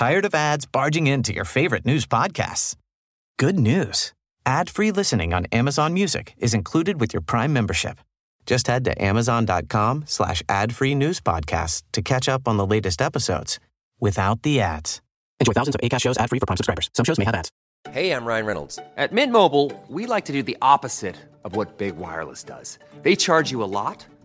Tired of ads barging into your favorite news podcasts? Good news. Ad-free listening on Amazon Music is included with your Prime membership. Just head to amazon.com slash ad-free news podcasts to catch up on the latest episodes without the ads. Enjoy thousands of ACAST shows ad-free for Prime subscribers. Some shows may have ads. Hey, I'm Ryan Reynolds. At Mint Mobile, we like to do the opposite of what Big Wireless does. They charge you a lot,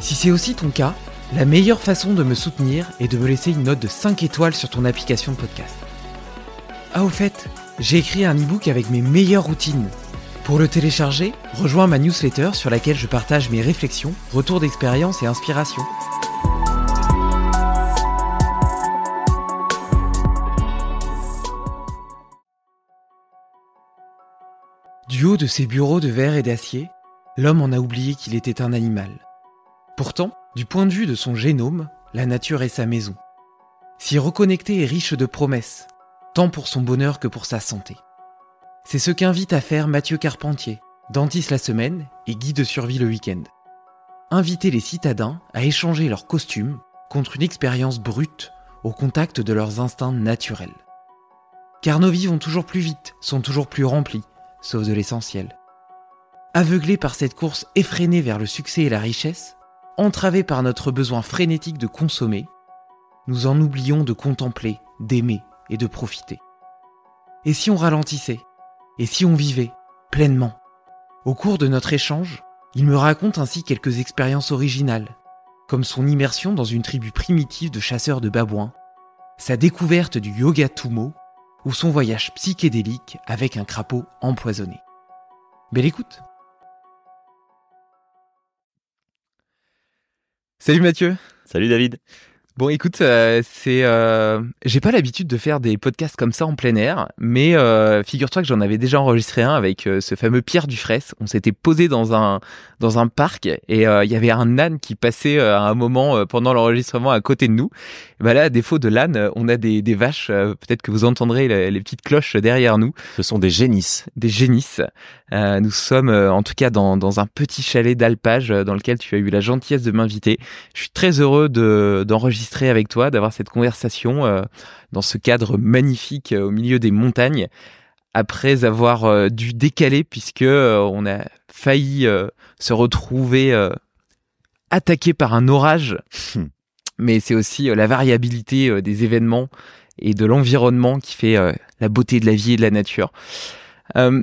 Si c'est aussi ton cas, la meilleure façon de me soutenir est de me laisser une note de 5 étoiles sur ton application de podcast. Ah au fait, j'ai écrit un e-book avec mes meilleures routines. Pour le télécharger, rejoins ma newsletter sur laquelle je partage mes réflexions, retours d'expérience et inspiration. Du haut de ses bureaux de verre et d'acier, l'homme en a oublié qu'il était un animal. Pourtant, du point de vue de son génome, la nature est sa maison. S'y reconnecter est riche de promesses, tant pour son bonheur que pour sa santé. C'est ce qu'invite à faire Mathieu Carpentier, dentiste la semaine et guide de survie le week-end. Inviter les citadins à échanger leurs costumes contre une expérience brute au contact de leurs instincts naturels. Car nos vies vont toujours plus vite, sont toujours plus remplies, sauf de l'essentiel. Aveuglés par cette course effrénée vers le succès et la richesse, entravés par notre besoin frénétique de consommer, nous en oublions de contempler, d'aimer et de profiter. Et si on ralentissait Et si on vivait pleinement? Au cours de notre échange, il me raconte ainsi quelques expériences originales, comme son immersion dans une tribu primitive de chasseurs de babouins, sa découverte du yoga tumo ou son voyage psychédélique avec un crapaud empoisonné. Belle écoute Salut Mathieu Salut David. Bon, écoute, euh, c'est, euh, j'ai pas l'habitude de faire des podcasts comme ça en plein air, mais euh, figure-toi que j'en avais déjà enregistré un avec euh, ce fameux Pierre Dufresne. On s'était posé dans un dans un parc et euh, il y avait un âne qui passait à un moment pendant l'enregistrement à côté de nous. Et ben là, à défaut de l'âne, on a des, des vaches. Peut-être que vous entendrez les, les, petites cloches derrière nous. Ce sont des génisses. Des génisses. nous sommes en tout cas dans dans un petit chalet d'alpage dans lequel tu as eu la gentillesse de m'inviter. Je suis très heureux de d'enregistrer avec toi, d'avoir cette conversation euh, dans ce cadre magnifique euh, au milieu des montagnes, après avoir euh, dû décaler puisque on a failli se retrouver attaqué par un orage. Hmm. Mais c'est aussi la variabilité des événements et de l'environnement qui fait la beauté de la vie et de la nature.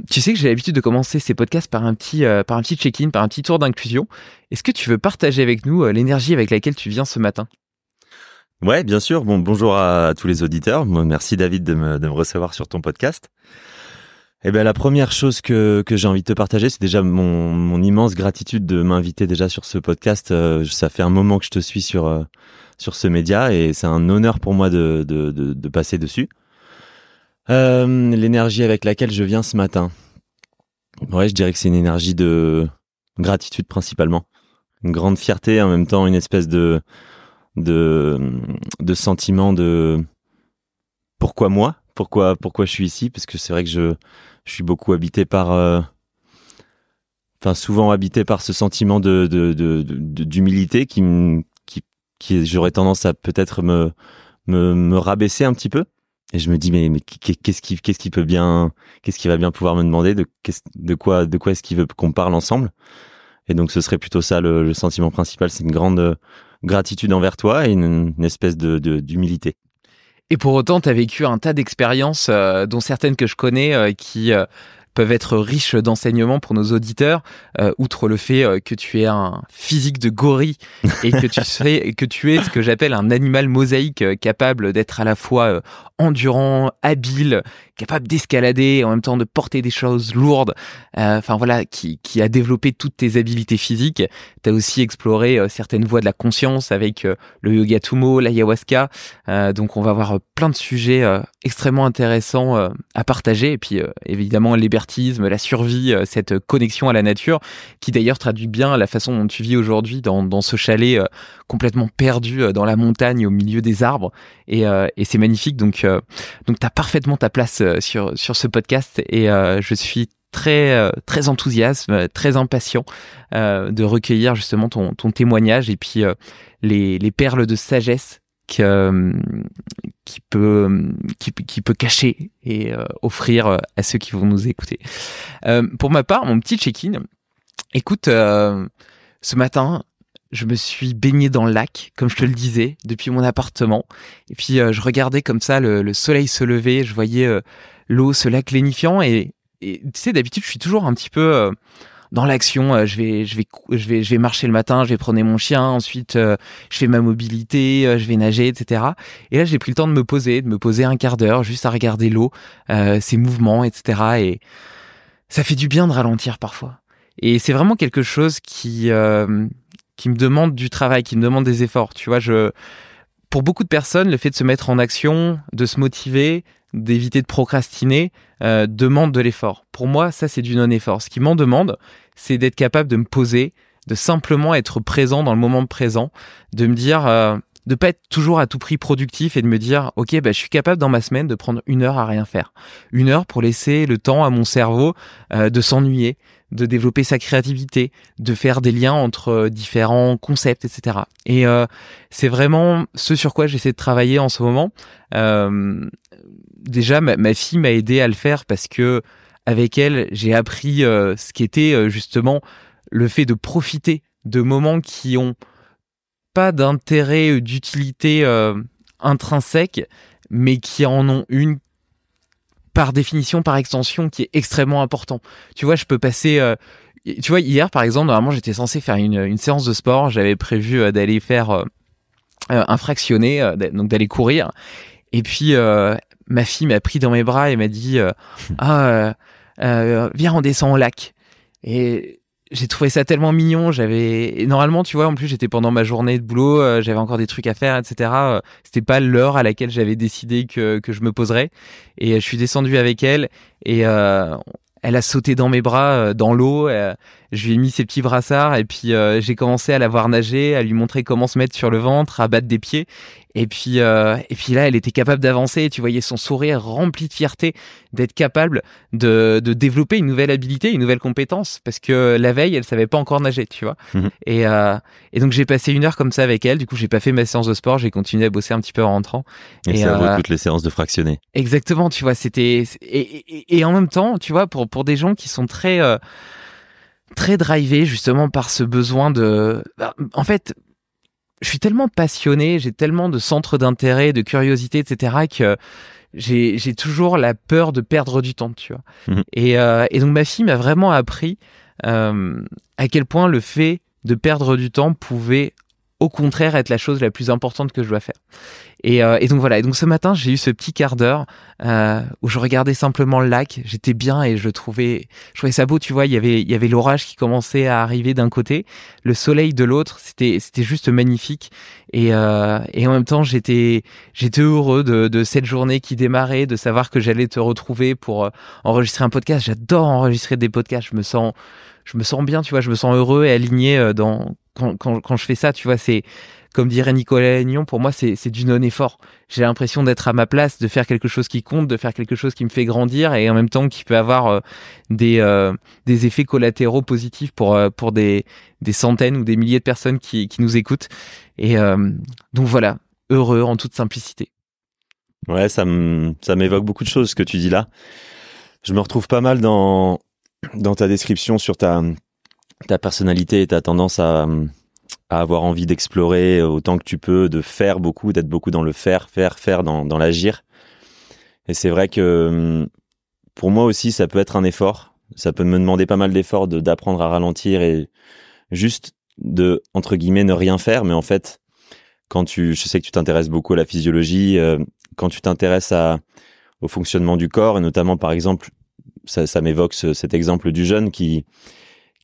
tu sais que j'ai l'habitude de commencer ces podcasts par un petit, par un petit check-in, par un petit tour d'inclusion. Est-ce que tu veux partager avec nous l'énergie avec laquelle tu viens ce matin? Ouais, bien sûr. Bon, bonjour à tous les auditeurs. Merci David de me, de me recevoir sur ton podcast. Eh ben, la première chose que, que j'ai envie de te partager, c'est déjà mon, mon immense gratitude de m'inviter déjà sur ce podcast. Euh, ça fait un moment que je te suis sur, euh, sur ce média et c'est un honneur pour moi de, de, de, de passer dessus. Euh, l'énergie avec laquelle je viens ce matin. Ouais, je dirais que c'est une énergie de gratitude principalement. Une grande fierté, en même temps une espèce de, de, de sentiment de pourquoi moi, pourquoi, pourquoi je suis ici, parce que c'est vrai que je, je suis beaucoup habité par, euh, enfin souvent habité par ce sentiment de, d'humilité qui, qui, qui j'aurais tendance à peut-être me, me, me rabaisser un petit peu. Et je me dis mais, mais qu'est-ce qui qu'est-ce qui peut bien qu'est-ce qui va bien pouvoir me demander de de quoi de quoi est-ce qu'il veut qu'on parle ensemble? Et donc ce serait plutôt ça le, sentiment principal c'est une grande gratitude envers toi et une, espèce de d'humilité. Et pour autant, tu as vécu un tas d'expériences, euh, dont certaines que je connais, euh, qui euh, peuvent être riches d'enseignements pour nos auditeurs, outre le fait que tu es un physique de gorille et que tu sais que tu es ce que j'appelle un animal mosaïque capable d'être à la fois endurant, habile, capable d'escalader en même temps de porter des choses lourdes. Enfin voilà, qui, a développé toutes tes habiletés physiques. Tu as aussi exploré certaines voies de la conscience avec le yoga tumo, l'ayahuasca. donc on va avoir plein de sujets extrêmement intéressants à partager et puis évidemment les la survie, euh, cette connexion à la nature, qui d'ailleurs traduit bien la façon dont tu vis aujourd'hui dans, ce chalet euh, complètement perdu euh, dans la montagne au milieu des arbres. Et, c'est magnifique. Donc, donc tu as parfaitement ta place sur, sur ce podcast et je suis très très enthousiaste, très impatient de recueillir justement ton, ton témoignage et puis les, les perles de sagesse que, qui peut qui, peut cacher et euh, offrir euh, à ceux qui vont nous écouter. Euh, pour ma part, mon petit check-in. Écoute, ce matin, je me suis baigné dans le lac, comme je te le disais, depuis mon appartement. Et puis je regardais comme ça le, le, soleil se lever, je voyais l'eau, ce lac lénifiant. Et, tu sais, d'habitude, je suis toujours un petit peu dans l'action. Euh, je vais, je vais, je vais, je vais marcher le matin, je vais prendre mon chien. Ensuite, euh, je fais ma mobilité, euh, je vais nager, etc. Et là, j'ai pris le temps de me poser, de me poser un quart d'heure, juste à regarder l'eau, ses mouvements, etc. Et ça fait du bien de ralentir parfois. Et c'est vraiment quelque chose qui, qui me demande du travail, qui me demande des efforts. Tu vois, je, pour beaucoup de personnes, le fait de se mettre en action, de se motiver, d'éviter de procrastiner euh, demande de l'effort. Pour moi, ça c'est du non-effort. Ce qui m'en demande, c'est d'être capable de me poser, de simplement être présent dans le moment présent, de me dire, euh, de pas être toujours à tout prix productif et de me dire, ok, bah, je suis capable dans ma semaine de prendre une heure à rien faire, une heure pour laisser le temps à mon cerveau euh, de s'ennuyer, de développer sa créativité, de faire des liens entre différents concepts, etc. Et euh, c'est vraiment ce sur quoi j'essaie de travailler en ce moment. Euh, déjà, ma, fille m'a aidé à le faire parce que avec elle, j'ai appris euh, ce qui était justement le fait de profiter de moments qui ont pas d'intérêt, d'utilité intrinsèque, mais qui en ont une par définition, par extension, qui est extrêmement important. Tu vois, je peux passer. Euh, tu vois, hier, par exemple, normalement, j'étais censé faire une, une, séance de sport. J'avais prévu euh, d'aller faire euh, un fractionné, donc d'aller courir. Et puis, ma fille m'a pris dans mes bras et m'a dit Ah, viens, on descend au lac. Et j'ai trouvé ça tellement mignon. J'avais normalement, tu vois, en plus j'étais pendant ma journée de boulot, euh, j'avais encore des trucs à faire, etc. Euh, c'était pas l'heure à laquelle j'avais décidé que je me poserais. Et euh, je suis descendu avec elle et elle a sauté dans mes bras, dans l'eau. Je lui ai mis ses petits brassards et puis j'ai commencé à la voir nager, à lui montrer comment se mettre sur le ventre, à battre des pieds. Et puis, euh, et puis là, elle était capable d'avancer. Tu voyais son sourire rempli de fierté d'être capable de, de, développer une nouvelle habilité, une nouvelle compétence. Parce que la veille, elle savait pas encore nager, tu vois. Mhm. Et, euh, et donc j'ai passé une heure comme ça avec elle. Du coup, j'ai pas fait ma séance de sport. J'ai continué à bosser un petit peu en rentrant. Et, ça vaut euh, toutes les séances de fractionner. Exactement, tu vois. C'était et, et, en même temps, tu vois, pour pour des gens qui sont très euh, très drivés justement par ce besoin de. Bah, en fait, je suis tellement passionné, j'ai tellement de centres d'intérêt, de curiosité, etc. que j'ai, j'ai toujours la peur de perdre du temps, tu vois. Mhm. Et, euh, et, donc ma fille m'a vraiment appris euh, à quel point le fait de perdre du temps pouvait au contraire être la chose la plus importante que je dois faire. Et, euh, et donc voilà. Et donc ce matin, j'ai eu ce petit quart d'heure euh, où je regardais simplement le lac. J'étais bien et je trouvais, je trouvais ça beau. Tu vois, il y avait, il y avait l'orage qui commençait à arriver d'un côté, le soleil de l'autre. C'était, c'était juste magnifique. Et, euh, et en même temps, j'étais, j'étais heureux de, de cette journée qui démarrait, de savoir que j'allais te retrouver pour euh, enregistrer un podcast. J'adore enregistrer des podcasts. Je me sens, je me sens bien. Tu vois, je me sens heureux et aligné euh, dans quand, je fais ça, tu vois, c'est comme dirait Nicolas Agnon, pour moi, c'est du non-effort. J'ai l'impression d'être à ma place, de faire quelque chose qui compte, de faire quelque chose qui me fait grandir et en même temps qui peut avoir euh, des, euh, des effets collatéraux positifs pour, euh, des, centaines ou des milliers de personnes qui, nous écoutent. Et donc voilà, heureux en toute simplicité. Ouais, ça m'évoque beaucoup de choses ce que tu dis là. Je me retrouve pas mal dans ta description sur ta, ta personnalité et ta tendance à, avoir envie d'explorer autant que tu peux, de faire beaucoup, d'être beaucoup dans le faire, faire, faire, dans, l'agir. Et c'est vrai que pour moi aussi, ça peut être un effort. Ça peut me demander pas mal d'efforts d'apprendre à ralentir et juste de, entre guillemets, ne rien faire. Mais en fait, quand tu, je sais que tu t'intéresses beaucoup à la physiologie, euh, quand tu t'intéresses au fonctionnement du corps, et notamment, par exemple, ça m'évoque cet exemple du jeune qui,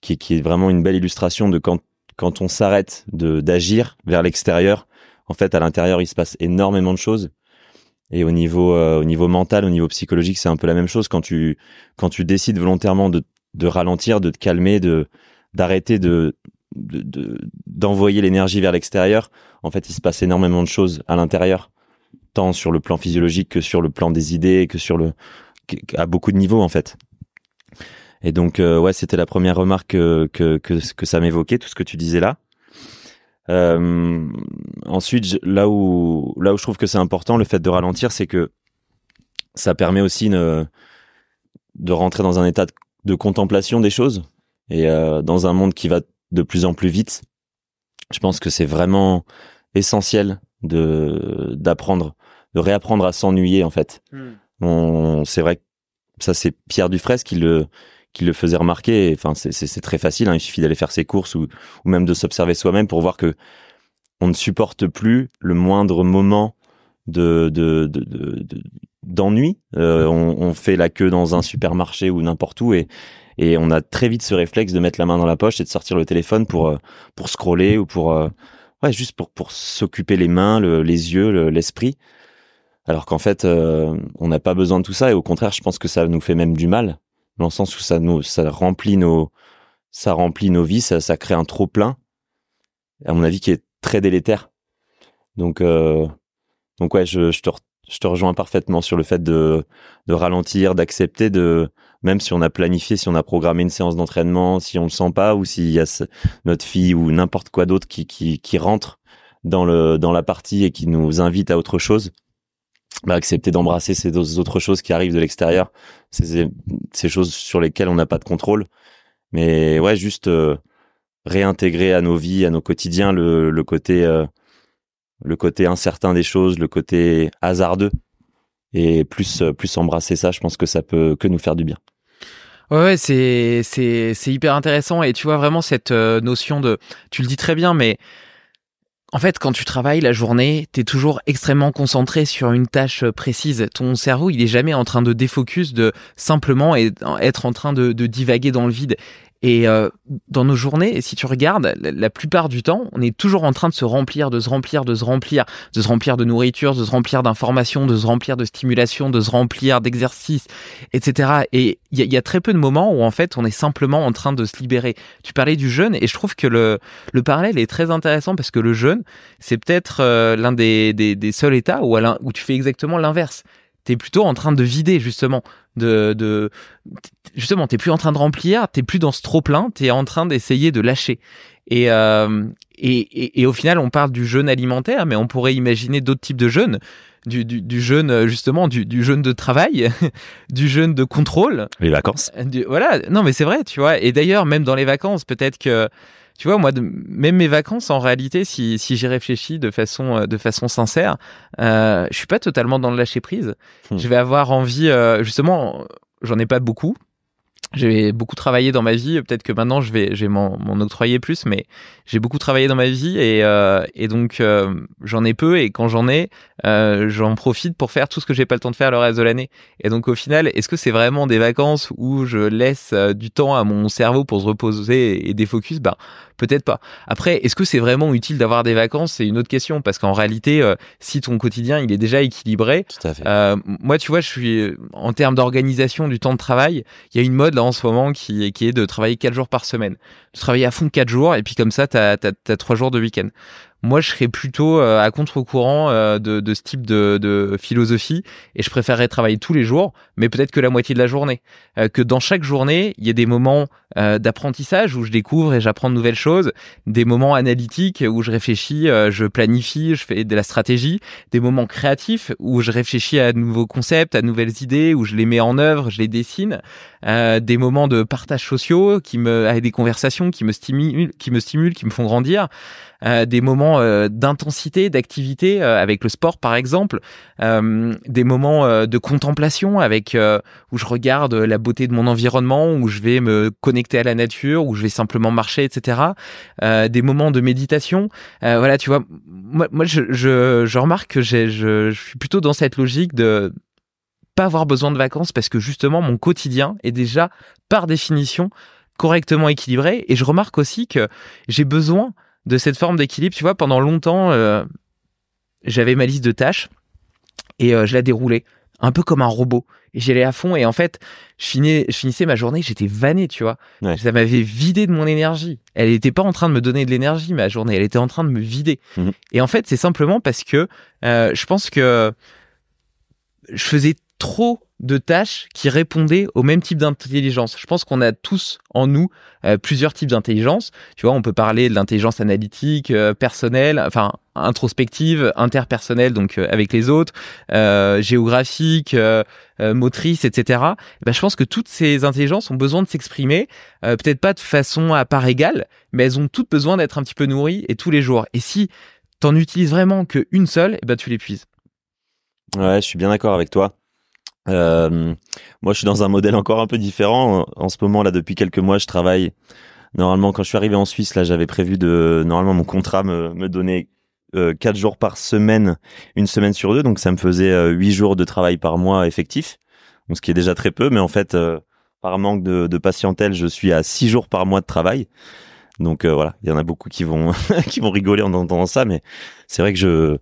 qui, qui est vraiment une belle illustration de quand quand on s'arrête de d'agir vers l'extérieur, en fait, à l'intérieur, il se passe énormément de choses. Et au niveau euh, au niveau mental, au niveau psychologique, c'est un peu la même chose quand tu quand tu décides volontairement de de ralentir, de te calmer, de d'arrêter de d'envoyer l'énergie vers l'extérieur. En fait, il se passe énormément de choses à l'intérieur, tant sur le plan physiologique que sur le plan des idées, que sur le à beaucoup de niveaux en fait. Et donc, euh, ouais, c'était la première remarque que, que, que, ça m'évoquait, tout ce que tu disais là. Euh, ensuite, là où, là où je trouve que c'est important, le fait de ralentir, c'est que ça permet aussi de, de rentrer dans un état de, contemplation des choses. Et euh, dans un monde qui va de plus en plus vite, je pense que c'est vraiment essentiel de d'apprendre, de réapprendre à s'ennuyer en fait. Hmm. c'est vrai que ça c'est Pierre Dufresne qui le qui le faisait remarquer. Enfin, c'est très facile. Hein. il suffit d'aller faire ses courses ou, même de s'observer soi-même pour voir que on ne supporte plus le moindre moment de d'ennui. De, de, euh, on, fait la queue dans un supermarché ou n'importe où et on a très vite ce réflexe de mettre la main dans la poche et de sortir le téléphone pour euh, pour scroller ou pour euh, ouais juste pour pour s'occuper les mains, le, les yeux, l'esprit. Alors qu'en fait, on n'a pas besoin de tout ça et au contraire, je pense que ça nous fait même du mal dans le sens où ça nous, ça remplit nos, ça remplit nos vies, ça, ça crée un trop plein, à mon avis, qui est très délétère. Donc, euh, donc ouais, je, je, te, rejoins parfaitement sur le fait de, de ralentir, d'accepter de, même si on a planifié, si on a programmé une séance d'entraînement, si on le sent pas, ou s'il y a notre fille ou n'importe quoi d'autre qui, qui, qui rentre dans le, dans la partie et qui nous invite à autre chose, bah, accepter d'embrasser ces autres choses qui arrivent de l'extérieur, ces, choses sur lesquelles on n'a pas de contrôle. Mais ouais, juste euh, réintégrer à nos vies, à nos quotidiens le, le côté euh, le côté incertain des choses, le côté hasardeux et plus euh, plus embrasser ça, je pense que ça peut que nous faire du bien. Ouais, c'est hyper intéressant et tu vois vraiment cette notion de tu le dis très bien mais en fait, quand tu travailles la journée, tu es toujours extrêmement concentré sur une tâche précise. Ton cerveau, il est jamais en train de défocus, de simplement être en train de, de divaguer dans le vide. Et euh, dans nos journées, si tu regardes, la, plupart du temps, on est toujours en train de se remplir, de se remplir, de se remplir, de se remplir de nourriture, de se remplir d'informations, de se remplir de stimulation, de se remplir d'exercices, etc. Et il y, a très peu de moments où en fait on est simplement en train de se libérer. Tu parlais du jeûne et je trouve que le, le parallèle est très intéressant parce que le jeûne, c'est peut-être euh, l'un des, des, des, seuls états où, où tu fais exactement l'inverse t'es plutôt en train de vider justement de, de justement t'es plus en train de remplir t'es plus dans ce trop plein t'es en train d'essayer de lâcher. Et, euh, et, et, et, au final on parle du jeûne alimentaire mais on pourrait imaginer d'autres types de jeûnes. Du, du, du jeûne justement du, du jeûne de travail du jeûne de contrôle. Les vacances. Voilà. Non mais c'est vrai tu vois. Et d'ailleurs même dans les vacances peut-être que tu vois, moi, de, même mes vacances, en réalité, si, si j'y réfléchis de façon, euh, de façon sincère, euh, je suis pas totalement dans le lâcher prise. Hmm. Je vais avoir envie, euh, justement, j'en ai pas beaucoup. J'ai beaucoup travaillé dans ma vie. Peut-être que maintenant, je vais, je vais m'en octroyer plus, mais j'ai beaucoup travaillé dans ma vie et, euh, et donc euh, j'en ai peu. Et quand j'en ai, euh, j'en profite pour faire tout ce que j'ai pas le temps de faire le reste de l'année. Et donc au final, est-ce que c'est vraiment des vacances où je laisse du temps à mon cerveau pour se reposer et défocus Ben peut-être pas. Après, est-ce que c'est vraiment utile d'avoir des vacances? C'est une autre question parce qu'en réalité, si ton quotidien il est déjà équilibré, tout à fait. moi tu vois, je suis en termes d'organisation du temps de travail, il y a une mode en ce moment qui, qui est de travailler quatre jours par semaine. De travailler à fond quatre jours et puis comme ça, tu as, as, trois jours de week-end. Moi, je serais plutôt euh, à contre-courant euh, de, de, ce type de, de, philosophie et je préférerais travailler tous les jours, mais peut-être que la moitié de la journée. Euh, que dans chaque journée, il y a des moments d'apprentissage où je découvre et j'apprends de nouvelles choses, des moments analytiques où je réfléchis, je planifie, je fais de la stratégie, des moments créatifs où je réfléchis à de nouveaux concepts, à de nouvelles idées, où je les mets en œuvre, je les dessine, des moments de partage sociaux qui me, avec des conversations qui me stimulent, qui me stimulent, qui me font grandir. Euh, des moments euh, d'intensité, d'activité euh, avec le sport par exemple, des moments de contemplation avec où je regarde la beauté de mon environnement, où je vais me connecter à la nature, où je vais simplement marcher, etc. des moments de méditation. voilà, tu vois, moi, je remarque que je, je suis plutôt dans cette logique de pas avoir besoin de vacances parce que justement mon quotidien est déjà par définition correctement équilibré et je remarque aussi que j'ai besoin de cette forme d'équilibre. Tu vois, pendant longtemps, euh, j'avais ma liste de tâches et euh, je la déroulais un peu comme un robot. Et j'y allais à fond et en fait, je, finissais ma journée, j'étais vanné, tu vois. Ça m'avait vidé de mon énergie. Elle n'était pas en train de me donner de l'énergie, ma journée, elle était en train de me vider. Mhm. Et en fait, c'est simplement parce que euh, je pense que je faisais trop de tâches qui répondaient au même type d'intelligence. Je pense qu'on a tous en nous euh, plusieurs types d'intelligence. Tu vois, on peut parler de l'intelligence analytique, euh, personnelle, enfin introspective, interpersonnelle, donc euh, avec les autres, géographique, motrice, etc. Eh ben, je pense que toutes ces intelligences ont besoin de s'exprimer, peut-être pas de façon à part égale, mais elles ont toutes besoin d'être un petit peu nourries et tous les jours. Et si t'en utilises vraiment qu'une seule, eh ben tu l'épuises. Ouais, je suis bien d'accord avec toi. Euh, moi, je suis dans un modèle encore un peu différent. En ce moment, là, depuis quelques mois, je travaille. Normalement, quand je suis arrivé en Suisse, là, j'avais prévu de. Normalement, mon contrat me, me donnait euh, quatre jours par semaine, une semaine sur deux, donc ça me faisait euh, huit jours de travail par mois effectif, donc ce qui est déjà très peu. Mais en fait, euh, par manque de, patientèle, je suis à six jours par mois de travail. Donc voilà, il y en a beaucoup qui vont qui vont rigoler en entendant ça, mais c'est vrai que je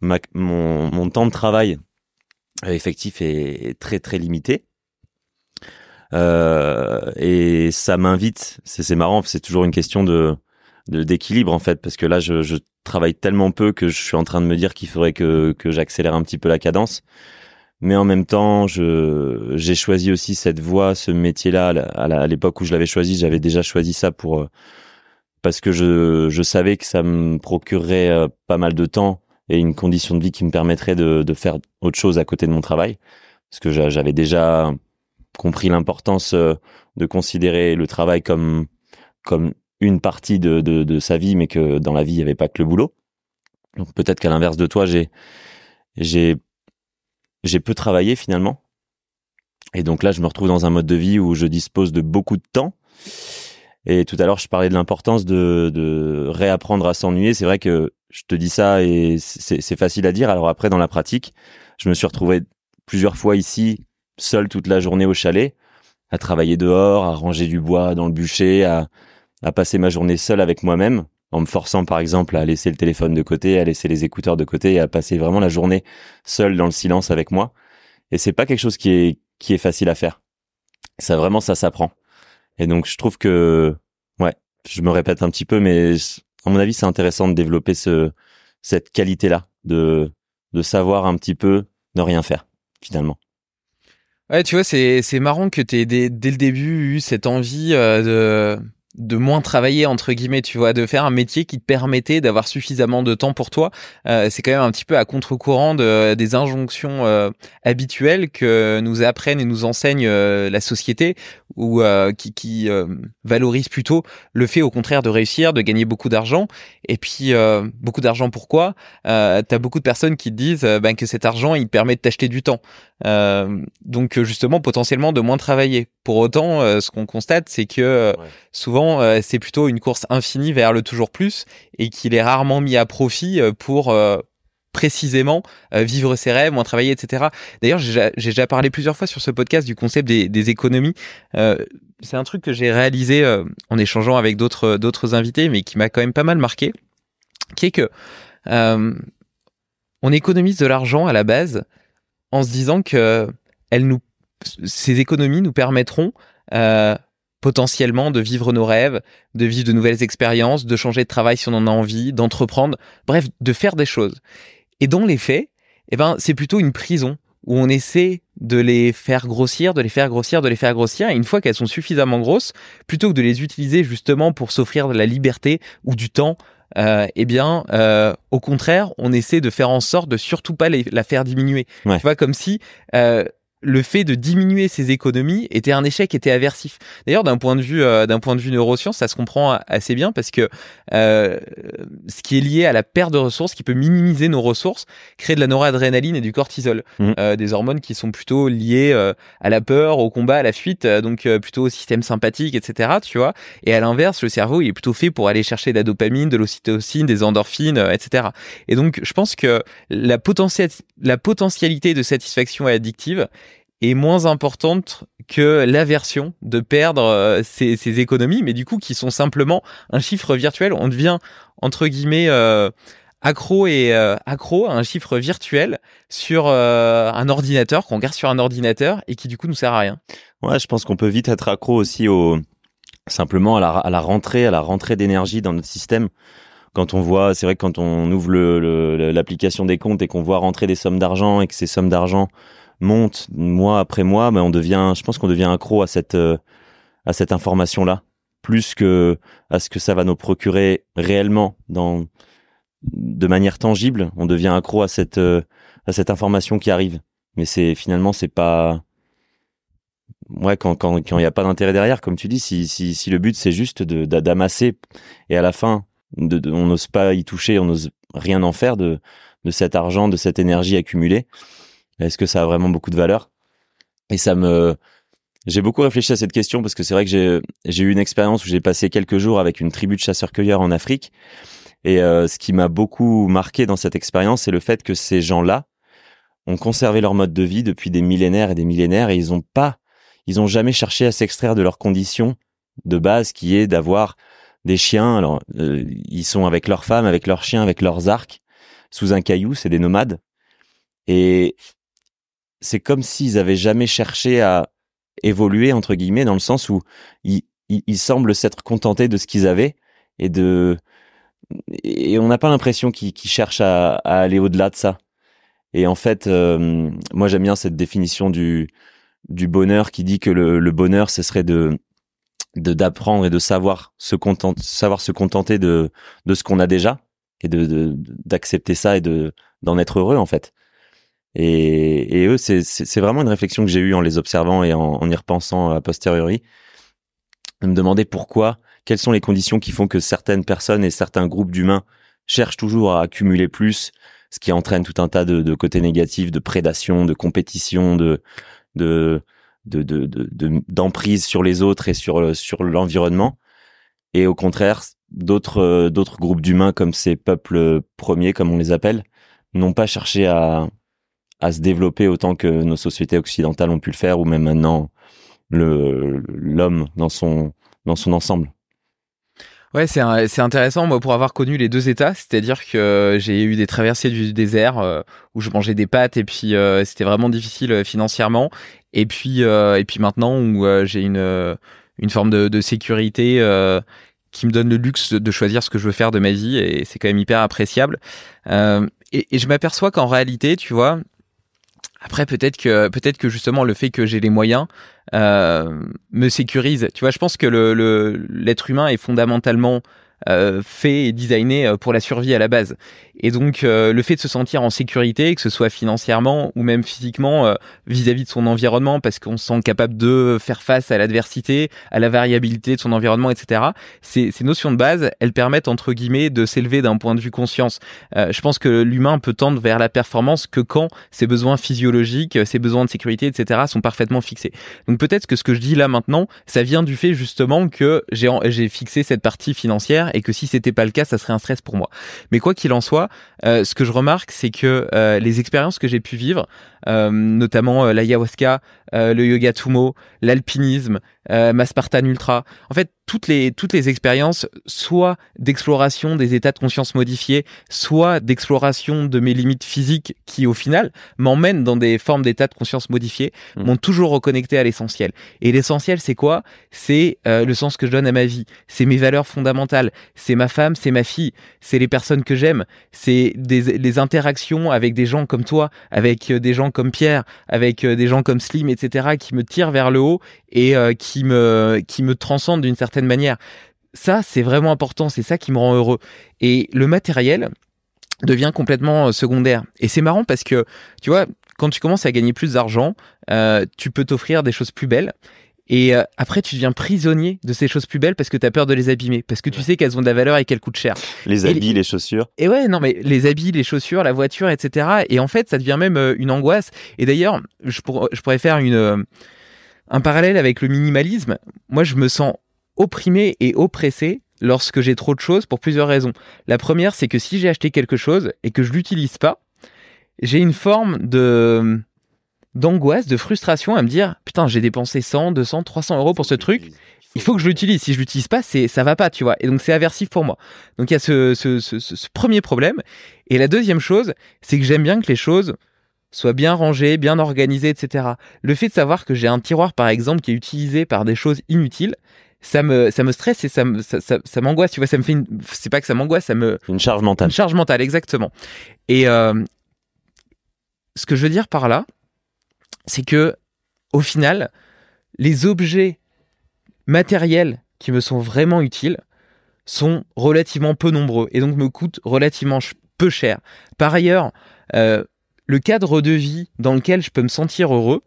mon, mon temps de travail effectif est, très très limité. Euh, et ça m'invite, c'est marrant, c'est toujours une question de d'équilibre en fait, parce que là je, je, travaille tellement peu que je suis en train de me dire qu'il faudrait que, que j'accélère un petit peu la cadence. Mais en même temps, je j'ai choisi aussi cette voie, ce métier-là à l'époque où je l'avais choisi, j'avais déjà choisi ça pour parce que je, je savais que ça me procurerait euh, pas mal de temps et une condition de vie qui me permettrait de, de faire autre chose à côté de mon travail. Parce que j'avais déjà compris l'importance euh, de considérer le travail comme, comme une partie de, de, sa vie, mais que dans la vie, il n'y avait pas que le boulot. Donc peut-être qu'à l'inverse de toi, j'ai, j'ai, j'ai peu travaillé finalement. Et donc là, je me retrouve dans un mode de vie où je dispose de beaucoup de temps. Et tout à l'heure, je parlais de l'importance de, de réapprendre à s'ennuyer. C'est vrai que je te dis ça et c'est facile à dire. Alors après, dans la pratique, je me suis retrouvé plusieurs fois ici, seul toute la journée au chalet, à travailler dehors, à ranger du bois dans le bûcher, à, à passer ma journée seul avec moi-même, en me forçant par exemple à laisser le téléphone de côté, à laisser les écouteurs de côté et à passer vraiment la journée seul dans le silence avec moi. Et c'est pas quelque chose qui est qui est facile à faire. Ça vraiment ça s'apprend. Et donc je trouve que ouais, je me répète un petit peu mais à mon avis, c'est intéressant de développer ce, cette qualité-là, de, de savoir un petit peu ne rien faire, finalement. Ouais, tu vois, c'est, marrant que tu aies dès, dès, le début eu cette envie euh, de de moins travailler entre guillemets tu vois de faire un métier qui te permettait d'avoir suffisamment de temps pour toi. Euh, c'est quand même un petit peu à contre-courant de, des injonctions euh, habituelles que nous apprennent et nous enseigne euh, la société ou qui, qui valorise plutôt le fait au contraire de réussir de gagner beaucoup d'argent. Et puis beaucoup d'argent pourquoi? Euh, t'as beaucoup de personnes qui te disent ben, que cet argent il permet de t'acheter du temps. Donc justement potentiellement de moins travailler pour autant ce qu'on constate c'est que souvent euh, c'est plutôt une course infinie vers le toujours plus et qu'il est rarement mis à profit euh, pour euh, précisément vivre ses rêves, moins travailler, etc. D'ailleurs, j'ai déjà parlé plusieurs fois sur ce podcast du concept des, économies. c'est un truc que j'ai réalisé en échangeant avec d'autres d'autres invités, mais qui m'a quand même pas mal marqué, qui est que on économise de l'argent à la base en se disant que elle nous, ces économies nous permettront euh, potentiellement de vivre nos rêves, de vivre de nouvelles expériences, de changer de travail si on en a envie, d'entreprendre, bref, de faire des choses. Et dans les faits, eh ben, c'est plutôt une prison où on essaie de les faire grossir, de les faire grossir, de les faire grossir, et une fois qu'elles sont suffisamment grosses, plutôt que de les utiliser justement pour s'offrir de la liberté ou du temps, euh, eh bien, euh, au contraire, on essaie de faire en sorte de surtout pas les, la faire diminuer. Ouais. Tu vois, comme si euh, le fait de diminuer ses économies était un échec, était aversif. D'ailleurs, d'un point de vue euh, d'un point de vue neurosciences, ça se comprend assez bien parce que euh, ce qui est lié à la perte de ressources, qui peut minimiser nos ressources, crée de la noradrénaline et du cortisol, Mhm. Euh, des hormones qui sont plutôt liées euh, à la peur, au combat, à la fuite, euh, donc euh, plutôt au système sympathique, etc. Tu vois. Et à l'inverse, le cerveau, il est plutôt fait pour aller chercher de la dopamine, de l'ocytocine, des endorphines, euh, etc. Et donc, je pense que la, potentiali- la potentialité de satisfaction addictive est moins importante que l'aversion de perdre euh, ses, ses économies, mais du coup qui sont simplement un chiffre virtuel. On devient entre guillemets euh, accro et euh, accro à un chiffre virtuel sur euh, un ordinateur qu'on garde sur un ordinateur et qui du coup nous sert à rien. Ouais, je pense qu'on peut vite être accro aussi au simplement à la, rentrée, à la rentrée d'énergie dans notre système. Quand on voit, c'est vrai que quand on ouvre l'application des comptes et qu'on voit rentrer des sommes d'argent et que ces sommes d'argent montent mois après mois, mais on devient, je pense qu'on devient accro à cette euh, à cette information-là, plus que à ce que ça va nous procurer réellement dans de manière tangible. On devient accro à cette euh, à cette information qui arrive. Mais c'est finalement c'est pas ouais quand quand quand il y a pas d'intérêt derrière comme tu dis si si si le but c'est juste de d'a- d'amasser et à la fin de- on n'ose pas y toucher on n'ose rien en faire de de cet argent de cette énergie accumulée est-ce que ça a vraiment beaucoup de valeur? Et ça me j'ai beaucoup réfléchi à cette question parce que c'est vrai que j'ai eu une expérience où j'ai passé quelques jours avec une tribu de chasseurs-cueilleurs en Afrique. Et euh, ce qui m'a beaucoup marqué dans cette expérience c'est le fait que ces gens-là ont conservé leur mode de vie depuis des millénaires et des millénaires et ils ont pas ils ont jamais cherché à s'extraire de leurs conditions de base qui est d'avoir des chiens. Alors euh, ils sont avec leurs femmes avec leurs chiens avec leurs arcs sous un caillou c'est des nomades. Et c'est comme s'ils avaient jamais cherché à évoluer entre guillemets dans le sens où ils, semblent s'être contentés de ce qu'ils avaient et de et on n'a pas l'impression qu'ils cherchent à, aller au-delà de ça. Et en fait euh, moi j'aime bien cette définition du du bonheur qui dit que le, bonheur ce serait de d'apprendre et de savoir se contenter savoir se contenter de de ce qu'on a déjà et de- d'accepter ça et de d'en être heureux en fait et, eux c'est vraiment une réflexion que j'ai eue en les observant et en, y repensant a posteriori. De me demander pourquoi quelles sont les conditions qui font que certaines personnes et certains groupes d'humains cherchent toujours à accumuler plus ce qui entraîne tout un tas de, côtés négatifs de prédation de compétition de de de de de- de- d'emprise sur les autres et sur sur l'environnement. Et au contraire d'autres euh, d'autres groupes d'humains comme ces peuples premiers comme on les appelle n'ont pas cherché à à se développer autant que nos sociétés occidentales ont pu le faire ou même maintenant l'homme dans son dans son ensemble Ouais, c'est intéressant moi pour avoir connu les deux états, c'est-à-dire que j'ai eu des traversées du désert euh, où je mangeais des pâtes et puis euh, c'était vraiment difficile euh, financièrement et puis euh, et puis maintenant où euh, j'ai une euh, une forme de, sécurité euh, qui me donne le luxe de choisir ce que je veux faire de ma vie et c'est quand même hyper appréciable. Euh, et je m'aperçois qu'en réalité, tu vois, après peut-être que peut-être que justement le fait que j'ai les moyens euh, me sécurise. Tu vois, je pense que l'être humain est fondamentalement euh, fait et designé euh, pour la survie à la base. Et donc euh, le fait de se sentir en sécurité, que ce soit financièrement ou même physiquement euh, vis-à-vis de son environnement, parce qu'on se sent capable de faire face à l'adversité, à la variabilité de son environnement, etc. Ces, ces notions de base, elles permettent entre guillemets de s'élever d'un point de vue conscience. Euh, je pense que l'humain peut tendre vers la performance que quand ses besoins physiologiques, ses besoins de sécurité, etc. sont parfaitement fixés. Donc peut-être que ce que je dis là maintenant, ça vient du fait justement que j'ai fixé cette partie financière et que si c'était pas le cas, ça serait un stress pour moi. Mais quoi qu'il en soit, euh, ce que je remarque, c'est que euh, les expériences que j'ai pu vivre, notamment euh, l'ayahuasca, euh, le yoga tumo, l'alpinisme, euh, ma Spartan Ultra. En fait, toutes les, toutes les expériences, soit d'exploration des états de conscience modifiés, soit d'exploration de mes limites physiques qui, au final, m'emmènent dans des formes d'états de conscience modifiés, Mm. m'ont toujours reconnecté à l'essentiel. Et l'essentiel, c'est quoi? C'est euh, le sens que je donne à ma vie. C'est mes valeurs fondamentales. C'est ma femme, c'est ma fille. C'est les personnes que j'aime. C'est des, les interactions avec des gens comme toi, avec euh, des gens comme Pierre, avec euh, des gens comme Slim, etc., qui me tirent vers le haut et euh, qui me qui me transcendent d'une certaine manière. Ça, c'est vraiment important. C'est ça qui me rend heureux. Et le matériel devient complètement euh, secondaire. Et c'est marrant parce que tu vois, quand tu commences à gagner plus d'argent, tu peux t'offrir des choses plus belles. Et euh, après, tu deviens prisonnier de ces choses plus belles parce que tu as peur de les abîmer, parce que tu sais qu'elles ont de la valeur et qu'elles coûtent cher. Les Et habits, les chaussures. Et ouais, non, mais les habits, les chaussures, la voiture, etc. Et en fait, ça devient même euh, une angoisse. Et d'ailleurs, je, pour- je pourrais faire une, euh, un parallèle avec le minimalisme. Moi, je me sens opprimé et oppressé lorsque j'ai trop de choses pour plusieurs raisons. La première, c'est que si j'ai acheté quelque chose et que je l'utilise pas, j'ai une forme de d'angoisse, de frustration à me dire putain, j'ai dépensé 100, 200, 300 euros pour ce truc il faut que je l'utilise. Si je l'utilise pas, c'est ça va pas, tu vois. Et donc c'est aversif pour moi. Donc il y a ce, ce, ce, premier problème. Et la deuxième chose, c'est que j'aime bien que les choses soient bien rangées, bien organisées, etc. Le fait de savoir que j'ai un tiroir, par exemple, qui est utilisé par des choses inutiles, ça me ça me stresse et ça me ça, ça, ça m'angoisse. Tu vois, ça me fait une. C'est pas que ça m'angoisse, ça me Une charge mentale. une charge mentale, exactement. Et euh, ce que je veux dire par là, c'est que au final, les objets matériels qui me sont vraiment utiles sont relativement peu nombreux et donc me coûtent relativement peu cher. Par ailleurs, euh, le cadre de vie dans lequel je peux me sentir heureux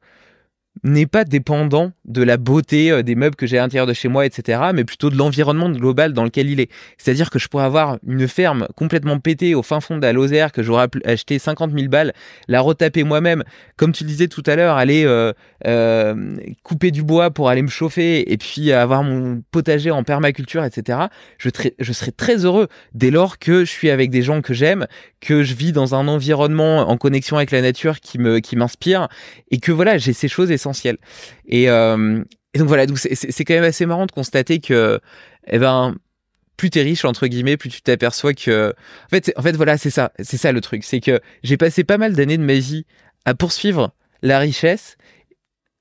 n'est pas dépendant de la beauté euh, des meubles que j'ai à l'intérieur de chez moi, etc., mais plutôt de l'environnement global dans lequel il est. C'est-à-dire que je pourrais avoir une ferme complètement pétée au fin fond de la Lozère que j'aurais acheté 50 000 balles, la retaper moi-même, comme tu le disais tout à l'heure, aller euh, euh, couper du bois pour aller me chauffer et puis avoir mon potager en permaculture, etc. Je, serais très heureux dès lors que je suis avec des gens que j'aime, que je vis dans un environnement en connexion avec la nature qui qui m'inspire et que voilà j'ai ces choses essentielles. Et, euh, et donc voilà, donc c'est- quand même assez marrant de constater que eh ben plus t'es riche entre guillemets, plus tu t'aperçois que en fait en fait voilà c'est ça c'est ça le truc, c'est que j'ai passé pas mal d'années de ma vie à poursuivre la richesse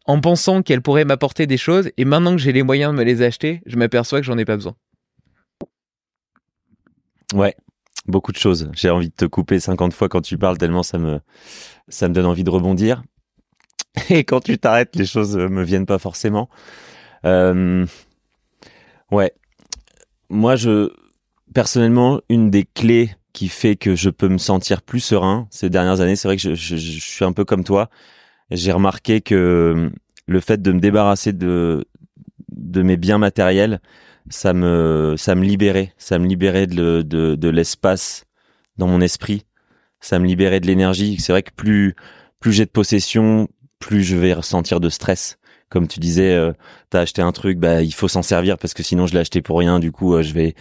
en pensant qu'elle pourrait m'apporter des choses et maintenant que j'ai les moyens de me les acheter, je m'aperçois que j'en ai pas besoin. Ouais, beaucoup de choses. J'ai envie de te couper 50 fois quand tu parles tellement ça me ça me donne envie de rebondir. Et quand tu t'arrêtes, les choses me viennent pas forcément. Euh, ouais. Moi, je personnellement, une des clés qui fait que je peux me sentir plus serein ces dernières années, c'est vrai que je, suis un peu comme toi. J'ai remarqué que le fait de me débarrasser de de mes biens matériels, ça me ça me libérait, ça me libérait de, de, de l'espace dans mon esprit, ça me libérait de l'énergie. C'est vrai que plus plus j'ai de possession, plus je vais ressentir de stress. Comme tu disais, euh, t'as acheté un truc, bah il faut s'en servir parce que sinon je l'ai acheté pour rien. Du coup, euh, je vais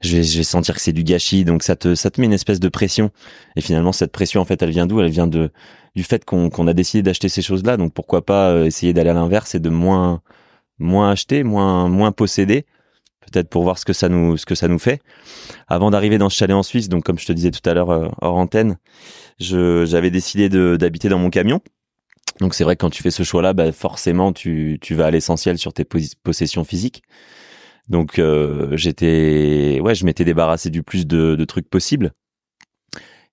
je vais je vais sentir que c'est du gâchis. Donc ça te ça te met une espèce de pression. Et finalement cette pression en fait, elle vient d'où? Elle vient de du fait qu'on qu'on a décidé d'acheter ces choses-là. Donc pourquoi pas euh, essayer d'aller à l'inverse et de moins moins acheter, moins moins posséder, peut-être pour voir ce que ça nous ce que ça nous fait. Avant d'arriver dans ce chalet en Suisse, donc comme je te disais tout à l'heure hors antenne, j'avais décidé d'habiter dans mon camion. Donc c'est vrai que quand tu fais ce choix-là, bah forcément tu tu vas à l'essentiel sur tes possessions physiques. Donc euh, j'étais ouais, je m'étais débarrassé du plus de, de trucs possibles.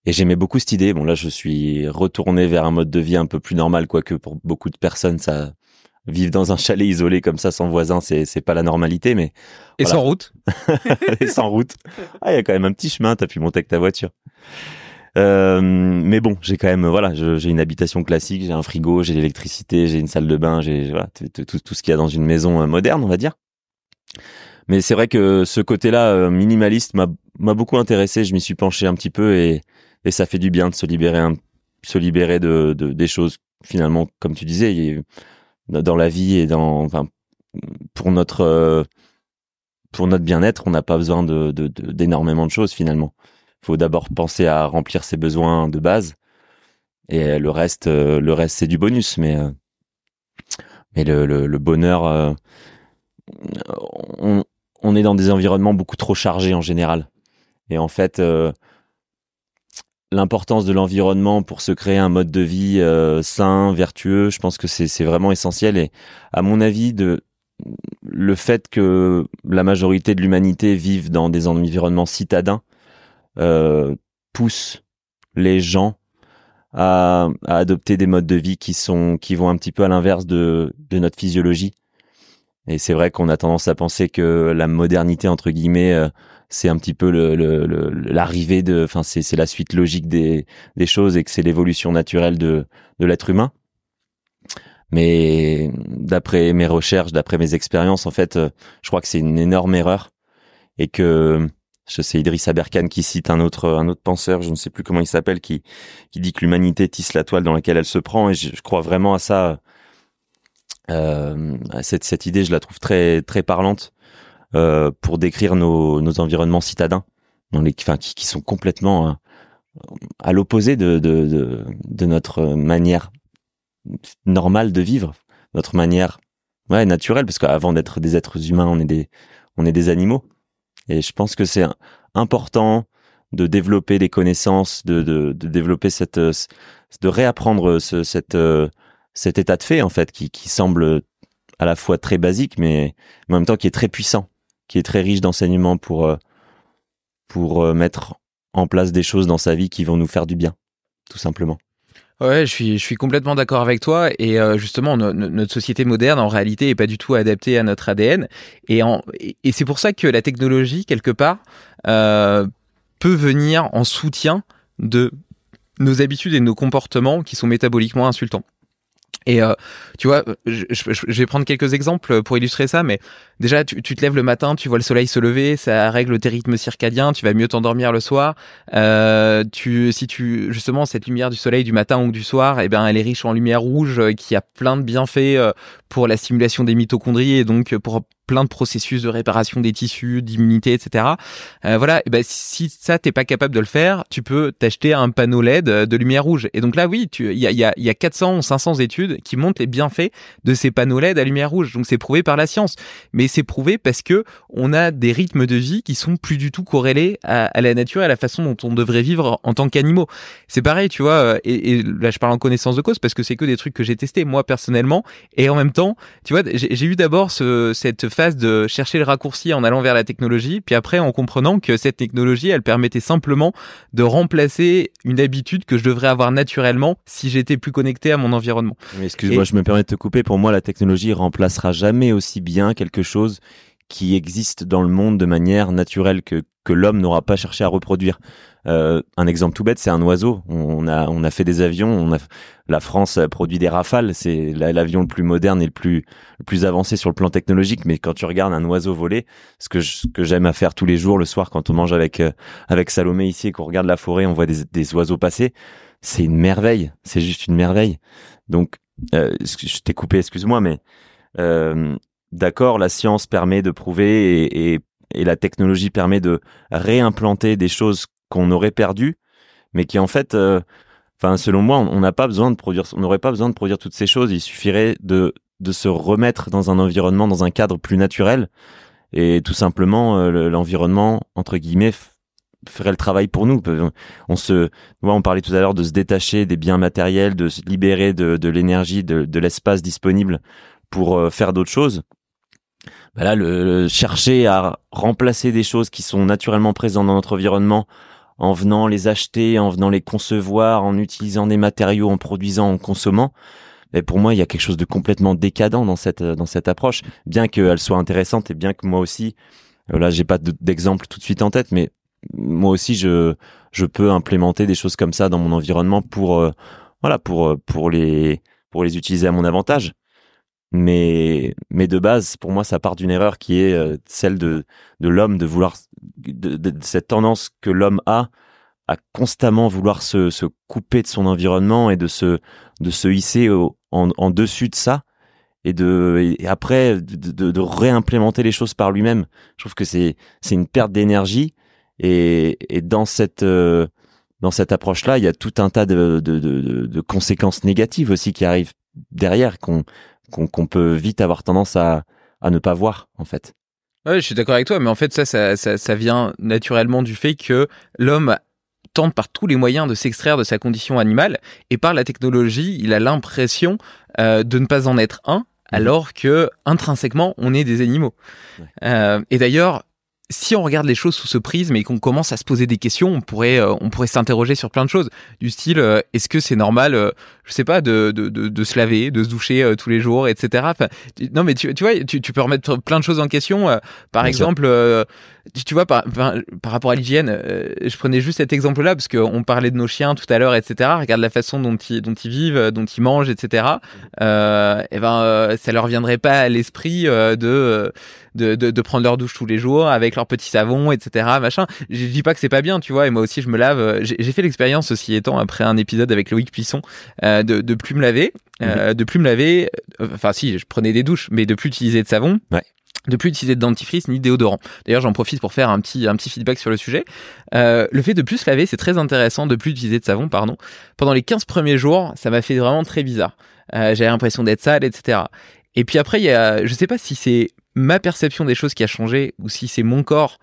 Et j'aimais beaucoup cette idée. Bon là, je suis retourné vers un mode de vie un peu plus normal, quoique pour beaucoup de personnes, ça vivre dans un chalet isolé comme ça sans voisin, c'est c'est pas la normalité, mais Et Voilà. sans route. et sans route. Ah, il y a quand même un petit chemin, t'as pu monter avec ta voiture. Euh, mais bon, j'ai quand même, voilà, j'ai une habitation classique, j'ai un frigo, j'ai l'électricité, j'ai une salle de bain, j'ai voilà, tout, ce qu'il y a dans une maison euh, moderne, on va dire. Mais c'est vrai que ce côté-là euh, minimaliste m'a beaucoup intéressé. Je m'y suis penché un petit peu et ça fait du bien de se libérer se libérer de, de des choses finalement, comme tu disais, dans la vie et dans, enfin, pour notre pour notre bien-être, on n'a pas besoin d'énormément de, choses finalement. Faut d'abord penser à remplir ses besoins de base et le reste, euh, le reste c'est du bonus. Mais euh, mais le, bonheur, euh, on, est dans des environnements beaucoup trop chargés en général. Et en fait, euh, l'importance de l'environnement pour se créer un mode de vie euh, sain, vertueux, je pense que c'est vraiment essentiel. Et à mon avis, le fait que la majorité de l'humanité vive dans des environnements citadins euh, pousse les gens à, à, adopter des modes de vie qui sont qui vont un petit peu à l'inverse de, de notre physiologie. Et c'est vrai qu'on a tendance à penser que la modernité entre guillemets euh, c'est un petit peu l'arrivée le, de, enfin c'est la suite logique des, des choses et que c'est l'évolution naturelle de, de l'être humain. Mais d'après mes recherches, d'après mes expériences, en fait, euh, je crois que c'est une énorme erreur et que je sais Idriss Aberkan qui cite un autre un autre penseur, je ne sais plus comment il s'appelle, qui qui dit que l'humanité tisse la toile dans laquelle elle se prend et je, crois vraiment à ça. Euh, cette cette idée, je la trouve très très parlante euh, pour décrire nos nos environnements citadins, enfin qui, sont complètement euh, à l'opposé de, de, de de notre manière normale de vivre, notre manière ouais naturelle, parce qu'avant d'être des êtres humains, on est des on est des animaux. Et je pense que c'est important de développer les connaissances, de, de, de développer cette, de réapprendre ce, cette, cet état de fait en fait qui, qui semble à la fois très basique, mais, mais en même temps qui est très puissant, qui est très riche d'enseignements pour pour mettre en place des choses dans sa vie qui vont nous faire du bien, tout simplement. Ouais, je suis, je suis complètement d'accord avec toi. Et euh, justement, notre société moderne, en réalité, est pas du tout adaptée à notre ADN. Et, en, et, c'est pour ça que la technologie, quelque part, euh, peut venir en soutien de nos habitudes et nos comportements qui sont métaboliquement insultants. Et euh, tu vois, je, je, vais prendre quelques exemples pour illustrer ça, mais déjà, tu, tu, te lèves le matin, tu vois le soleil se lever, ça règle tes rythmes circadiens, tu vas mieux t'endormir le soir. Euh, tu, si tu justement cette lumière du soleil du matin ou du soir, eh ben, elle est riche en lumière rouge, euh, qui a plein de bienfaits euh, pour la stimulation des mitochondries et donc pour plein de processus de réparation des tissus, d'immunité, etc. Euh, voilà, et ben si ça t'es pas capable de le faire, tu peux t'acheter un panneau LED de lumière rouge. Et donc là, oui, il y a, y, a, y a 400 ou 500 études qui montrent les bienfaits de ces panneaux LED à lumière rouge. Donc c'est prouvé par la science, mais c'est prouvé parce que on a des rythmes de vie qui sont plus du tout corrélés à, à la nature et à la façon dont on devrait vivre en tant qu'animaux. C'est pareil, tu vois. Euh, et, et, là, je parle en connaissance de cause parce que c'est que des trucs que j'ai testés moi personnellement. Et en même temps, tu vois, j'ai eu d'abord ce, cette phase de chercher le raccourci en allant vers la technologie, puis après en comprenant que cette technologie, elle permettait simplement de remplacer une habitude que je devrais avoir naturellement si j'étais plus connecté à mon environnement. Excuse-moi, je me permets de te couper. Pour moi, la technologie remplacera jamais aussi bien quelque chose qui existe dans le monde de manière naturelle que, que l'homme n'aura pas cherché à reproduire. Euh, un exemple tout bête, c'est un oiseau. On a, on a fait des avions. On a, la France produit des rafales. C'est l'avion le plus moderne et le plus, le plus avancé sur le plan technologique. Mais quand tu regardes un oiseau voler, ce que que j'aime à faire tous les jours le soir quand on mange avec euh, avec Salomé ici et qu'on regarde la forêt, on voit des, des oiseaux passer. C'est une merveille. C'est juste une merveille. Donc, euh, je t'ai coupé, excuse-moi, mais d'accord, la science permet de prouver et, la technologie permet de réimplanter des choses qu'on aurait perdues, mais qui en fait, euh, enfin selon moi, on n'a pas besoin de produire, on n'aurait pas besoin de produire toutes ces choses. Il suffirait de de se remettre dans un environnement, dans un cadre plus naturel, et tout simplement euh, l'environnement entre guillemets ferait le travail pour nous. On se, on parlait tout à l'heure de se détacher des biens matériels, de se libérer de, de l'énergie, de, de l'espace disponible pour euh, faire d'autres choses. Bah là, le, le, chercher à remplacer des choses qui sont naturellement présentes dans notre environnement en venant les acheter, en venant les concevoir, en utilisant des matériaux, en produisant, en consommant. Mais pour moi, il y a quelque chose de complètement décadent dans cette dans cette approche, bien qu'elle soit intéressante et bien que moi aussi, euh, là, j'ai pas d'exemple tout de suite en tête, mais moi aussi, je je peux implémenter des choses comme ça dans mon environnement pour euh, voilà pour pour les pour les utiliser à mon avantage mais mais de base pour moi ça part d'une erreur qui est euh, celle de de l'homme de vouloir de, cette tendance que l'homme a à constamment vouloir se, se couper de son environnement et de se de se hisser en, en dessus de ça et de après de, réimplémenter les choses par lui-même. Je trouve que c'est c'est une perte d'énergie et, et dans cette euh, dans cette approche là il y a tout un tas de, de, conséquences négatives aussi qui arrivent derrière qu'on peut vite avoir tendance à, à ne pas voir en fait. Ouais, je suis d'accord avec toi, mais en fait ça, ça, ça, ça vient naturellement du fait que l'homme tente par tous les moyens de s'extraire de sa condition animale et par la technologie, il a l'impression euh, de ne pas en être un, alors que intrinsèquement on est des animaux. Ouais. Euh, et d'ailleurs, si on regarde les choses sous ce prisme et qu'on commence à se poser des questions, on pourrait, euh, on pourrait s'interroger sur plein de choses. Du style, euh, est-ce que c'est normal, euh, je sais pas, de, de, de, de se laver, de se doucher euh, tous les jours, etc. Enfin, tu- non, mais tu, tu vois, tu, tu peux remettre plein de choses en question. euh, par Bien exemple, euh, tu, vois, par, par, par rapport à l'hygiène, euh, je prenais juste cet exemple-là parce qu'on parlait de nos chiens tout à l'heure, etc. Regarde la façon dont ils, dont ils vivent, euh, dont ils mangent, etc. Euh, et ben, euh, ça leur viendrait pas à l'esprit euh, de, euh, de, de, de prendre leur douche tous les jours avec leur petit savon, etc. Machin. Je dis pas que c'est pas bien, tu vois. Et moi aussi, je me lave. J'ai fait l'expérience aussi étant après un épisode avec Loïc Puisson euh, de, de plus me laver, euh, de plus me laver. Enfin, si, je prenais des douches, mais de plus utiliser de savon. Ouais. De plus utiliser de dentifrice ni de déodorant. D'ailleurs, j'en profite pour faire un petit un petit feedback sur le sujet. Euh, le fait de plus se laver, c'est très intéressant. De plus utiliser de savon, pardon. Pendant les 15 premiers jours, ça m'a fait vraiment très bizarre. Euh, J'avais l'impression d'être sale, etc. Et puis après, il y a, je sais pas si c'est ma perception des choses qui a changé ou si c'est mon corps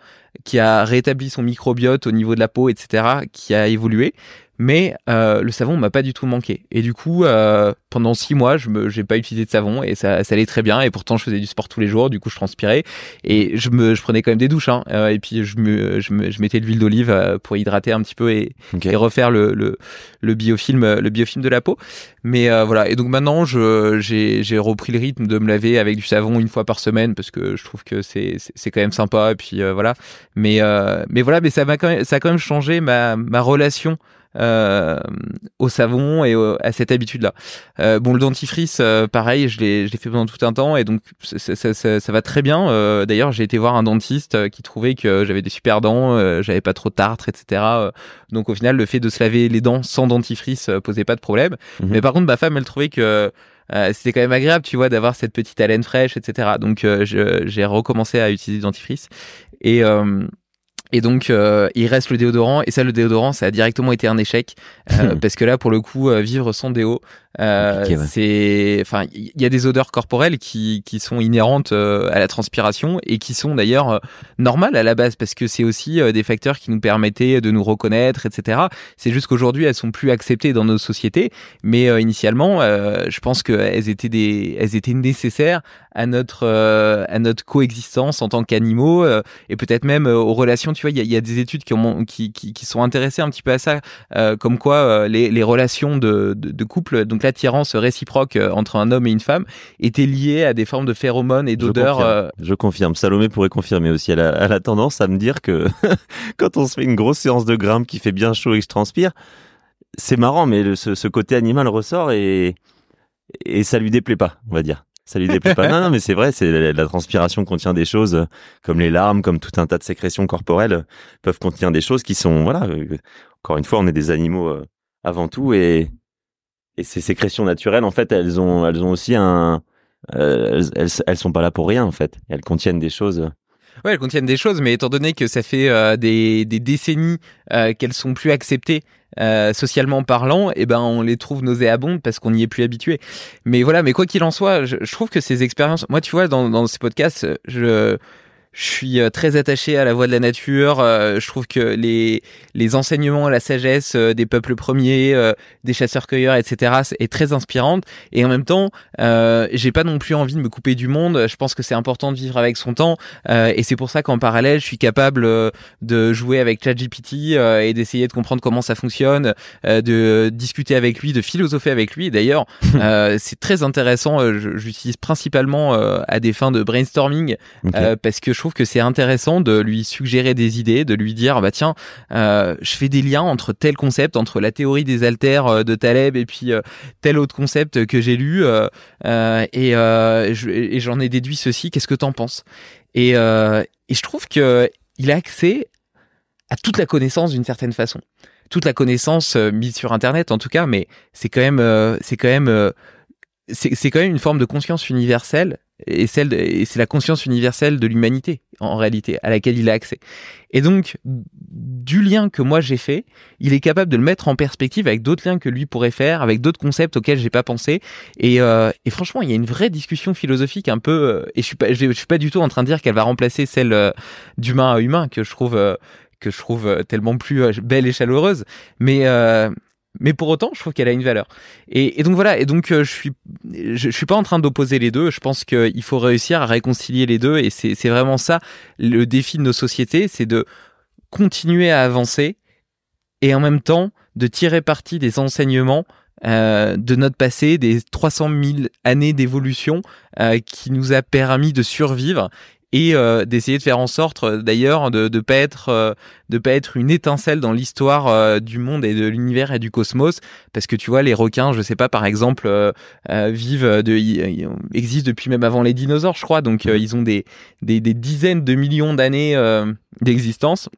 qui a rétabli son microbiote au niveau de la peau, etc., qui a évolué. Mais euh, le savon m'a pas du tout manqué. Et du coup, euh, pendant six mois, je j'ai pas utilisé de savon et ça, ça allait très bien. Et pourtant, je faisais du sport tous les jours. Du coup, je transpirais et je me, je prenais quand même des douches. Hein. Euh, et puis, je me, je, me, je mettais de l'huile d'olive pour hydrater un petit peu et, refaire le, le, le biofilm, le biofilm de la peau. Mais euh, voilà. Et donc maintenant, j'ai, repris le rythme de me laver avec du savon une fois par semaine parce que je trouve que c'est, quand même sympa. Et puis voilà. Mais, mais voilà. Mais ça m'a quand même, ça a quand même changé ma, ma relation. Euh, au savon et au- à cette habitude-là. Euh, bon, le dentifrice, euh, pareil, je l'ai, je l'ai fait pendant tout un temps et donc ça, ça, ça, ça va très bien. Euh, d'ailleurs, j'ai été voir un dentiste euh, qui trouvait que j'avais des super dents, euh, j'avais pas trop de tartre, etc. Donc au final, le fait de se laver les dents sans dentifrice posait pas de problème. Mhm. Mais par contre, ma femme, elle trouvait que euh, c'était quand même agréable, tu vois, d'avoir cette petite haleine fraîche, etc. Donc euh, j'ai recommencé à utiliser du dentifrice et euh, et donc, euh, il reste le déodorant. Et ça, le déodorant, ça a directement été un échec. euh, parce que là, pour le coup, euh, vivre sans déo, euh, ouais. c'est... Enfin, il y a des odeurs corporelles qui, qui sont inhérentes euh, à la transpiration et qui sont d'ailleurs euh, normales à la base parce que c'est aussi euh, des facteurs qui nous permettaient de nous reconnaître, etc. C'est juste qu'aujourd'hui, elles sont plus acceptées dans nos sociétés. Mais euh, initialement, euh, je pense qu'elles étaient, des... elles étaient nécessaires à notre, euh, à notre coexistence en tant qu'animaux euh, et peut-être même aux relations. Tu vois, il y a, y a des études qui, ont, qui, qui, qui sont intéressées un petit peu à ça, euh, comme quoi euh, les, les relations de, de, de couple, donc l'attirance réciproque euh, entre un homme et une femme, étaient liées à des formes de phéromones et d'odeurs. euh, Je confirme. Salomé pourrait confirmer aussi. Elle a, elle a tendance à me dire que quand on se fait une grosse séance de grimpe qui fait bien chaud et que je transpire, c'est marrant, mais le- ce, ce côté animal ressort et, et ça lui déplaît pas, on va dire. Ça lui déplaît pas. Non, non, mais c'est vrai, c'est la, la transpiration contient des choses euh, comme les larmes, comme tout un tas de sécrétions corporelles peuvent contenir des choses qui sont, voilà. Encore une fois, on est des animaux avant tout et et ces sécrétions naturelles, en fait, elles ont, elles ont aussi un, euh, elles, elles, sont pas là pour rien en fait. Elles contiennent des choses. Ouais, elles contiennent des choses, mais étant donné que ça fait euh, des, décennies euh, qu'elles sont plus acceptées euh, socialement parlant, et ben on les trouve nauséabondes parce qu'on n'y est plus habitué. Mais voilà, mais quoi qu'il en soit, je, trouve que ces expériences, moi tu vois, dans ces podcasts, je je suis euh, très attaché à la voix de la nature. euh, je trouve que les, les enseignements, la sagesse euh, des peuples premiers, des chasseurs-cueilleurs, etc., est très inspirante. Et en même temps, euh, j'ai pas non plus envie de me couper du monde. Je pense que c'est important de vivre avec son temps. Euh, et c'est pour ça qu'en parallèle, je suis capable de jouer avec ChatGPT euh, et d'essayer de comprendre comment ça fonctionne, euh, de discuter avec lui, de philosopher avec lui. D'ailleurs, euh, c'est très intéressant. je- J'utilise principalement euh, à des fins de brainstorming Ok. euh, parce que je trouve que c'est intéressant de lui suggérer des idées, de lui dire bah tiens, euh, je fais des liens entre tel concept, entre la théorie des haltères euh, de Taleb et puis euh, tel autre concept que j'ai lu et, je- et j'en ai déduit ceci. Qu'est-ce que t'en penses? Et, je trouve que il a accès à toute la connaissance d'une certaine façon, toute la connaissance mise sur Internet en tout cas, mais c'est quand même, c'est quand même, c'est quand même une forme de conscience universelle et celle et c'est la conscience universelle de l'humanité en réalité à laquelle il a accès. Et donc du lien que moi j'ai fait, il est capable de le mettre en perspective avec d'autres liens que lui pourrait faire, avec d'autres concepts auxquels j'ai pas pensé. Et, euh, et, franchement, il y a une vraie discussion philosophique un peu. Euh, et je suis pas, je, suis pas du tout en train de dire qu'elle va remplacer celle euh, d'humain à humain que je trouve que je trouve tellement plus belle et chaleureuse. Mais mais pour autant, je trouve qu'elle a une valeur. Et, donc voilà. Et donc je suis, je, suis pas en train d'opposer les deux. Je pense qu'il faut réussir à réconcilier les deux. Et c'est vraiment ça le défi de nos sociétés, c'est de continuer à avancer et en même temps de tirer parti des enseignements euh, de notre passé, des 300 000 années d'évolution euh, qui nous a permis de survivre et euh, d'essayer de faire en sorte d'ailleurs de ne pas être de pas être une étincelle dans l'histoire du monde et de l'univers et du cosmos. Parce que tu vois les requins je sais pas par exemple vivent de existent depuis même avant les dinosaures je crois. Donc ils ont des, des, des dizaines de millions d'années d'existence.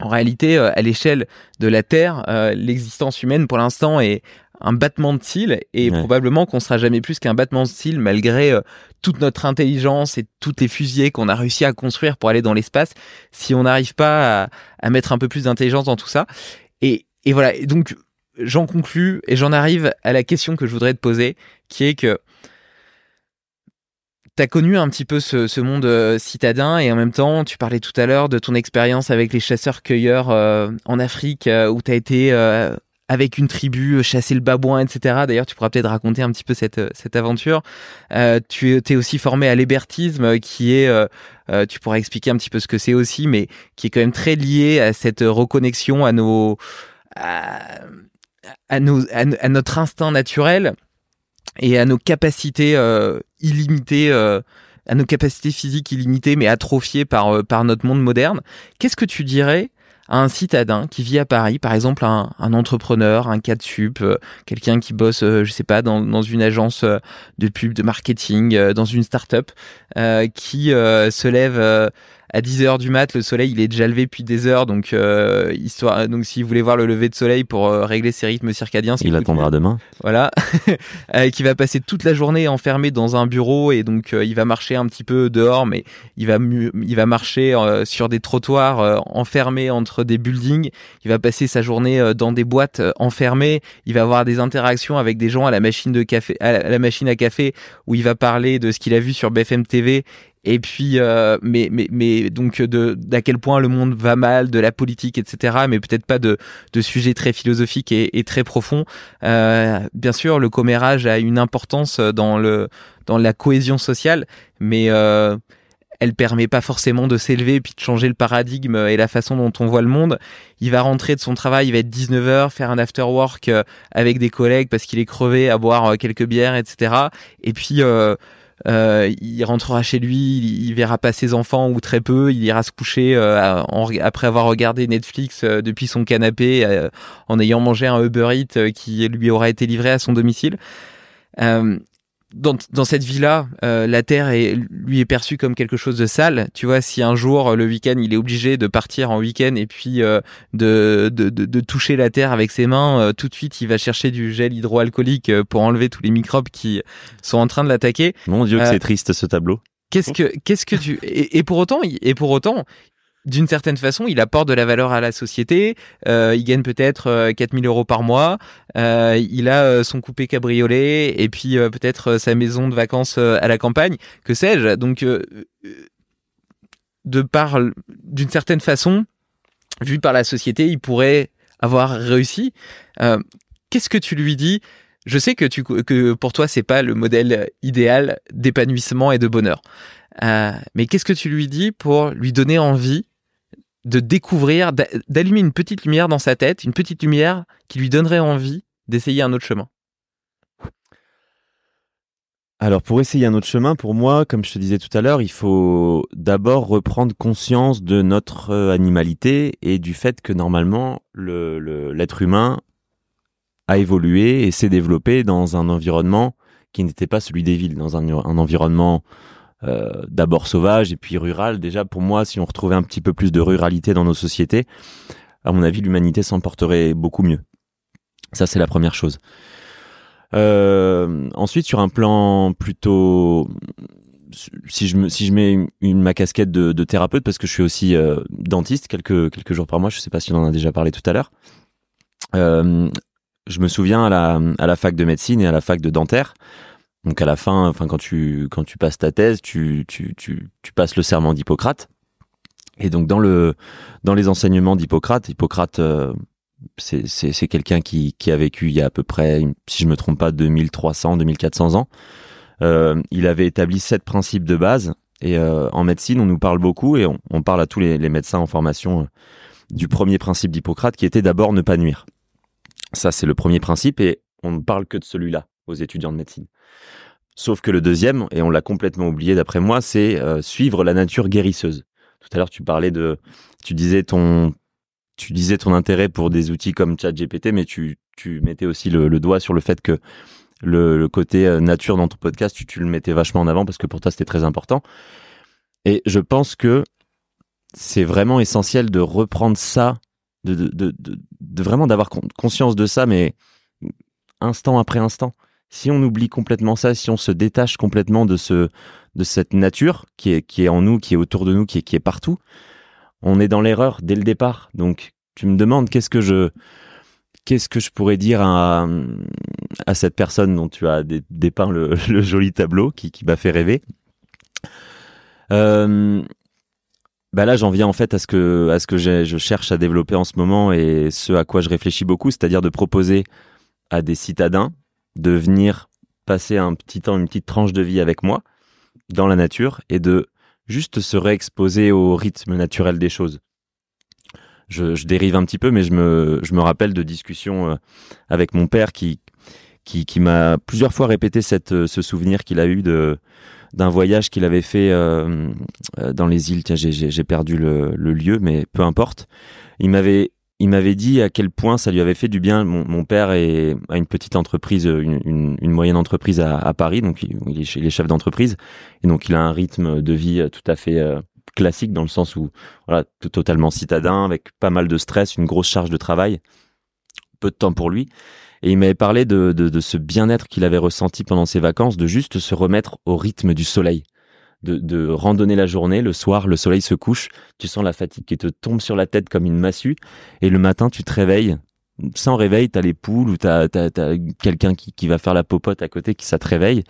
En réalité, euh, à l'échelle de la Terre, euh, l'existence humaine pour l'instant est un battement de cils et probablement qu'on sera jamais plus qu'un battement de cils malgré euh, toute notre intelligence et toutes les fusillés qu'on a réussi à construire pour aller dans l'espace si on n'arrive pas à, mettre un peu plus d'intelligence dans tout ça. Et, et voilà, et donc j'en conclus et j'en arrive à la question que je voudrais te poser qui est que tu as connu un petit peu ce, monde euh, citadin et en même temps, tu parlais tout à l'heure de ton expérience avec les chasseurs-cueilleurs euh, en Afrique euh, où tu as été avec une tribu chasser le babouin, etc. D'ailleurs, tu pourras peut-être raconter un petit peu cette, cette aventure. tu es aussi formé à l'hébertisme qui est, tu pourras expliquer un petit peu ce que c'est aussi, mais qui est quand même très lié à cette reconnexion à nos... à, notre instinct naturel et à nos capacités euh, illimitées, euh, à nos capacités physiques illimitées, mais atrophiées par, euh, par notre monde moderne. Qu'est-ce que tu dirais un citadin qui vit à Paris, par exemple un, un entrepreneur, un cadre sup, quelqu'un qui bosse, je sais pas, dans, dans une agence de pub, de marketing, dans une start-up, qui se lève à 10 heures du mat, le soleil il est déjà levé depuis des heures, donc euh, histoire, donc s'il voulait voir le lever de soleil pour euh, régler ses rythmes circadiens, il attendra demain. Voilà, euh, qui va passer toute la journée enfermé dans un bureau et donc il va marcher un petit peu dehors, mais il va il va marcher sur des trottoirs enfermés entre des buildings. Il va passer sa journée dans des boîtes enfermées. Il va avoir des interactions avec des gens à la machine de café, à la machine à café où il va parler de ce qu'il a vu sur BFM TV et puis euh, mais mais mais donc de d'à quel point le monde va mal de la politique etc mais peut-être pas de de sujets très philosophiques et, et très profonds euh, bien sûr le commérage a une importance dans le dans la cohésion sociale mais euh, elle permet pas forcément de s'élever puis de changer le paradigme et la façon dont on voit le monde. Il va rentrer de son travail, il va être 19h, faire un after work euh, avec des collègues parce qu'il est crevé à boire euh, quelques bières, etc. Et puis euh, euh, il rentrera chez lui, il, verra pas ses enfants ou très peu, il ira se coucher euh, après avoir regardé Netflix euh, depuis son canapé en ayant mangé un Uber Eats qui lui aura été livré à son domicile dans, dans cette vie-là, euh, la terre est, lui est perçue comme quelque chose de sale. Tu vois, si un jour le week-end il est obligé de partir en week-end et puis euh, de, de, de, de, toucher la terre avec ses mains, euh, tout de suite il va chercher du gel hydroalcoolique pour enlever tous les microbes qui sont en train de l'attaquer. Mon Dieu, que c'est triste ce tableau. Qu'est-ce que qu'est-ce que tu et, et, pour autant et pour autant d'une certaine façon, il apporte de la valeur à la société. Euh, il gagne peut-être euh, 4000 euros par mois. Euh, il a euh, son coupé cabriolet et puis euh, peut-être sa maison de vacances à la campagne. Que sais-je? Donc, de par, d'une certaine façon, vu par la société, il pourrait avoir réussi. Qu'est-ce que tu lui dis? Je sais que pour toi, c'est pas le modèle idéal d'épanouissement et de bonheur. mais qu'est-ce que tu lui dis pour lui donner envie de découvrir, d'allumer une petite lumière dans sa tête, une petite lumière qui lui donnerait envie d'essayer un autre chemin. Alors pour essayer un autre chemin, pour moi, comme je te disais tout à l'heure, il faut d'abord reprendre conscience de notre euh, animalité et du fait que normalement l'être humain a évolué et s'est développé dans un environnement qui n'était pas celui des villes, dans un, un environnement euh, d'abord sauvage et puis rural. Déjà, pour moi, si on retrouvait un petit peu plus de ruralité dans nos sociétés, à mon avis, l'humanité s'en porterait beaucoup mieux. Ça, c'est la première chose. Euh, ensuite, sur un plan plutôt si je si je mets une, ma casquette de, de, thérapeute parce que je suis aussi euh, dentiste quelques quelques jours par mois, je sais pas si on en a déjà parlé tout à l'heure. Euh, je me souviens à la à la fac de médecine et à la fac de dentaire. Donc à la fin, enfin quand tu quand tu passes ta thèse, tu tu tu, tu passes le serment d'Hippocrate. Et donc dans le dans les enseignements d'Hippocrate, Hippocrate, euh, c'est c'est quelqu'un qui qui a vécu il y a à peu près, si je me trompe pas, 2300 2400 ans. Euh, il avait établi sept principes de base. Et euh, en médecine, on nous parle beaucoup et on, parle à tous les, médecins en formation du premier principe d'Hippocrate qui était d'abord ne pas nuire. Ça, c'est le premier principe et on ne parle que de celui-là aux étudiants de médecine. Sauf que le deuxième, et on l'a complètement oublié d'après moi, c'est suivre la nature guérisseuse. Tout à l'heure, tu parlais de, tu disais ton, tu disais ton intérêt pour des outils comme ChatGPT, mais tu, tu mettais aussi le, doigt sur le fait que le, côté euh, nature dans ton podcast, tu, le mettais vachement en avant parce que pour toi c'était très important. Et je pense que c'est vraiment essentiel de reprendre ça, de, de, de, vraiment d'avoir conscience de ça, mais instant après instant. Si on oublie complètement ça, si on se détache complètement de ce de cette nature qui est qui est en nous, qui est autour de nous, qui est qui est partout, on est dans l'erreur dès le départ. Donc tu me demandes qu'est-ce que je qu'est-ce que je pourrais dire à, à cette personne dont tu as dépeint le, joli tableau qui, qui m'a fait rêver? Euh, bah là, j'en viens en fait à ce que, à ce que je cherche à développer en ce moment et ce à quoi je réfléchis beaucoup, c'est-à-dire de proposer à des citadins de venir passer un petit temps, une petite tranche de vie avec moi dans la nature et de juste se réexposer au rythme naturel des choses je, dérive un petit peu, mais je me, je me rappelle de discussions euh, avec mon père qui, qui, qui m'a plusieurs fois répété cette, euh, ce souvenir qu'il a eu de d'un voyage qu'il avait fait euh, dans les îles. Tiens, j'ai perdu le, le, lieu, mais peu importe. Il m'avait il m'avait dit à quel point ça lui avait fait du bien. Mon, père est, a une petite entreprise, une, une, une moyenne entreprise à, Paris, donc il, est, chef d'entreprise, et donc il a un rythme de vie tout à fait classique dans le sens où voilà totalement citadin avec pas mal de stress, une grosse charge de travail, peu de temps pour lui. Et il m'avait parlé de, de, ce bien-être qu'il avait ressenti pendant ses vacances, de juste se remettre au rythme du soleil, de, de randonner la journée, le soir, le soleil se couche, tu sens la fatigue qui te tombe sur la tête comme une massue, et le matin tu te réveilles, sans réveil, t'as les poules ou t'as as, quelqu'un qui, qui va faire la popote à côté qui ça te réveille,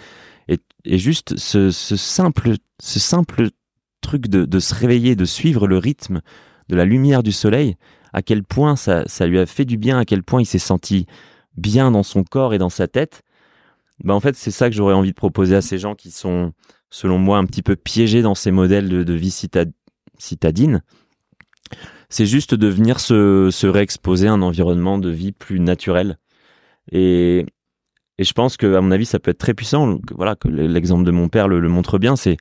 et, et juste ce, ce simple, ce simple truc de, se réveiller, de suivre le rythme de la lumière du soleil, à quel point ça, ça lui a fait du bien, à quel point il s'est senti bien dans son corps et dans sa tête. Ben en fait, c'est ça que j'aurais envie de proposer à ces gens qui sont, selon moi, un petit peu piégés dans ces modèles de, vie citadine. C'est juste de venir se, se réexposer à un environnement de vie plus naturel. Et, et je pense que, mon avis, ça peut être très puissant. Voilà, l'exemple de mon père le, montre bien. C'est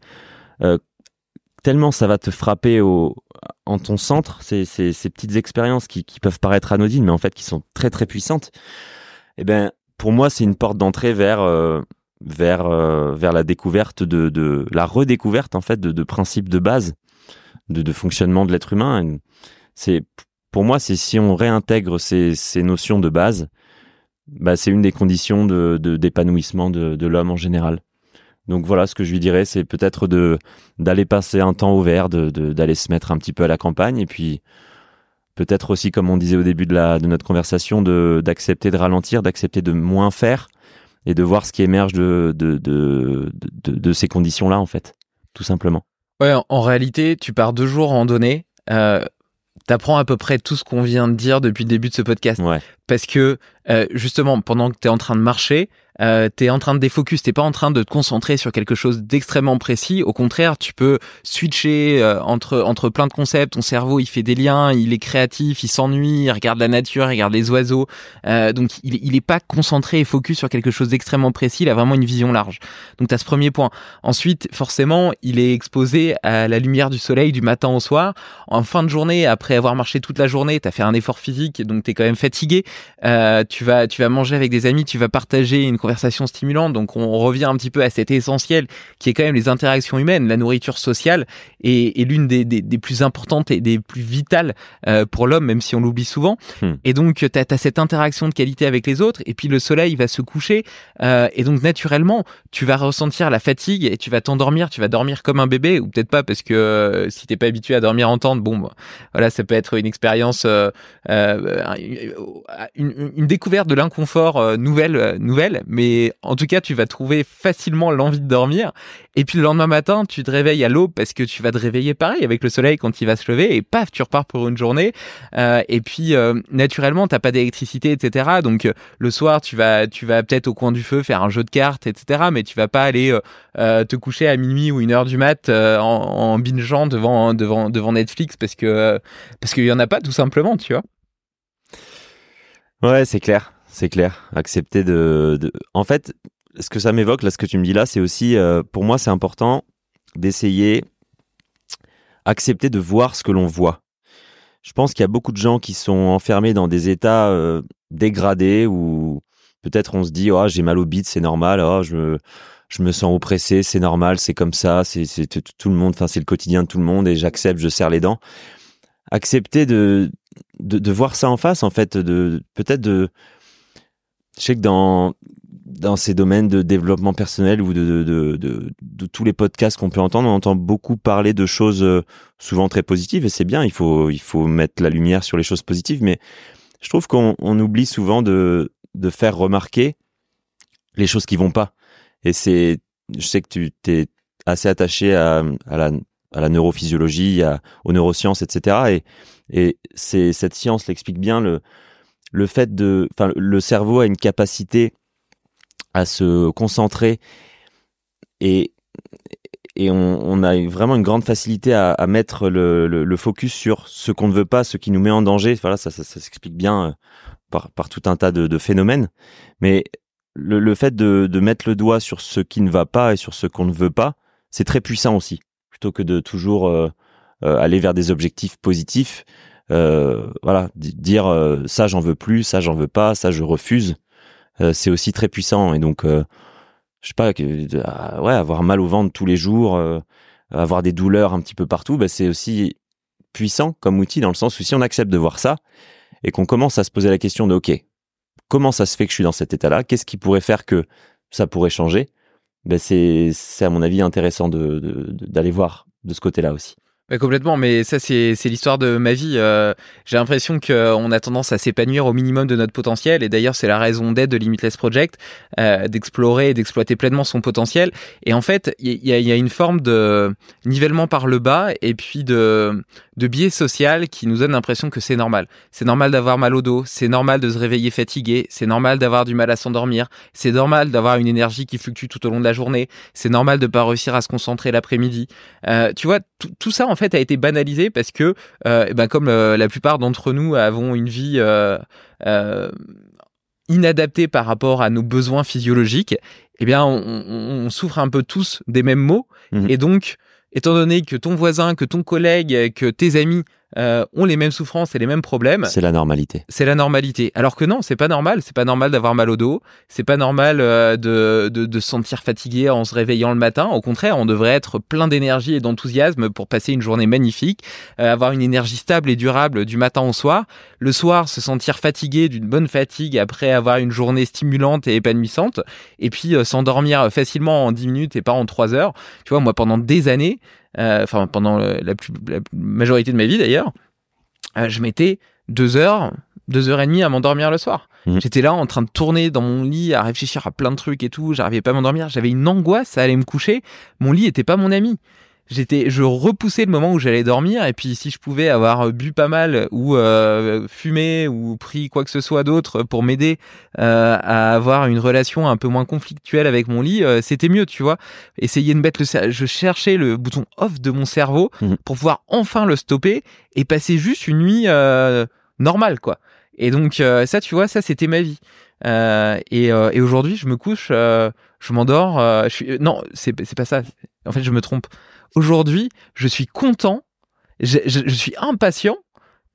euh, tellement ça va te frapper en ton centre, ces, ces, petites expériences qui, peuvent paraître anodines, mais en fait qui sont très très puissantes. Eh ben, pour moi, c'est une porte d'entrée vers euh, vers euh, vers la découverte de, de la redécouverte en fait de, de principes de base de, de fonctionnement de l'être humain. C'est pour moi, c'est si on réintègre ces, ces notions de base, bah, c'est une des conditions d'épanouissement de, de l'homme en général. Donc voilà, ce que je lui dirais, c'est peut-être de d'aller passer un temps au vert, d'aller se mettre un petit peu à la campagne, et puis peut-être aussi, comme on disait au début de la de notre conversation, d'accepter de ralentir, d'accepter de moins faire, et de voir ce qui émerge de de de de, de ces conditions-là en fait, tout simplement. Ouais, en réalité, tu pars deux jours randonnée. Euh, T'apprends à peu près tout ce qu'on vient de dire depuis le début de ce podcast. Ouais. Parce que euh, justement, pendant que tu es en train de marcher, euh, tu es en train de défocus, t'es pas en train de te concentrer sur quelque chose d'extrêmement précis. Au contraire, tu peux switcher euh, entre entre plein de concepts. Ton cerveau, il fait des liens, il est créatif, il s'ennuie, il regarde la nature, il regarde les oiseaux. Euh, donc, il, il est pas concentré et focus sur quelque chose d'extrêmement précis. Il a vraiment une vision large. Donc, tu as ce premier point. Ensuite, forcément, il est exposé à la lumière du soleil du matin au soir. En fin de journée, après avoir marché toute la journée, tu as fait un effort physique, donc tu es quand même fatigué. Euh, tu vas, tu vas manger avec des amis, tu vas partager une conversation stimulante. Donc, on revient un petit peu à cet essentiel qui est quand même les interactions humaines. La nourriture sociale est, est l'une des, des, des, plus importantes et des plus vitales euh, pour l'homme, même si on l'oublie souvent. Hmm. Et donc, tu as, as, cette interaction de qualité avec les autres. Et puis, le soleil va se coucher. Euh, et donc, naturellement, tu vas ressentir la fatigue et tu vas t'endormir. Tu vas dormir comme un bébé, ou peut-être pas, parce que euh, si t'es pas habitué à dormir en tente, bon, bah, voilà, ça peut être une expérience, euh, euh, une, une, découverte de l'inconfort nouvelle, nouvelle. Mais en tout cas, tu vas trouver facilement l'envie de dormir. Et puis le lendemain matin, tu te réveilles à l'aube parce que tu vas te réveiller pareil avec le soleil quand il va se lever et paf, tu repars pour une journée. Euh, et puis euh, naturellement, t'as pas d'électricité, etc. Donc euh, le soir, tu vas, tu vas peut-être au coin du feu faire un jeu de cartes, etc. Mais tu vas pas aller euh, te coucher à minuit ou une heure du mat en, en bingeant devant, devant, devant Netflix parce que parce qu'il y en a pas tout simplement, tu vois. Ouais, c'est clair, c'est clair. Accepter de, en fait ce que ça m'évoque, là, ce que tu me dis là, c'est aussi, euh, pour moi, c'est important d'essayer, accepter de voir ce que l'on voit. Je pense qu'il y a beaucoup de gens qui sont enfermés dans des états euh, dégradés où peut-être on se dit, oh, j'ai mal au bide, c'est normal, oh, je me, je me sens oppressé, c'est normal, c'est comme ça, c'est tout le monde, enfin, c'est le quotidien de tout le monde et j'accepte, je serre les dents. Accepter de, de, de voir ça en face, en fait, de peut-être de, je sais que dans dans ces domaines de développement personnel ou de, de, de, tous les podcasts qu'on peut entendre, on entend beaucoup parler de choses euh, souvent très positives et c'est bien, il faut, il faut mettre la lumière sur les choses positives, mais je trouve qu'on on oublie souvent de, de faire remarquer les choses qui vont pas. Et c'est, je sais que tu t'es assez attaché à, à, la, à la neurophysiologie, aux neurosciences, etc. Et, et c'est, cette science l'explique bien, le, le fait de, enfin, le cerveau a une capacité à se concentrer et et on, a vraiment une grande facilité à, mettre le, le, focus sur ce qu'on ne veut pas, ce qui nous met en danger. Voilà, ça, ça, s'explique bien euh, par, par, tout un tas de, de phénomènes. Mais le, le fait de, de, mettre le doigt sur ce qui ne va pas et sur ce qu'on ne veut pas, c'est très puissant aussi. Plutôt que de toujours euh, euh, aller vers des objectifs positifs, voilà, dire euh, ça j'en veux plus, ça j'en veux pas, ça je refuse. Euh, c'est aussi très puissant. Et donc, euh, je sais pas, euh, ouais, avoir mal au ventre tous les jours, avoir des douleurs un petit peu partout, bah, c'est aussi puissant comme outil dans le sens où si on accepte de voir ça et qu'on commence à se poser la question de OK, comment ça se fait que je suis dans cet état-là? Qu'est-ce qui pourrait faire que ça pourrait changer? Ben c'est, c'est à mon avis intéressant de, d'aller voir de ce côté-là aussi complètement, mais ça c'est l'histoire de ma vie. Euh, J'ai l'impression qu'on a tendance à s'épanouir au minimum de notre potentiel, et d'ailleurs c'est la raison d'être de Limitless Project, euh, d'explorer et d'exploiter pleinement son potentiel. Et en fait, il y, y, a une forme de nivellement par le bas, et puis de, de biais social qui nous donne l'impression que c'est normal. C'est normal d'avoir mal au dos, c'est normal de se réveiller fatigué, c'est normal d'avoir du mal à s'endormir, c'est normal d'avoir une énergie qui fluctue tout au long de la journée, c'est normal de pas réussir à se concentrer l'après-midi. Euh, tu vois, tout ça en fait a été banalisé parce que, euh, eh ben comme euh, la plupart d'entre nous avons une vie euh, inadaptée par rapport à nos besoins physiologiques, eh bien on, on, souffre un peu tous des mêmes maux mmh. et donc étant donné que ton voisin, que ton collègue, que tes amis euh, ont les mêmes souffrances et les mêmes problèmes. C'est la normalité. C'est la normalité. Alors que non, c'est pas normal. C'est pas normal d'avoir mal au dos. C'est pas normal euh, de, de, de, se sentir fatigué en se réveillant le matin. Au contraire, on devrait être plein d'énergie et d'enthousiasme pour passer une journée magnifique, euh, avoir une énergie stable et durable du matin au soir. Le soir, se sentir fatigué d'une bonne fatigue après avoir une journée stimulante et épanouissante. Et puis s'endormir facilement en 10 minutes et pas en 3 heures. Tu vois, moi, pendant des années, euh, enfin pendant la, plus, la majorité de ma vie d'ailleurs, euh, je mettais deux heures, deux heures et demie à m'endormir le soir. Mmh. J'étais là en train de tourner dans mon lit, à réfléchir à plein de trucs et tout. J'arrivais pas à m'endormir. J'avais une angoisse à aller me coucher. Mon lit était pas mon ami j'étais je repoussais le moment où j'allais dormir et puis si je pouvais avoir euh, bu pas mal ou euh, fumé ou pris quoi que ce soit d'autre pour m'aider euh, à avoir une relation un peu moins conflictuelle avec mon lit euh, c'était mieux tu vois. Essayer de mettre le je cherchais le bouton off de mon cerveau mmh. pour pouvoir enfin le stopper et passer juste une nuit euh, normale quoi. Et donc ça tu vois ça c'était ma vie. Et, et aujourd'hui je me couche je m'endors je suis non c'est c'est pas ça. En fait je me trompe Aujourd'hui, je suis content, je, je, je, suis impatient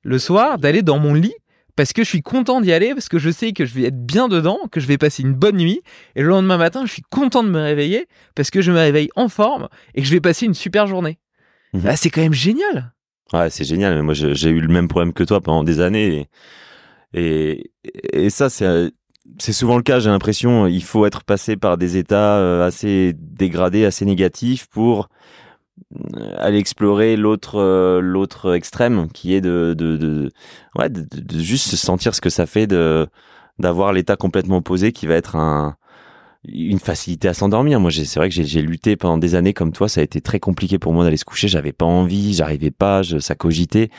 le soir d'aller dans mon lit parce que je suis content d'y aller, parce que je sais que je vais être bien dedans, que je vais passer une bonne nuit. Et le lendemain matin, je suis content de me réveiller, parce que je me réveille en forme et que je vais passer une super journée. Bah, c'est quand même génial. Ouais, c'est génial. Mais moi, j'ai eu le même problème que toi pendant des années. Et, et, et ça, c'est c'est souvent le cas. J'ai l'impression il faut être passé par des états euh, assez dégradés, assez négatifs pour aller explorer l'autre euh, l'autre extrême, qui est de de, de ouais de, de- juste se sentir ce que ça fait de d'avoir l'état complètement opposé, qui va être un une facilité à s'endormir. Moi, c'est vrai que j'ai- lutté pendant des années comme toi. Ça a été très compliqué pour moi d'aller se coucher. J'avais pas envie, j'arrivais pas, je, ça cogitait.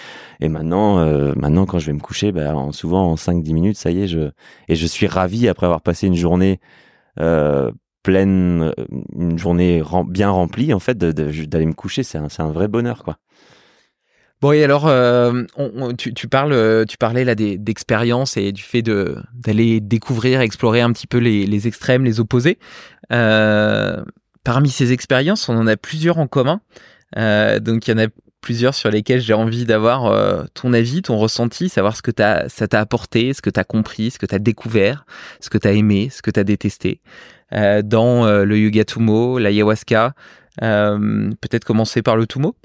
Et maintenant, euh, maintenant, quand je vais me coucher, ben, en- souvent en 5-10 minutes, ça y est, je et je suis ravi après avoir passé une journée euh, pleine, euh, une journée bien remplie en fait, d'aller me coucher. C'est un, un vrai bonheur, quoi. Bon et alors, euh, tu, tu parles, euh, tu parlais là d'expérience et du fait d'aller découvrir, explorer un petit peu les, extrêmes, les opposés. Parmi ces expériences, on en a plusieurs en commun. Donc il y en a plusieurs sur lesquelles j'ai envie d'avoir ton avis, ton ressenti, savoir ce que t'as, ça t'a apporté, ce que t'as compris, ce que t'as découvert, ce que t'as aimé, ce que t'as détesté euh, dans euh, le yoga tumo, l'ayahuasca. Euh, peut-être commencer par le tumo?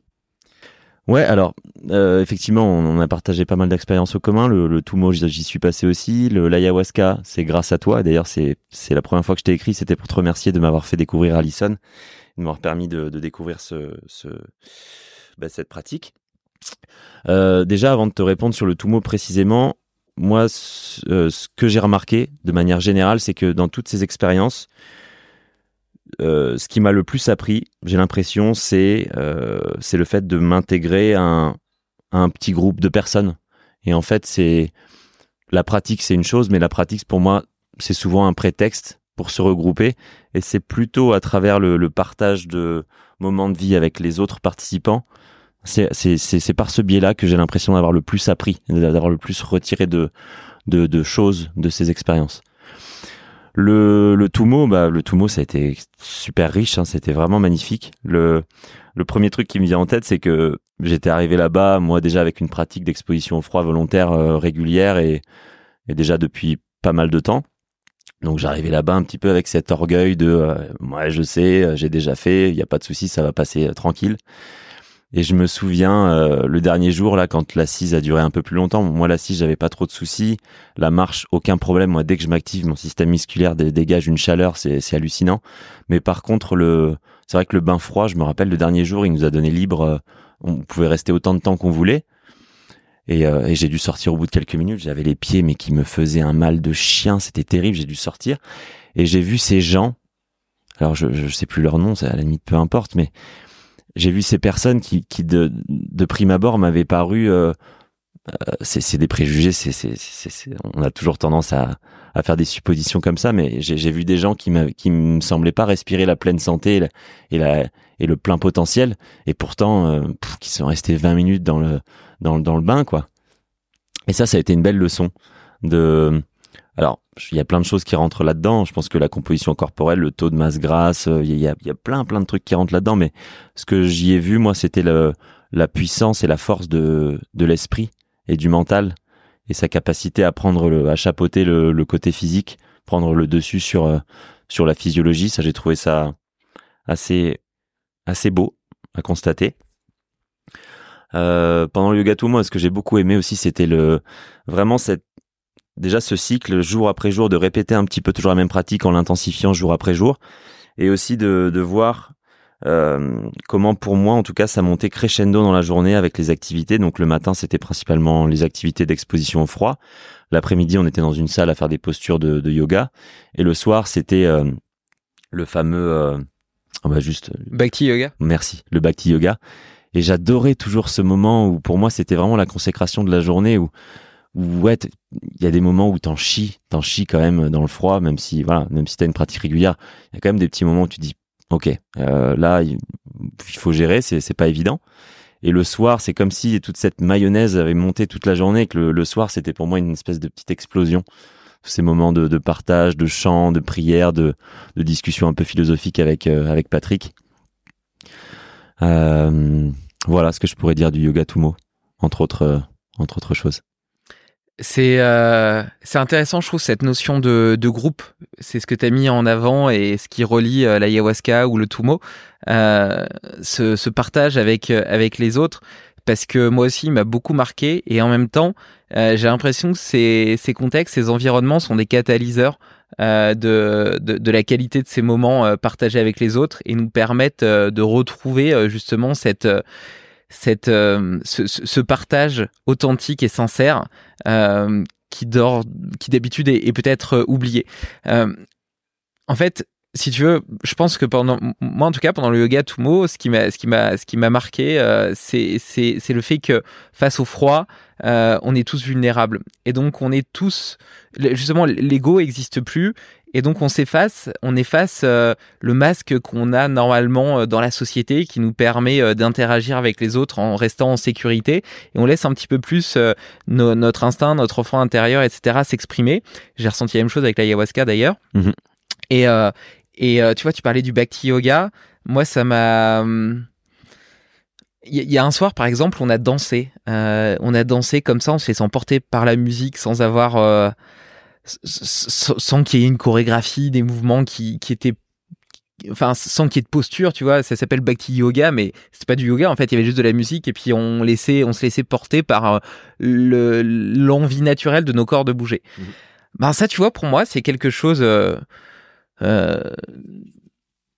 Ouais, alors effectivement, on, a partagé pas mal d'expériences au commun. Le, Tumo, j'y suis passé aussi. L'ayahuasca, c'est grâce à toi. D'ailleurs, c'est la première fois que je t'ai écrit, c'était pour te remercier de m'avoir fait découvrir Allison, de m'avoir permis de, découvrir bah, cette pratique. Déjà, avant de te répondre sur le Tumo précisément, moi, ce, euh, ce que j'ai remarqué de manière générale, c'est que dans toutes ces expériences, euh, ce qui m'a le plus appris, j'ai l'impression, c'est euh, le fait de m'intégrer à un, un petit groupe de personnes. Et en fait, c'est la pratique, c'est une chose, mais la pratique, pour moi, c'est souvent un prétexte pour se regrouper. Et c'est plutôt à travers le partage de moments de vie avec les autres participants. C'est par ce biais-là que j'ai l'impression d'avoir le plus appris, d'avoir le plus retiré de, de, de choses de ces expériences. Le, le Tumo, bah, le Tumo, ça a été super riche, hein, c'était vraiment magnifique. Le, le premier truc qui me vient en tête, c'est que j'étais arrivé là-bas, moi déjà avec une pratique d'exposition au froid volontaire euh, régulière et, et déjà depuis pas mal de temps. Donc j'arrivais là-bas un petit peu avec cet orgueil de, euh, moi je sais, euh, j'ai déjà fait, il n'y a pas de souci, ça va passer euh, tranquille. Et je me souviens euh, le dernier jour là, quand l'assise a duré un peu plus longtemps. Moi l'assise, j'avais pas trop de soucis. La marche, aucun problème. Moi, dès que je m'active, mon système musculaire dé- dégage une chaleur, c'est c'est hallucinant. Mais par contre, le, c'est vrai que le bain froid, je me rappelle le dernier jour, il nous a donné libre. euh, on pouvait rester autant de temps qu'on voulait. Et, euh, et j'ai dû sortir au bout de quelques minutes. J'avais les pieds, mais qui me faisaient un mal de chien. C'était terrible. J'ai dû sortir. Et j'ai vu ces gens. Alors, je, je sais plus leur nom, ça, à la limite, peu importe, mais j'ai vu ces personnes qui, qui de, de prime abord m'avaient paru. euh, euh, c'est des préjugés. C'est on a toujours tendance à, à faire des suppositions comme ça, mais j'ai vu des gens qui, qui me semblaient pas respirer la pleine santé et, la- et, le plein potentiel, et pourtant euh, qui sont restés 20 minutes dans le, dans, dans le bain, quoi. Et ça, ça a été une belle leçon de. Alors, il y a plein de choses qui rentrent là-dedans. Je pense que la composition corporelle, le taux de masse grasse, euh, il y a, plein, plein de trucs qui rentrent là-dedans. Mais ce que j'y ai vu, moi, c'était la puissance et la force de, l'esprit et du mental et sa capacité à prendre le, à chapeauter le, le côté physique, prendre le dessus sur, euh, sur la physiologie. Ça, j'ai trouvé ça assez, assez beau à constater. Euh, pendant le yoga tout moi, ce que j'ai beaucoup aimé aussi, c'était le vraiment cette déjà ce cycle jour après jour de répéter un petit peu toujours la même pratique en l'intensifiant jour après jour, et aussi de, de voir euh, comment pour moi en tout cas ça montait crescendo dans la journée avec les activités. Donc le matin c'était principalement les activités d'exposition au froid. L'après-midi on était dans une salle à faire des postures de, de yoga, et le soir c'était euh, le fameux euh, on va juste Bhakti Yoga. Merci, le Bhakti Yoga. Et j'adorais toujours ce moment où, pour moi, c'était vraiment la consécration de la journée où ouais, il y a des moments où t'en chies, t'en chies quand même dans le froid, même si, voilà, même si t'as une pratique régulière, il y a quand même des petits moments où tu dis, ok, euh, là, il faut gérer, c'est, pas évident. Et le soir, c'est comme si toute cette mayonnaise avait monté toute la journée, et que le, soir, c'était pour moi une espèce de petite explosion. Ces moments de, de partage, de chant, de prière, de, de discussion un peu philosophique avec, euh, avec Patrick. Euh, voilà ce que je pourrais dire du yoga Tumo, entre autres, euh, entre autres choses. C'est euh, c'est intéressant, je trouve, cette notion de, de groupe. C'est ce que tu as mis en avant et ce qui relie euh, l'ayahuasca ou le tumo, euh, ce, ce partage avec, euh, avec les autres. Parce que moi aussi, il m'a beaucoup marqué et en même temps, euh, j'ai l'impression que ces, ces contextes, ces environnements sont des catalyseurs euh, de, de, de, la qualité de ces moments partagés avec les autres et nous permettent de retrouver justement cette, cette, ce, ce, partage authentique et sincère qui, dort, qui d'habitude est, peut-être oublié. en fait, si tu veux, je pense que pendant moi en tout cas pendant le yoga Tumo, ce qui m'a ce qui m'a ce qui m'a marqué, euh, c'est c'est c'est le fait que face au froid, euh, on est tous vulnérables et donc on est tous justement l'ego existe plus et donc on s'efface, on efface euh, le masque qu'on a normalement euh, dans la société qui nous permet euh, d'interagir avec les autres en restant en sécurité et on laisse un petit peu plus no, notre instinct, notre enfant intérieur, etc. s'exprimer. J'ai ressenti la même chose avec l'ayahuasca d'ailleurs. Mmh. Et, et tu vois, tu parlais du Bhakti Yoga. Moi, ça m'a. Il y, a un soir, par exemple, on a dansé. On a dansé comme ça, on se laissant porter par la musique sans avoir. Sans qu'il y ait une chorégraphie, des mouvements qui, qui étaient enfin sans qu'il y ait de posture, tu vois, ça s'appelle Bhakti Yoga, mais c'est pas du yoga en fait, il y avait juste de la musique et puis on laissait, on se laissait porter par euh, le l'envie naturelle de nos corps de bouger. Mmh. Ben ça, tu vois, pour moi, c'est quelque chose. Euh, euh,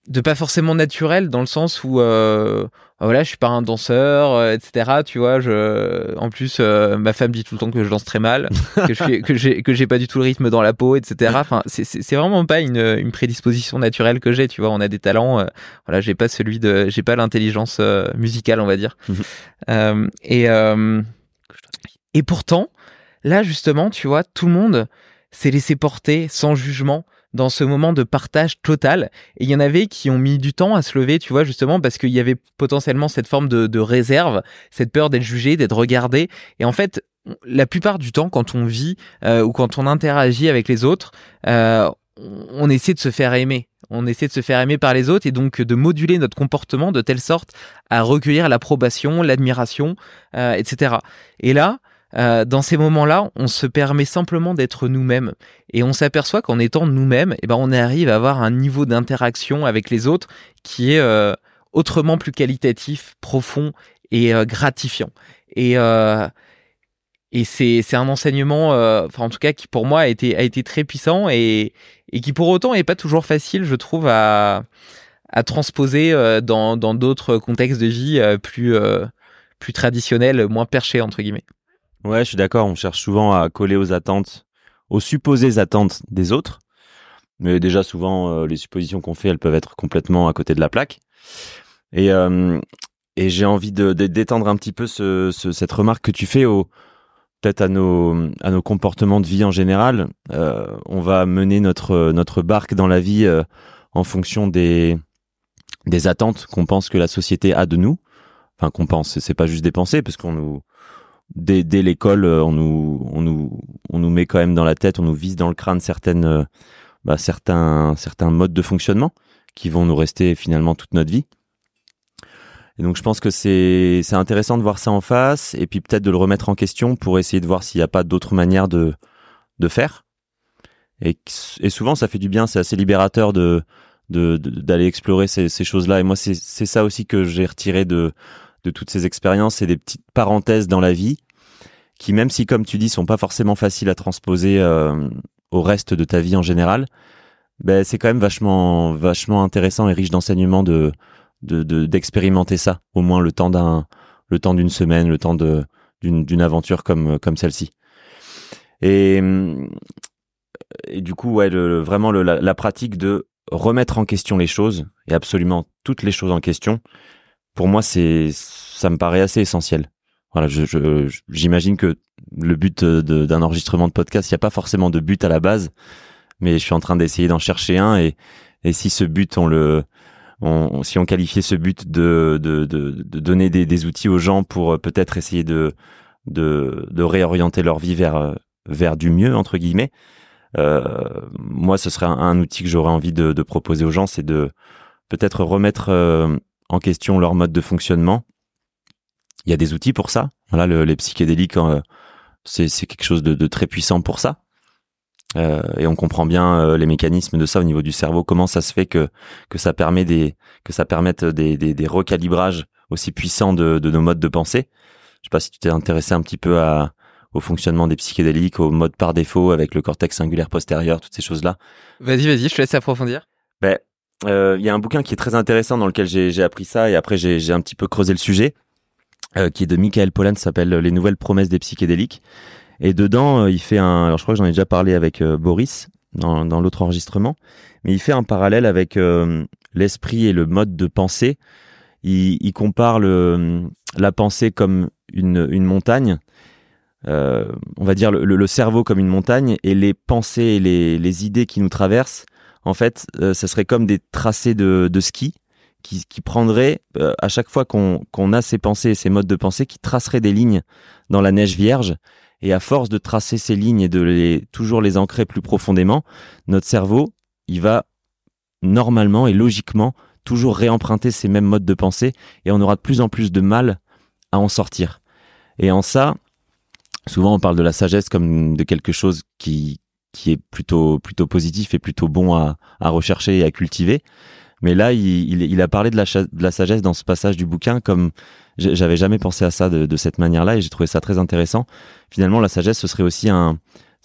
de pas forcément naturel dans le sens où euh, voilà je suis pas un danseur euh, etc tu vois je en plus euh, ma femme dit tout le temps que je danse très mal que je que j'ai que j'ai pas du tout le rythme dans la peau etc enfin c'est c'est vraiment pas une, une prédisposition naturelle que j'ai tu vois. On a des talents euh, voilà j'ai pas celui de j'ai pas l'intelligence euh, musicale on va dire. Mmh. et et pourtant là justement tu vois tout le monde s'est laissé porter sans jugement dans ce moment de partage total. Et il y en avait qui ont mis du temps à se lever, tu vois, justement, parce qu'il y avait potentiellement cette forme de, réserve, cette peur d'être jugé, d'être regardé. Et en fait, la plupart du temps, quand on vit euh, ou quand on interagit avec les autres, euh, on essaie de se faire aimer. On essaie de se faire aimer par les autres et donc de moduler notre comportement de telle sorte à recueillir l'approbation, l'admiration, euh, etc. Et là, euh, dans ces moments-là, on se permet simplement d'être nous-mêmes et on s'aperçoit qu'en étant nous-mêmes, eh ben on arrive à avoir un niveau d'interaction avec les autres qui est euh, autrement plus qualitatif, profond et euh, gratifiant. Et c'est un enseignement, en tout cas qui pour moi a été très puissant et qui pour autant est pas toujours facile, je trouve à transposer dans dans d'autres contextes de vie plus plus traditionnels, moins perchés entre guillemets. Ouais, je suis d'accord. On cherche souvent à coller aux attentes, aux supposées attentes des autres. Mais déjà, souvent, euh, les suppositions qu'on fait, elles peuvent être complètement à côté de la plaque. Et, euh, et j'ai envie de, de, d'étendre un petit peu ce, ce, cette remarque que tu fais au, peut-être à nos, à nos comportements de vie en général. Euh, on va mener notre, notre barque dans la vie euh, en fonction des, des attentes qu'on pense que la société a de nous. Enfin, qu'on pense, c'est pas juste des pensées, parce qu'on nous, dès, dès l'école, euh, on nous, on nous, on nous met quand même dans la tête, on nous vise dans le crâne certaines, euh, bah, certains, certains modes de fonctionnement qui vont nous rester finalement toute notre vie. Et donc je pense que c'est intéressant de voir ça en face et puis peut-être de le remettre en question pour essayer de voir s'il n'y a pas d'autres manières de de faire. Et, et souvent ça fait du bien, c'est assez libérateur de d'aller explorer ces, ces choses-là. Et moi c'est ça aussi que j'ai retiré de de toutes ces expériences et des petites parenthèses dans la vie qui, même si, comme tu dis, sont pas forcément faciles à transposer euh, au reste de ta vie en général, ben, c'est quand même vachement, vachement intéressant et riche d'enseignements de, d'expérimenter de, ça, au moins le temps d'un, le temps d'une semaine, le temps de, d'une, d'une aventure comme, comme celle-ci. Et, et du coup, ouais, le, vraiment le, la, la pratique de remettre en question les choses et absolument toutes les choses en question, pour moi, c'est, ça me paraît assez essentiel. Voilà, je, j'imagine que le but d'un enregistrement de podcast, il n'y a pas forcément de but à la base, mais je suis en train d'essayer d'en chercher un et, et si ce but, on le, on, si on qualifiait ce but de, de, de, de donner des, des, outils aux gens pour euh, peut-être essayer de, de, de réorienter leur vie vers, vers du mieux, entre guillemets, euh, moi, ce serait un, outil que j'aurais envie de, de, proposer aux gens, c'est de peut-être remettre euh, en question leur mode de fonctionnement. Il y a des outils pour ça. Voilà, le, les psychédéliques euh, c'est quelque chose de, de, très puissant pour ça. Euh, et on comprend bien euh, les mécanismes de ça au niveau du cerveau. Comment ça se fait que que ça permet des que ça permette des, des, des recalibrages aussi puissants de, de nos modes de pensée. Je sais pas si tu t'es intéressé un petit peu à au fonctionnement des psychédéliques, au mode par défaut avec le cortex singulaire postérieur, toutes ces choses-là. Vas-y, vas-y, je te laisse approfondir. Ben, euh, il y a un bouquin qui est très intéressant dans lequel j'ai appris ça et après j'ai un petit peu creusé le sujet, euh, qui est de Michael Pollan, s'appelle Les nouvelles promesses des psychédéliques. Et dedans, euh, il fait un. Alors je crois que j'en ai déjà parlé avec Boris dans, l'autre enregistrement, mais il fait un parallèle avec l'esprit et le mode de pensée. Il, compare la pensée comme une, montagne. On va dire le, cerveau comme une montagne et les pensées et les idées qui nous traversent, en fait, euh, ça serait comme des tracés de, de ski qui, qui prendraient euh, à chaque fois qu'on a ces pensées et ces modes de pensée, qui traceraient des lignes dans la neige vierge et à force de tracer ces lignes et de les, toujours les ancrer plus profondément, notre cerveau, il va normalement et logiquement toujours réemprunter ces mêmes modes de pensée et on aura de plus en plus de mal à en sortir. Et en ça, souvent on parle de la sagesse comme de quelque chose qui, qui est plutôt, plutôt positif et plutôt bon à, à rechercher et à cultiver. Mais là, il, il, a parlé de la, de la, sagesse dans ce passage du bouquin comme j'avais jamais pensé à ça de, cette manière-là et j'ai trouvé ça très intéressant. Finalement, la sagesse, ce serait aussi un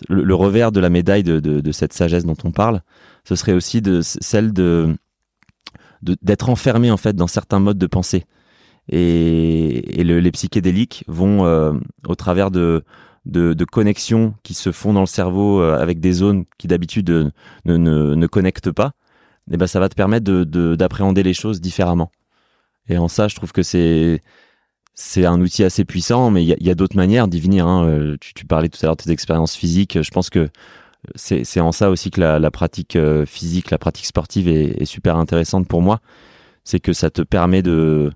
le, revers de la médaille de, de, cette sagesse dont on parle. Ce serait aussi de celle de d'être enfermé en fait dans certains modes de pensée. Et, et le, les psychédéliques vont euh, au travers de, de, de, connexions qui se font dans le cerveau euh, avec des zones qui d'habitude ne, ne, ne connectent pas eh ben ça va te permettre de d'appréhender les choses différemment. Et en ça, je trouve que c'est un outil assez puissant, mais il y a, d'autres manières d'y venir. Hein. Euh, tu, tu, parlais tout à l'heure de tes expériences physiques. Je pense que c'est en ça aussi que la, pratique euh, physique, la pratique sportive est super intéressante pour moi. C'est que ça te permet de,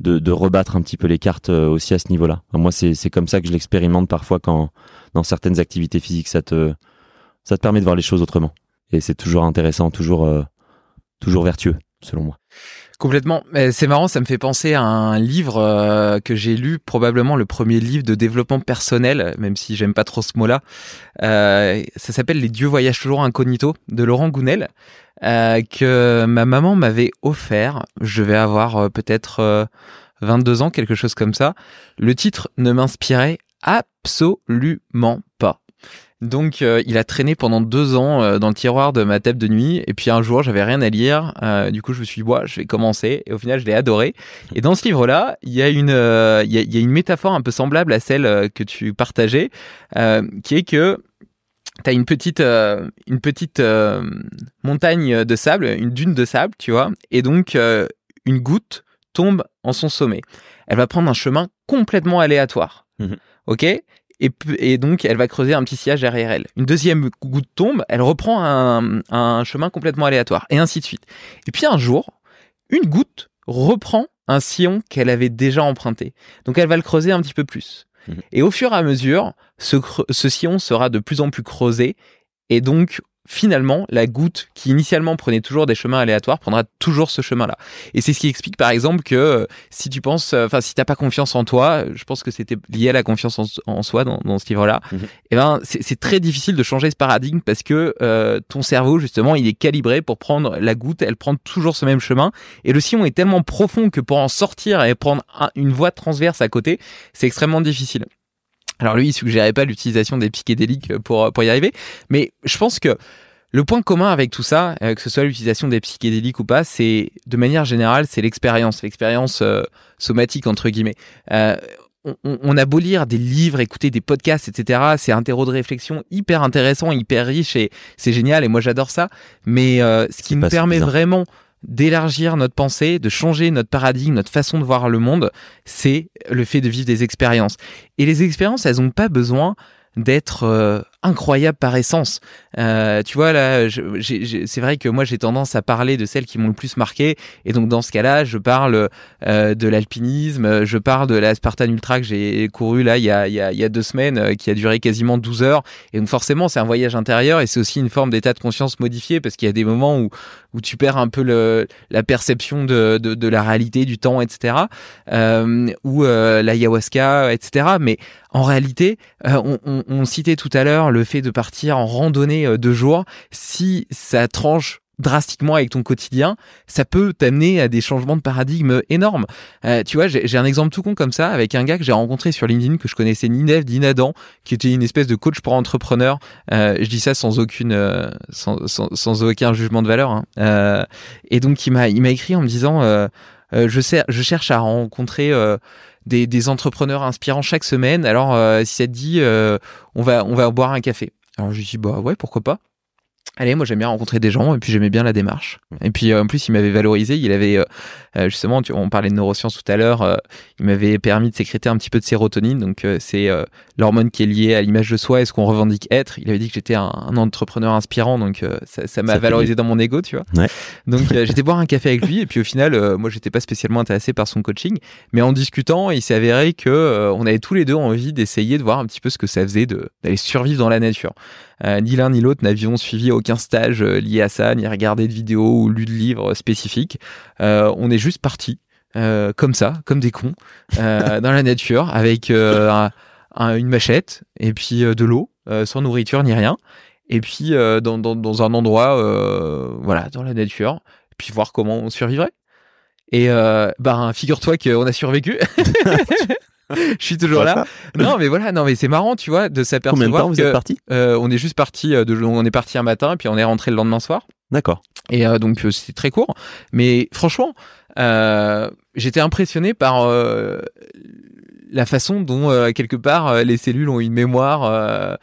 de, de rebattre un petit peu les cartes euh, aussi à ce niveau-là. Enfin, moi, c'est comme ça que je l'expérimente parfois quand dans certaines activités physiques, ça te ça te permet de voir les choses autrement. Et c'est toujours intéressant, toujours toujours vertueux, selon moi. Complètement. C'est marrant, ça me fait penser à un livre euh, que j'ai lu, probablement le premier livre de développement personnel, même si j'aime pas trop ce mot-là. Euh, ça s'appelle Les dieux voyagent toujours incognito de Laurent Gounel, euh, que ma maman m'avait offert. Je vais avoir peut-être 22 ans, quelque chose comme ça. Le titre ne m'inspirait absolument pas. Donc euh, il a traîné pendant deux ans euh, dans le tiroir de ma table de nuit et puis un jour j'avais rien à lire euh, du coup je me suis dit ouais, je vais commencer et au final je l'ai adoré et dans ce livre là il y a une il y a, y, a, une métaphore un peu semblable à celle que tu partageais qui est que une petite, une petite montagne de sable, une dune de sable, tu vois, et donc une goutte tombe en son sommet. Elle va prendre un chemin complètement aléatoire. Mmh. Ok? Et, et, donc elle va creuser un petit sillage derrière elle. Une deuxième goutte tombe, elle reprend un, un, chemin complètement aléatoire, et ainsi de suite. Et puis un jour, une goutte reprend un sillon qu'elle avait déjà emprunté. Donc elle va le creuser un petit peu plus. Mmh. Et au fur et à mesure, ce, ce sillon sera de plus en plus creusé, et donc finalement, la goutte qui initialement prenait toujours des chemins aléatoires prendra toujours ce chemin-là. Et c'est ce qui explique par exemple que euh, si tu penses, euh, enfin si t'as pas confiance en toi, je pense que c'était lié à la confiance en, en soi dans, dans, ce livre-là. Mm -hmm. Et eh ben c'est très difficile de changer ce paradigme parce que euh, ton cerveau justement il est calibré pour prendre la goutte, elle prend toujours ce même chemin et le sillon est tellement profond que pour en sortir et prendre un, une voie transverse à côté, c'est extrêmement difficile. Alors lui, il suggérait pas l'utilisation des psychédéliques pour, pour y arriver, mais je pense que le point commun avec tout ça, euh, que ce soit l'utilisation des psychédéliques ou pas, c'est de manière générale, c'est l'expérience, l'expérience euh, somatique entre guillemets. Euh, on, on, a beau lire des livres, écouter des podcasts, etc. C'est un terreau de réflexion hyper intéressant, hyper riche et c'est génial et moi j'adore ça. Mais euh, ce qui nous permet suffisant. vraiment d'élargir notre pensée, de changer notre paradigme, notre façon de voir le monde, c'est le fait de vivre des expériences. Et les expériences, elles n'ont pas besoin d'être incroyables par essence. Euh, tu vois là, c'est vrai que moi j'ai tendance à parler de celles qui m'ont le plus marqué, et donc dans ce cas-là, je parle euh, de l'alpinisme, je parle de la Spartan Ultra que j'ai couru là il y a, deux semaines, euh, qui a duré quasiment 12 heures, et donc forcément c'est un voyage intérieur et c'est aussi une forme d'état de conscience modifié parce qu'il y a des moments où tu perds un peu la perception de, la réalité, du temps, etc. Ou l'ayahuasca, etc. Mais en réalité, on, citait tout à l'heure le fait de partir en randonnée euh, deux jours. Si ça tranche drastiquement avec ton quotidien, ça peut t'amener à des changements de paradigme énormes. Euh, tu vois, j'ai un exemple tout con comme ça avec un gars que j'ai rencontré sur LinkedIn que je connaissais ni Nev ni Nadan, qui était une espèce de coach pour entrepreneurs. Euh, je dis ça sans aucune, sans, aucun jugement de valeur. Hein. Et donc il m'a, il m'a écrit en me disant, je cherche à rencontrer des, des, entrepreneurs inspirants chaque semaine. Alors si ça te dit, on va, on va boire un café. Alors je lui dis bah ouais, pourquoi pas. Allez, moi j'aime bien rencontrer des gens et puis j'aimais bien la démarche. Et puis euh, en plus il m'avait valorisé, il avait euh, euh, justement, tu, on parlait de neurosciences tout à l'heure, il m'avait permis de sécréter un petit peu de sérotonine, donc c'est l'hormone qui est liée à l'image de soi et ce qu'on revendique être. Il avait dit que j'étais un, entrepreneur inspirant, donc ça m'a valorisé dans mon ego, tu vois. Ouais. Donc j'étais boire un café avec lui et puis au final, moi j'étais pas spécialement intéressé par son coaching, mais en discutant, il s'est avéré que on avait tous les deux envie d'essayer de voir un petit peu ce que ça faisait d'aller survivre dans la nature. Ni l'un ni l'autre n'avions suivi aucun stage euh, lié à ça, ni regardé de vidéos ou lu de livres spécifiques. Euh, on est juste parti comme ça, comme des cons, dans la nature, avec une machette et puis de l'eau, sans nourriture ni rien. Et puis dans, dans, dans, un endroit, voilà, dans la nature, puis voir comment on survivrait. Et bah, figure-toi qu'on a survécu. je suis toujours là. Non, mais voilà, non, mais c'est marrant, tu vois, de s'apercevoir. Combien de temps vous êtes parti euh, On est juste parti. Euh, de, on est parti un matin, et puis on est rentré le lendemain soir. D'accord. Et euh, donc c'était très court, mais franchement, j'étais impressionné par la façon dont quelque part les cellules ont une mémoire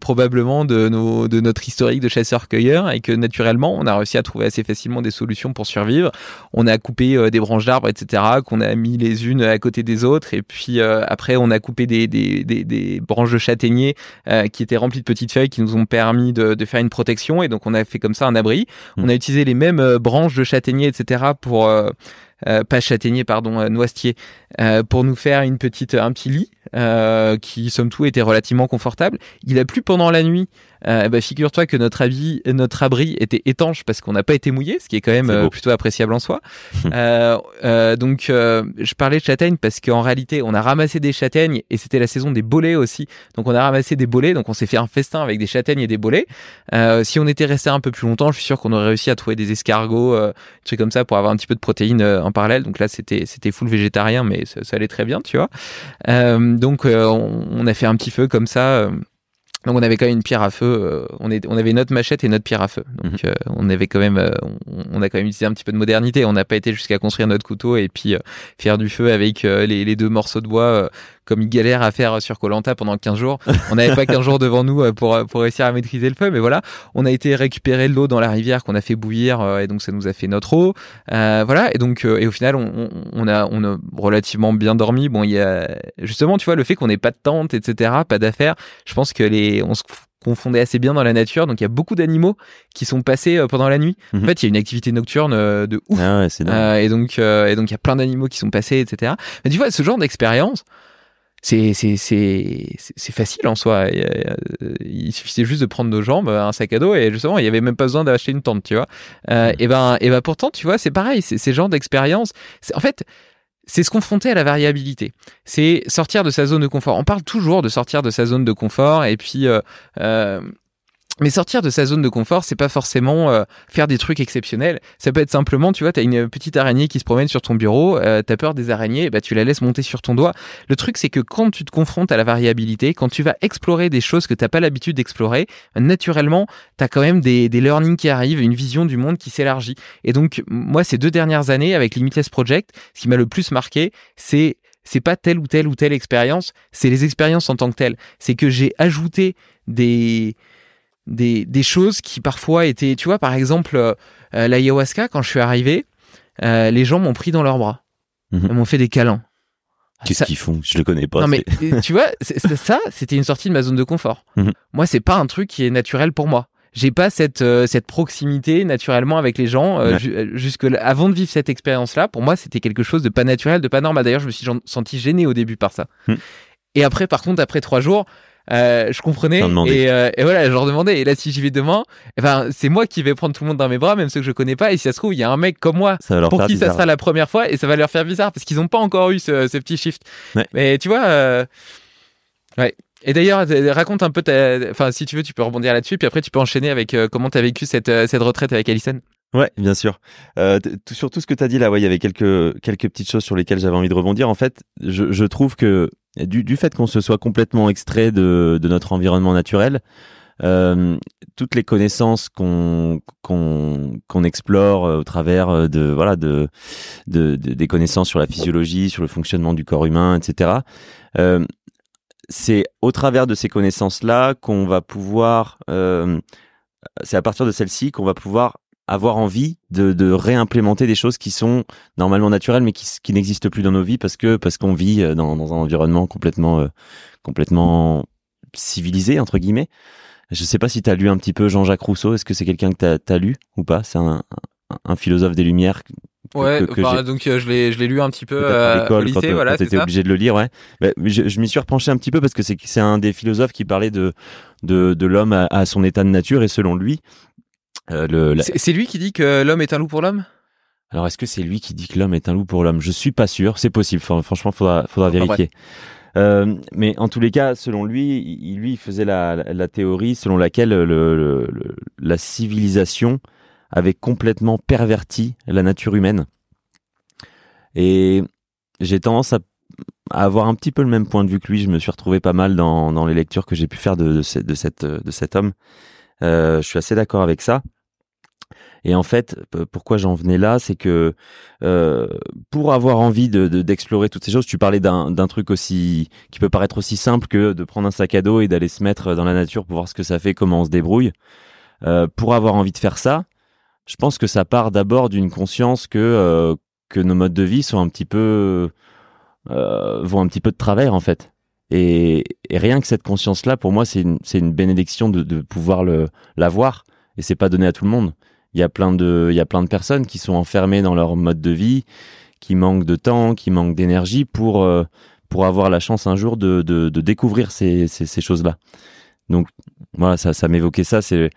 probablement de, nos, de notre historique de chasseurs-cueilleurs et que naturellement on a réussi à trouver assez facilement des solutions pour survivre. On a coupé euh, des branches d'arbres, etc., qu'on a mis les unes à côté des autres et puis euh, après on a coupé des, des, des, des branches de châtaigniers euh, qui étaient remplies de petites feuilles qui nous ont permis de, de, faire une protection et donc on a fait comme ça un abri. On a utilisé les mêmes branches de châtaigniers, etc., pour euh, pas châtaignier, pardon, euh, noisetier, euh, pour nous faire une petite, un petit lit qui, somme tout, était relativement confortable. Il a plu pendant la nuit. Bah, figure-toi que notre, habit, notre abri était étanche parce qu'on n'a pas été mouillé, ce qui est quand même plutôt appréciable en soi. donc, je parlais de châtaignes parce qu'en réalité, on a ramassé des châtaignes et c'était la saison des bolets aussi. Donc, on a ramassé des bolets, donc on s'est fait un festin avec des châtaignes et des bolets. si on était resté un peu plus longtemps, je suis sûr qu'on aurait réussi à trouver des escargots, des trucs comme ça pour avoir un petit peu de protéines en parallèle. Donc là, c'était c'était full végétarien, mais ça, allait très bien, tu vois. Euh, donc euh, on, a fait un petit feu comme ça. Euh, donc on avait quand même une pierre à feu. on, est, on avait notre machette et notre pierre à feu. Donc mhm. on avait quand même, on, a quand même utilisé un petit peu de modernité. On n'a pas été jusqu'à construire notre couteau et puis faire du feu avec les, les, deux morceaux de bois comme il galère à faire sur Colanta pendant 15 jours. On n'avait pas 15 jours devant nous euh, pour, pour réussir à maîtriser le feu, mais voilà, on a été récupérer l'eau dans la rivière qu'on a fait bouillir euh, et donc ça nous a fait notre eau. Euh, voilà, et donc et au final on, on, a on a relativement bien dormi. Bon, il y a justement, tu vois, le fait qu'on n'ait pas de tente, etc., pas d'affaires. Je pense que les on se confondait assez bien dans la nature. Donc il y a beaucoup d'animaux qui sont passés pendant la nuit. En mhm. fait, il y a une activité nocturne de ouf. Ah ouais, euh, et donc et donc il y a plein d'animaux qui sont passés, etc. Mais tu vois, ce genre d'expérience, c'est c'est c'est c'est facile en soi. Il suffisait juste de prendre nos jambes, un sac à dos et justement il y avait même pas besoin d'acheter une tente, tu vois. Euh, et ben et ben pourtant tu vois c'est pareil, c'est ces genres d'expérience. En fait c'est se confronter à la variabilité. C'est sortir de sa zone de confort. On parle toujours de sortir de sa zone de confort et puis euh, euh, mais sortir de sa zone de confort, c'est pas forcément euh, faire des trucs exceptionnels. Ça peut être simplement, tu vois, t'as une petite araignée qui se promène sur ton bureau, euh, t'as peur des araignées, bah tu la laisses monter sur ton doigt. Le truc, c'est que quand tu te confrontes à la variabilité, quand tu vas explorer des choses que t'as pas l'habitude d'explorer, naturellement, t'as quand même des, des learnings qui arrivent, une vision du monde qui s'élargit. Et donc, moi, ces deux dernières années, avec Limitless Project, ce qui m'a le plus marqué, c'est c'est pas telle ou telle ou telle expérience, c'est les expériences en tant que telles. C'est que j'ai ajouté des des, des, choses qui parfois étaient, tu vois, par exemple, euh, l'ayahuasca, quand je suis arrivé, euh, les gens m'ont pris dans leurs bras. Ils mhm. m'ont fait des câlins. Qu'est-ce Ça- qu'ils font? Je le connais pas. non mais euh, tu vois, ça, c'était une sortie de ma zone de confort. Mhm. Moi, c'est pas un truc qui est naturel pour moi. J'ai pas cette euh, cette proximité naturellement avec les gens euh, Ouais. ju- euh, jusque là- avant de vivre cette expérience-là. Pour moi, c'était quelque chose de pas naturel, de pas normal. D'ailleurs, je me suis senti gêné au début par ça. Mhm. Et après, par contre, après trois jours. Euh, je comprenais et, euh, et voilà, je leur demandais. Et là, si j'y vais demain, ben, c'est moi qui vais prendre tout le monde dans mes bras, même ceux que je connais pas. Et si ça se trouve, il y a un mec comme moi pour qui ça sera la première fois et ça va leur faire bizarre parce qu'ils n'ont pas encore eu ce, ce petit shift. Ouais. Mais tu vois, euh, ouais. Et d'ailleurs, raconte un peu ta, enfin, si tu veux, tu peux rebondir là-dessus, puis après tu peux enchaîner avec comment tu as vécu cette, cette retraite avec Alison. Ouais, bien sûr. Euh, sur tout ce que tu as dit là, ouais, il y avait quelques, quelques petites choses sur lesquelles j'avais envie de rebondir. En fait, je, je trouve que du, du fait qu'on se soit complètement extrait de, de notre environnement naturel, euh, toutes les connaissances qu'on explore euh, au travers euh, de voilà de, de, de- des connaissances sur la physiologie, sur le fonctionnement du corps humain, etc. Euh, c'est au travers de ces connaissances là qu'on va pouvoir euh, c'est à partir de celles-ci qu'on va pouvoir avoir envie de, de réimplémenter des choses qui sont normalement naturelles mais qui, qui n'existent plus dans nos vies parce que parce qu'on vit euh, dans, dans un environnement complètement euh, complètement civilisé entre guillemets. Je sais pas si tu as lu un petit peu Jean-Jacques Rousseau, est-ce que c'est quelqu'un que tu as, lu ou pas? C'est un, philosophe des Lumières que- Ouais, que j'ai- donc euh, je l'ai, je l'ai lu un petit peu à l'école lycée, quand, voilà, t'étais obligé de le lire, ouais. Bah, je je m'y suis repenché un petit peu parce que c'est c'est un des philosophes qui parlait de de, de l'homme à, à son état de nature et selon lui, euh, la- C'est, lui qui dit que l'homme est un loup pour l'homme? alors est-ce que c'est lui qui dit que l'homme est un loup pour l'homme? Je suis pas sûr, c'est possible. Fran- franchement, faudra faudra Enfin, vérifier. Euh, mais en tous les cas, selon lui, il, lui il faisait la, la, la théorie selon laquelle le, le- le- la civilisation avait complètement perverti la nature humaine. Et j'ai tendance à, à avoir un petit peu le même point de vue que lui. Je me suis retrouvé pas mal dans, dans les lectures que j'ai pu faire de, de, ce- de cette, de cet homme. Euh, je suis assez d'accord avec ça. Et en fait, pourquoi j'en venais là, c'est que euh, pour avoir envie de de- d'explorer toutes ces choses, tu parlais d'un truc aussi qui peut paraître aussi simple que de prendre un sac à dos et d'aller se mettre dans la nature pour voir ce que ça fait, comment on se débrouille. Euh, pour avoir envie de faire ça, je pense que ça part d'abord d'une conscience que euh, nos modes de vie sont un petit peu vont un petit peu de travers en fait. Et, rien que cette conscience-là, pour moi, c'est une, bénédiction de, de pouvoir l'avoir. Et c'est pas donné à tout le monde. Il y a plein de, il y a plein de personnes qui sont enfermées dans leur mode de vie, qui manquent de temps, qui manquent d'énergie pour euh, pour avoir la chance un jour de de, de découvrir ces ces, choses-là. Donc voilà, ça ça m'évoquait ça, c'est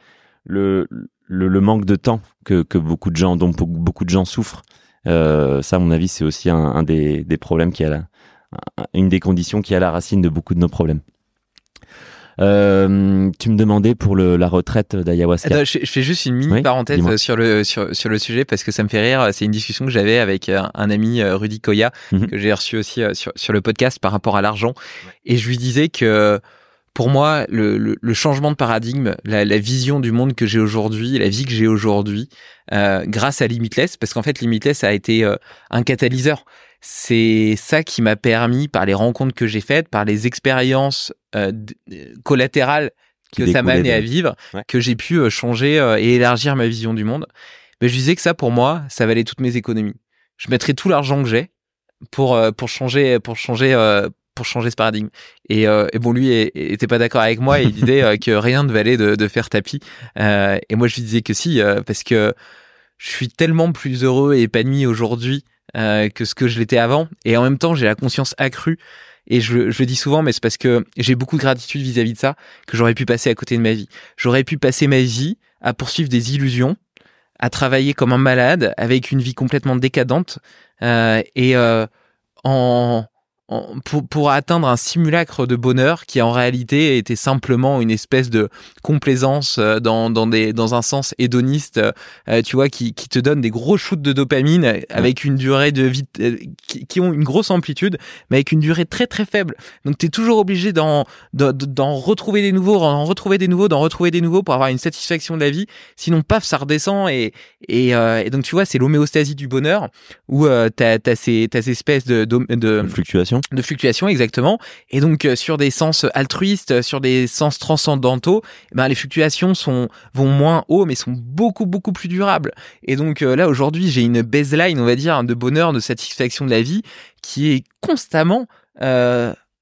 le, le le manque de temps que que beaucoup de gens dont beaucoup- de gens souffrent. Euh, ça, à mon avis, c'est aussi un, un des des problèmes qui a la un- une des conditions qui à la racine de beaucoup de nos problèmes. Euh, tu me demandais pour le, la retraite d'ayahuasca. Attends, je, je fais juste une mini Oui, parenthèse sur le sur, sur le sujet parce que ça me fait rire. C'est une discussion que j'avais avec euh, un ami euh, Rudy Koya Mhm. que j'ai reçu aussi sur sur le podcast par rapport à l'argent et je lui disais que pour moi le, le, le changement de paradigme, la, la vision du monde que j'ai aujourd'hui, la vie que j'ai aujourd'hui, euh, grâce à Limitless, parce qu'en fait Limitless a été euh, un catalyseur. C'est ça qui m'a permis, par les rencontres que j'ai faites, par les expériences euh, collatérales Qui que ça m'a amené à vivre, Ouais. que j'ai pu euh, changer euh, et élargir ma vision du monde. Mais je disais que ça, pour moi, ça valait toutes mes économies. Je mettrais tout l'argent que j'ai pour euh, pour changer pour changer euh, pour changer ce paradigme. Et, euh, et bon, lui était pas d'accord avec moi. Et il disait euh, que rien ne valait de, de faire tapis. Euh, et moi, je lui disais que si, euh, parce que je suis tellement plus heureux et épanoui aujourd'hui euh, que ce que je l'étais avant. Et en même temps, j'ai la conscience accrue. Et je, je le dis souvent, mais c'est parce que j'ai beaucoup de gratitude vis-à-vis de ça que j'aurais pu passer à côté de ma vie. J'aurais pu passer ma vie à poursuivre des illusions, à travailler comme un malade, avec une vie complètement décadente, euh, et euh, en, en- pour, pour atteindre un simulacre de bonheur qui en réalité était simplement une espèce de complaisance euh, dans, dans, des, dans un sens hédoniste, euh, tu vois, qui, qui te donne des gros shoots de dopamine euh, avec une durée de vie euh, qui, qui ont une grosse amplitude, mais avec une durée très très faible. Donc tu es toujours obligé d'en, d'en, d'en retrouver des nouveaux, d'en retrouver des nouveaux, d'en retrouver des nouveaux pour avoir une satisfaction de la vie. Sinon, paf, ça redescend et, et, euh, et donc tu vois, c'est l'homéostasie du bonheur où euh, t'as, t'as ces, t'as ces espèces de, de, de Une fluctuation. De fluctuations exactement. Et donc euh, sur des sens altruistes euh, sur des sens transcendantaux eh ben les fluctuations sont vont moins haut mais sont beaucoup beaucoup plus durables. Et donc euh, là aujourd'hui j'ai une baseline on va dire de bonheur de satisfaction de la vie qui est constamment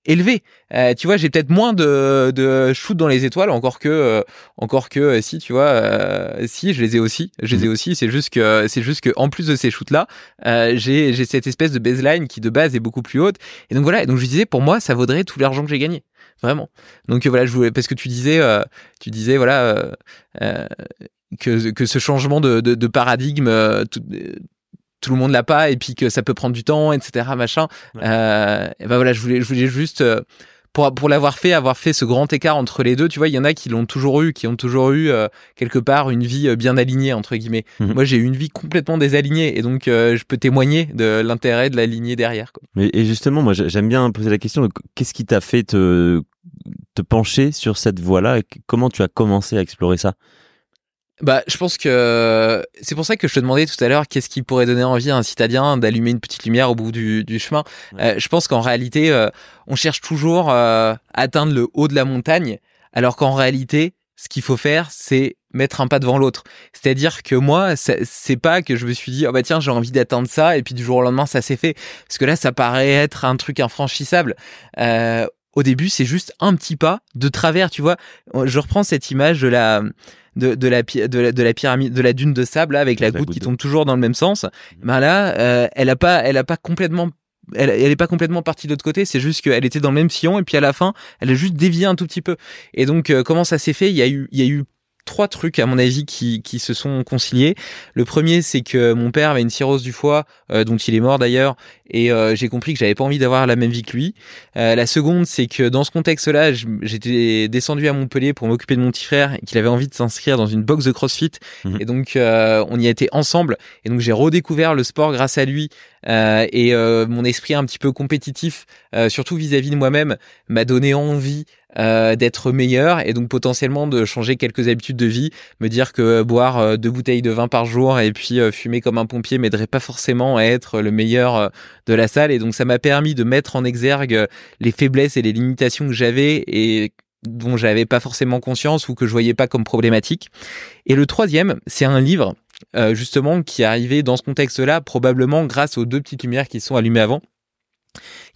élevée Euh, tu vois j'ai peut-être moins de de shoot dans les étoiles encore que euh, encore que euh, si tu vois euh, si je les ai aussi je les ai aussi. C'est juste que c'est juste que en plus de ces shoots là euh, j'ai j'ai cette espèce de baseline qui de base est beaucoup plus haute. Et donc voilà. Et donc je disais pour moi ça vaudrait tout l'argent que j'ai gagné. Vraiment. Donc voilà je voulais parce que tu disais euh, tu disais voilà que que ce changement de de, de paradigme tout, euh, tout le monde l'a pas et puis que ça peut prendre du temps etc machin Ouais. euh, et ben voilà je voulais je voulais juste euh, pour, pour l'avoir fait, avoir fait ce grand écart entre les deux, tu vois, il y en a qui l'ont toujours eu, qui ont toujours eu euh, quelque part une vie bien alignée entre guillemets. Mhm. Moi, j'ai eu une vie complètement désalignée et donc euh, je peux témoigner de l'intérêt de l'aligner derrière. Quoi. Mais, et justement, moi, j'ai- j'aime bien poser la question, qu'est-ce qui t'a fait te, te pencher sur cette voie-là comment tu as commencé à explorer ça? Bah, je pense que c'est pour ça que je te demandais tout à l'heure qu'est-ce qui pourrait donner envie à un citadin d'allumer une petite lumière au bout du, du chemin. Euh, je pense qu'en réalité, euh, on cherche toujours euh, à atteindre le haut de la montagne, alors qu'en réalité, ce qu'il faut faire, c'est mettre un pas devant l'autre. C'est-à-dire que moi, c'est pas que je me suis dit, oh bah tiens, j'ai envie d'atteindre ça, et puis du jour au lendemain, ça s'est fait. Parce que là, ça paraît être un truc infranchissable. Euh, au début, c'est juste un petit pas de travers, tu vois. Je reprends cette image de la de, de la de la, de la pyramide de la dune de sable là, avec la, La goutte goutte qui tombe toujours dans le même sens. Ben là, euh, elle a pas elle a pas complètement elle, elle est pas complètement partie de l'autre côté, c'est juste qu'elle était dans le même sillon et puis à la fin, elle a juste dévié un tout petit peu. Et donc euh, comment ça s'est fait? Il y a eu il y a eu trois trucs à mon avis qui, qui se sont conciliés. Le premier, c'est que mon père avait une cirrhose du foie, euh, dont il est mort d'ailleurs, et euh, j'ai compris que j'avais pas envie d'avoir la même vie que lui. Euh, la seconde, c'est que dans ce contexte-là, j'étais descendu à Montpellier pour m'occuper de mon petit frère, et qu'il avait envie de s'inscrire dans une box de CrossFit, Mhm. et donc euh, on y a été ensemble, et donc j'ai redécouvert le sport grâce à lui, euh, et euh, mon esprit un petit peu compétitif, euh, surtout vis-à-vis de moi-même, m'a donné envie euh, d'être meilleur et donc potentiellement de changer quelques habitudes de vie, me dire que euh, boire euh, deux bouteilles de vin par jour et puis euh, fumer comme un pompier m'aiderait pas forcément à être le meilleur de la salle. Et donc ça m'a permis de mettre en exergue les faiblesses et les limitations que j'avais et dont j'avais pas forcément conscience ou que je voyais pas comme problématique. Et le troisième, c'est un livre euh, justement qui est arrivé dans ce contexte-là probablement grâce aux deux petites lumières qui sont allumées avant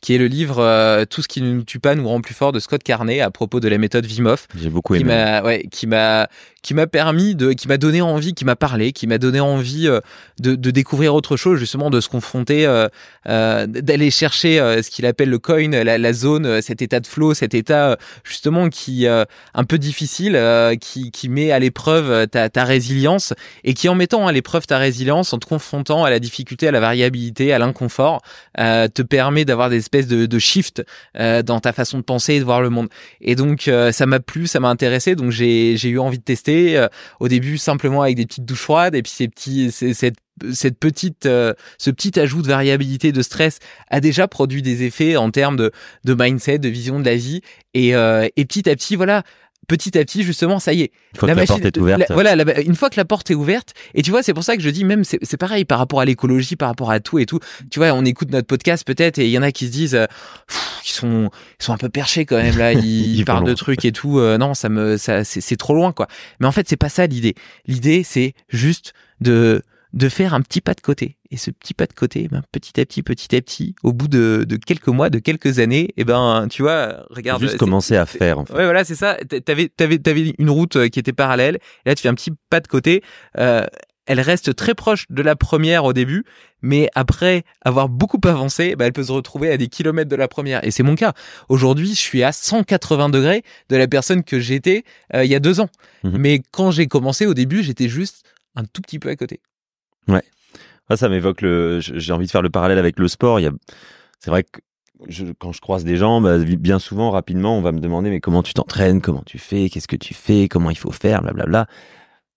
qui est le livre euh, Tout ce qui ne nous tue pas nous rend plus fort de Scott Carney à propos de la méthode Wim Hof J'ai beaucoup qui aimé. m'a ouais, qui m'a qui m'a permis de qui m'a donné envie qui m'a parlé qui m'a donné envie euh, de, découvrir autre chose justement de se confronter euh, euh, d'aller chercher ce qu'il appelle le coin la, zone cet état de flow cet état justement qui euh, un peu difficile qui met à l'épreuve ta résilience et qui en mettant à l'épreuve ta résilience en te confrontant à la difficulté à la variabilité à l'inconfort te permet d'avoir des espèces de, de shift dans ta façon de penser et de voir le monde et donc ça m'a plu, ça m'a intéressé, donc j'ai eu envie de tester. Euh, au début simplement avec des petites douches froides et puis ces petits cette cette petite euh, ce petit ajout de variabilité de stress a déjà produit des effets en termes de de mindset, de vision de la vie. Et euh, et petit à petit voilà petit à petit justement ça y est Une fois que la porte est ouverte. la- voilà, la- une fois que la porte est ouverte, et tu vois, c'est pour ça que je dis même, c'est pareil par rapport à l'écologie, par rapport à tout et tout. Tu vois, on écoute notre podcast peut-être, et il y en a qui se disent, euh, Pff, ils sont, ils sont un peu perchés quand même là, ils, parlent de trucs et tout. euh, non, ça me, ça, c'est c'est trop loin quoi. Mais en fait, c'est pas ça l'idée. L'idée, c'est juste de de faire un petit pas de côté. Et ce petit pas de côté, ben, petit à petit, petit à petit, au bout de, de quelques mois, de quelques années, et ben, tu vois, regarde. Juste commencer à faire, en fait. Ouais, voilà, c'est ça. T'a- T'avais, t'avais, t'avais une route euh, qui était parallèle. Et là, tu fais un petit pas de côté. Euh, elle reste très proche de la première au début, mais après avoir beaucoup avancé, bah, elle peut se retrouver à des kilomètres de la première. Et c'est mon cas. Aujourd'hui, je suis à 180 degrés de la personne que j'étais euh, il y a deux ans. Mhm. Mais quand j'ai commencé au début, j'étais juste un tout petit peu à côté. Ah, ça m'évoque le. J'ai envie de faire le parallèle avec le sport. Il y a. C'est vrai que je- quand je croise des gens, bah, bien souvent, rapidement, on va me demander mais comment tu t'entraînes, comment tu fais, qu'est-ce que tu fais, comment il faut faire, blablabla.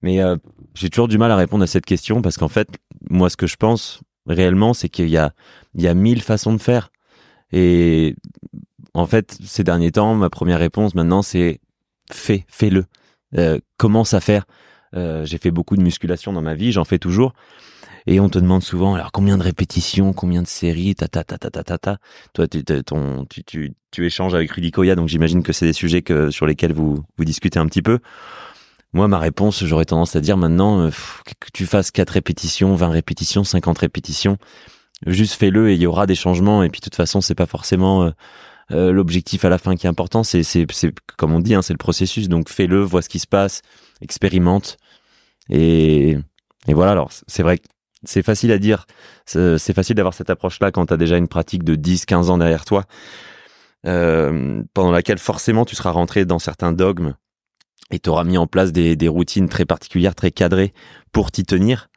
Mais euh, j'ai toujours du mal à répondre à cette question parce qu'en fait, moi, ce que je pense réellement, c'est qu'il y a, il y a mille façons de faire. Et en fait, ces derniers temps, ma première réponse maintenant, c'est fais, fais-le. Euh, commence à faire. Euh, j'ai fait beaucoup de musculation dans ma vie, j'en fais toujours. Et on te demande souvent, alors combien de répétitions, combien de séries, ta ta ta ta ta ta ta. Toi, tu, ton, tu, tu, tu échanges avec Rudy Koya, donc j'imagine que c'est des sujets que, sur lesquels vous, vous discutez un petit peu. Moi, ma réponse, j'aurais tendance à dire maintenant, euh, que tu fasses 4 répétitions, 20 répétitions, 50 répétitions, juste fais-le et il y aura des changements. Et puis, de toute façon, c'est pas forcément euh, euh, l'objectif à la fin qui est important. C'est, c'est, c'est comme on dit, hein, c'est le processus. Donc, fais-le, vois ce qui se passe, expérimente. Et, et voilà. Alors, c'est vrai que c'est facile à dire. C'est facile d'avoir cette approche-là quand tu as déjà une pratique de 10, 15 ans derrière toi, euh, pendant laquelle forcément tu seras rentré dans certains dogmes et tu auras mis en place des, routines très particulières, très cadrées pour t'y tenir.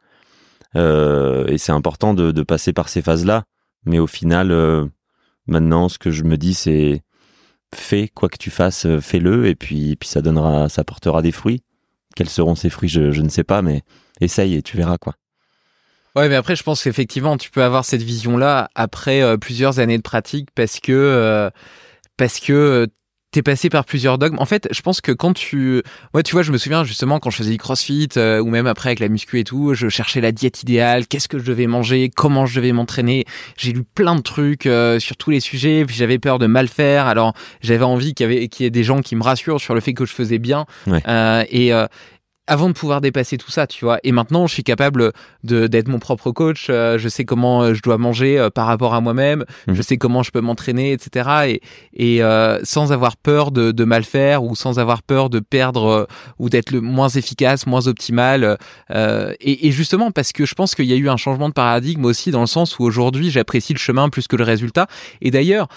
Euh, et c'est important de, passer par ces phases-là. Mais au final, euh, maintenant, ce que je me dis, c'est fais quoi que tu fasses, fais-le, et puis, puis ça donnera, ça portera des fruits. Quels seront ces fruits, je ne sais pas, mais essaye et tu verras quoi. Ouais, mais après, je pense qu'effectivement, tu peux avoir cette vision-là après euh, plusieurs années de pratique parce que euh, parce que t'es passé par plusieurs dogmes. En fait, je pense que quand tu, ouais, tu vois, je me souviens justement quand je faisais du CrossFit euh, ou même après avec la muscu et tout, je cherchais la diète idéale, qu'est-ce que je devais manger, comment je devais m'entraîner. J'ai lu plein de trucs euh, sur tous les sujets, puis j'avais peur de mal faire. Alors j'avais envie qu'il y avait qu'il y ait des gens qui me rassurent sur le fait que je faisais bien. Euh, et avant de pouvoir dépasser tout ça, tu vois. Et maintenant, je suis capable d'être mon propre coach. Euh, je sais comment euh, je dois manger euh, par rapport à moi-même. Je mhm. sais comment je peux m'entraîner, etc. Et, et sans avoir peur de, de, mal faire ou sans avoir peur de perdre ou d'être le moins efficace, moins optimal. Et, et, justement parce que je pense qu'il y a eu un changement de paradigme aussi dans le sens où aujourd'hui j'apprécie le chemin plus que le résultat. Et d'ailleurs,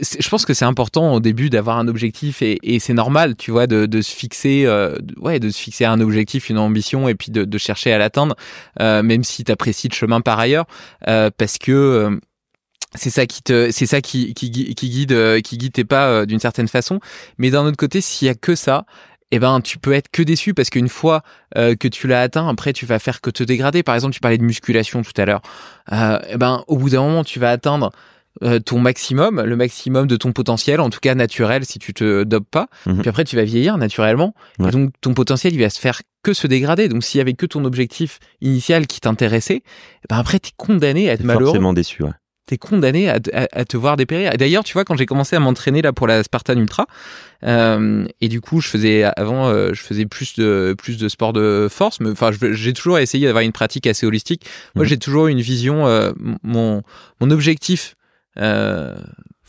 je pense que c'est important au début d'avoir un objectif et, et c'est normal, tu vois, de, de se fixer, ouais, de se fixer un objectif objectif, une ambition et puis de, chercher à l'atteindre, euh, même si tu apprécies le chemin par ailleurs, euh, parce que euh, c'est ça qui te c'est ça qui, qui, guide qui guide tes pas d'une certaine façon. Mais d'un autre côté s'il y a que ça eh ben tu peux être que déçu parce qu'une fois que tu l'as atteint après tu vas faire que te dégrader. Par exemple tu parlais de musculation tout à l'heure. Eh ben au bout d'un moment tu vas atteindre euh, ton maximum, le maximum de ton potentiel, en tout cas naturel si tu te dopes pas. Mhm. Puis après tu vas vieillir naturellement et donc ton potentiel il va se faire que se dégrader. Donc s'il y avait que ton objectif initial qui t'intéressait, eh ben après t'es condamné à être malheureux. Forcément déçu. Ouais. T'es condamné à, à, te voir dépérir. D'ailleurs, tu vois, quand j'ai commencé à m'entraîner là pour la Spartan Ultra, euh, et du coup, je faisais avant, euh, je faisais plus de plus de sport de force, mais enfin, j'ai toujours essayé d'avoir une pratique assez holistique. Moi, mhm. j'ai toujours une vision. Euh, mon mon objectif euh,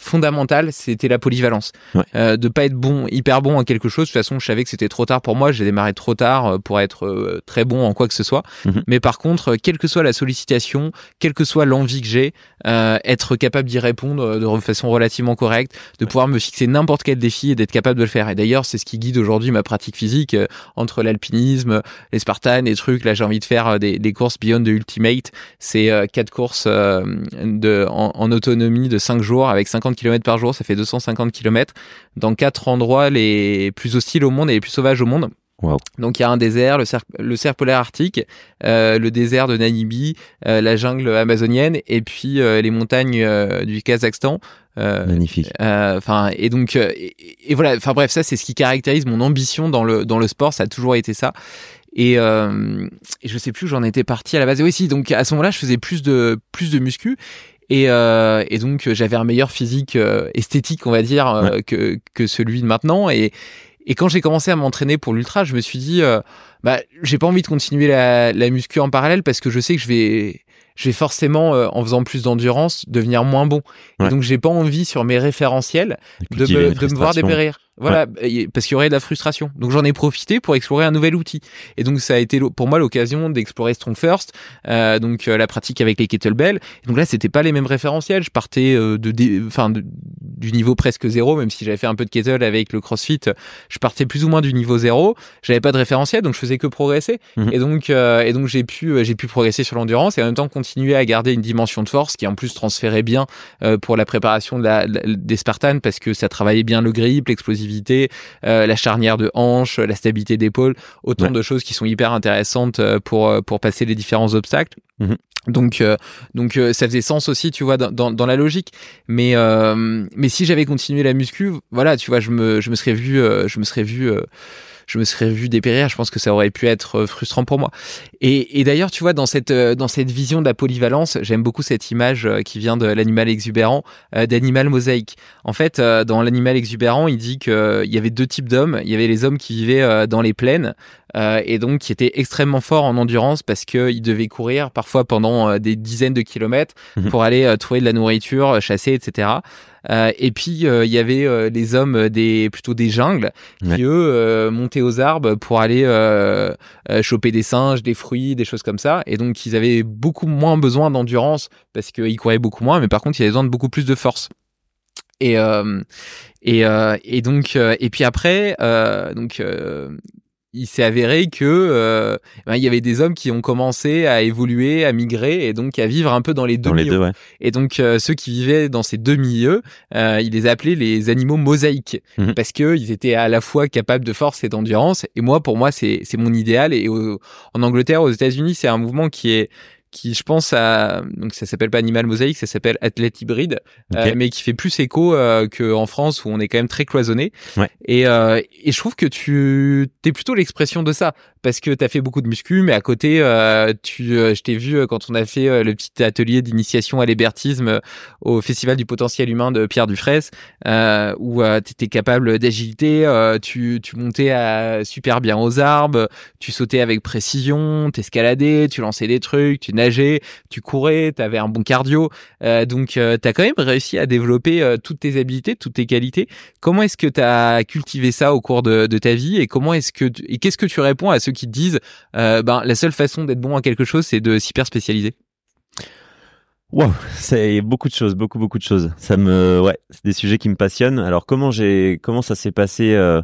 fondamentale, c'était la polyvalence. Euh, de pas être bon, hyper bon en quelque chose. De toute façon, je savais que c'était trop tard pour moi. J'ai démarré trop tard euh, pour être euh, très bon en quoi que ce soit. Mhm. Mais par contre, quelle que soit la sollicitation, quelle que soit l'envie que j'ai, euh, être capable d'y répondre de façon relativement correcte, de pouvoir me fixer n'importe quel défi et d'être capable de le faire. Et d'ailleurs, c'est ce qui guide aujourd'hui ma pratique physique entre l'alpinisme, les Spartans, les trucs. Là, j'ai envie de faire des, des, courses Beyond de Ultimate. C'est quatre courses de, en, en, autonomie de 5 jours avec 50 km par jour, ça fait 250 km dans quatre endroits les plus hostiles au monde et les plus sauvages au monde. Donc il y a un désert, le cercle, le polaire arctique, euh, le désert de Namibie, euh, la jungle amazonienne et puis euh, les montagnes du Kazakhstan. Magnifique. Enfin et donc et, voilà. Enfin bref, ça c'est ce qui caractérise mon ambition dans le dans le sport. Ça a toujours été ça. Et, et je sais plus où j'en étais parti à la base. Et oui, si. Donc à ce moment-là, je faisais plus de plus de muscu. Et, euh, et donc j'avais un meilleur physique euh, esthétique, on va dire, euh, que, que celui de maintenant. Et, et quand j'ai commencé à m'entraîner pour l'ultra, je me suis dit, euh, bah, j'ai pas envie de continuer la, la muscu en parallèle parce que je sais que je vais, je vais forcément, en faisant plus d'endurance, devenir moins bon. Et donc j'ai pas envie sur mes référentiels de me, de me voir dépérir. Voilà, parce qu'il y aurait de la frustration. Donc j'en ai profité pour explorer un nouvel outil. Et donc ça a été pour moi l'occasion d'explorer Strong First, euh, donc euh, la pratique avec les kettlebells. Et donc là, c'était pas les mêmes référentiels. Je partais euh, de, enfin du niveau presque zéro, même si j'avais fait un peu de kettle avec le CrossFit. Je partais plus ou moins du niveau zéro. J'avais pas de référentiel, donc je faisais que progresser. Mhm. Et donc euh, et donc j'ai pu j'ai pu progresser sur l'endurance et en même temps continuer à garder une dimension de force qui en plus transférait bien pour la préparation de la, des Spartans parce que ça travaillait bien le grip, l'explosivité euh, la charnière de hanche, la stabilité d'épaule, autant de choses qui sont hyper intéressantes euh, pour euh, pour passer les différents obstacles. Mhm. Donc, donc ça faisait sens aussi, tu vois, dans, dans, la logique. Mais, mais si j'avais continué la muscu, voilà, tu vois, je me, je me serais vu, je me serais vu je me serais vu dépérir. Je pense que ça aurait pu être frustrant pour moi. Et, et d'ailleurs, tu vois, dans cette dans cette vision de la polyvalence, j'aime beaucoup cette image qui vient de l'animal exubérant, d'animal mosaïque. En fait, dans l'animal exubérant, il dit qu'il y avait deux types d'hommes. Il y avait les hommes qui vivaient dans les plaines euh, et donc qui était extrêmement fort en endurance parce qu'il devait courir parfois pendant euh, des dizaines de kilomètres mhm. pour aller euh, trouver de la nourriture, chasser, etc. et puis il y avait les hommes des plutôt des jungles qui eux montaient aux arbres pour aller choper des singes, des fruits, des choses comme ça. Et donc ils avaient beaucoup moins besoin d'endurance parce qu'ils couraient beaucoup moins, mais par contre ils avaient besoin de beaucoup plus de force. Et et, et donc et puis après donc il s'est avéré que euh, ben, il y avait des hommes qui ont commencé à évoluer, à migrer et donc à vivre un peu dans les deux milieux. Et donc euh, ceux qui vivaient dans ces deux milieux, euh, il les appelait les animaux mosaïques mhm. parce que ils étaient à la fois capables de force et d'endurance. Et moi, pour moi, c'est c'est mon idéal. Et en Angleterre, aux États-Unis, c'est un mouvement qui est qui je pense à donc ça s'appelle pas animal mosaïque ça s'appelle athlète hybride euh, mais qui fait plus écho euh, qu'en France où on est quand même très cloisonné. Ouais. et euh, et je trouve que tu t'es plutôt l'expression de ça parce que tu as fait beaucoup de muscu, mais à côté, euh, tu, euh, je t'ai vu euh, quand on a fait le petit atelier d'initiation à l'hébertisme au Festival du potentiel humain de Pierre Dufresne, où tu étais capable d'agilité, tu, tu montais à, super bien aux arbres, tu sautais avec précision, t'escaladais, tu lançais des trucs, tu nageais, tu courais, tu avais un bon cardio. donc, tu as quand même réussi à développer toutes tes habilités, toutes tes qualités. Comment est-ce que tu as cultivé ça au cours de, ta vie et comment est-ce que et qu'est-ce que tu réponds à ceux qui disent euh, ben la seule façon d'être bon à quelque chose c'est de s'hyper spécialiser Wow, c'est beaucoup de choses, beaucoup beaucoup de choses. Ça me, ouais, c'est des sujets qui me passionnent. Alors comment j'ai, comment ça s'est passé euh,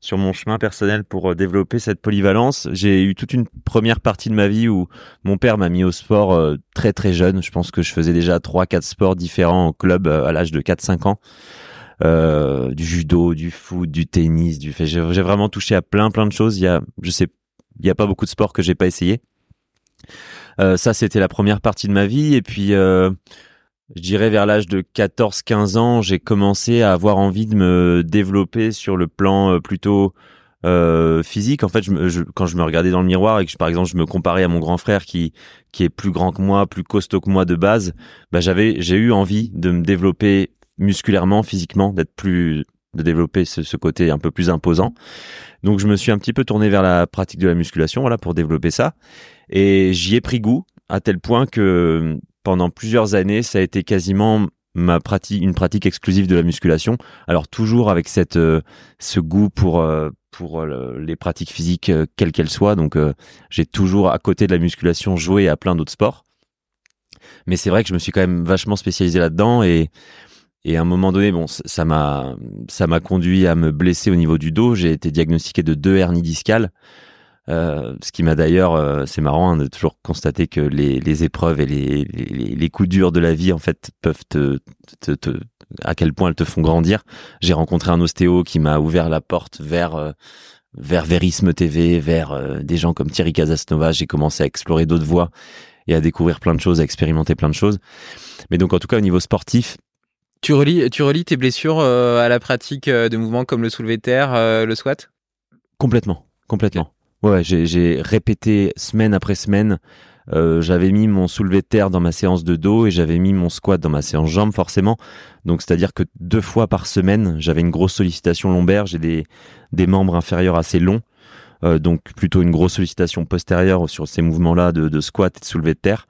sur mon chemin personnel pour euh, développer cette polyvalence? J'ai eu toute une première partie de ma vie où mon père m'a mis au sport très très jeune. Je pense que je faisais déjà trois quatre sports différents en club à l'âge de 4-5 ans. du judo, du foot, du tennis, du. J'ai vraiment touché à plein plein de choses. Il y a, je sais il n'y a pas beaucoup de sports que j'ai pas essayé. Euh, ça, c'était la première partie de ma vie. Et puis, euh, je dirais vers l'âge de 14-15 ans, j'ai commencé à avoir envie de me développer sur le plan euh, plutôt euh, physique. En fait, je, quand je me regardais dans le miroir et que, par exemple, je me comparais à mon grand frère qui qui est plus grand que moi, plus costaud que moi de base, bah j'avais, j'ai eu envie de me développer musculairement, physiquement, d'être plus, de développer ce, côté un peu plus imposant. Donc je me suis un petit peu tourné vers la pratique de la musculation, voilà, pour développer ça. Et j'y ai pris goût à tel point que pendant plusieurs années, ça a été quasiment ma pratique, une pratique exclusive de la musculation. Alors toujours avec cette, euh, ce goût pour euh, pour euh, les pratiques physiques quelles qu'elles soient. Donc j'ai toujours à côté de la musculation joué à plein d'autres sports. Mais c'est vrai que je me suis quand même vachement spécialisé là-dedans et et à un moment donné, bon, ça m'a, ça m'a conduit à me blesser au niveau du dos. J'ai été diagnostiqué de deux hernies discales. Euh, ce qui m'a d'ailleurs, euh, c'est marrant hein, de toujours constater que les, les épreuves et les, les, les, coups durs de la vie en fait peuvent te, te, te, à quel point elles te font grandir. J'ai rencontré un ostéo qui m'a ouvert la porte vers euh, vers Verisme TV, vers euh, des gens comme Thierry Casasnova. J'ai commencé à explorer d'autres voies et à découvrir plein de choses, à expérimenter plein de choses. Mais donc en tout cas au niveau sportif, tu relis, tes blessures euh, à la pratique euh, de mouvements comme le soulevé de terre, euh, le squat? Complètement, complètement. J'ai répété semaine après semaine. j'avais mis mon soulevé de terre dans ma séance de dos et j'avais mis mon squat dans ma séance jambes forcément. Donc c'est-à-dire que deux fois par semaine, j'avais une grosse sollicitation lombaire. J'ai des, des membres inférieurs assez longs. donc plutôt une grosse sollicitation postérieure sur ces mouvements-là de, de squat et de soulevé de terre.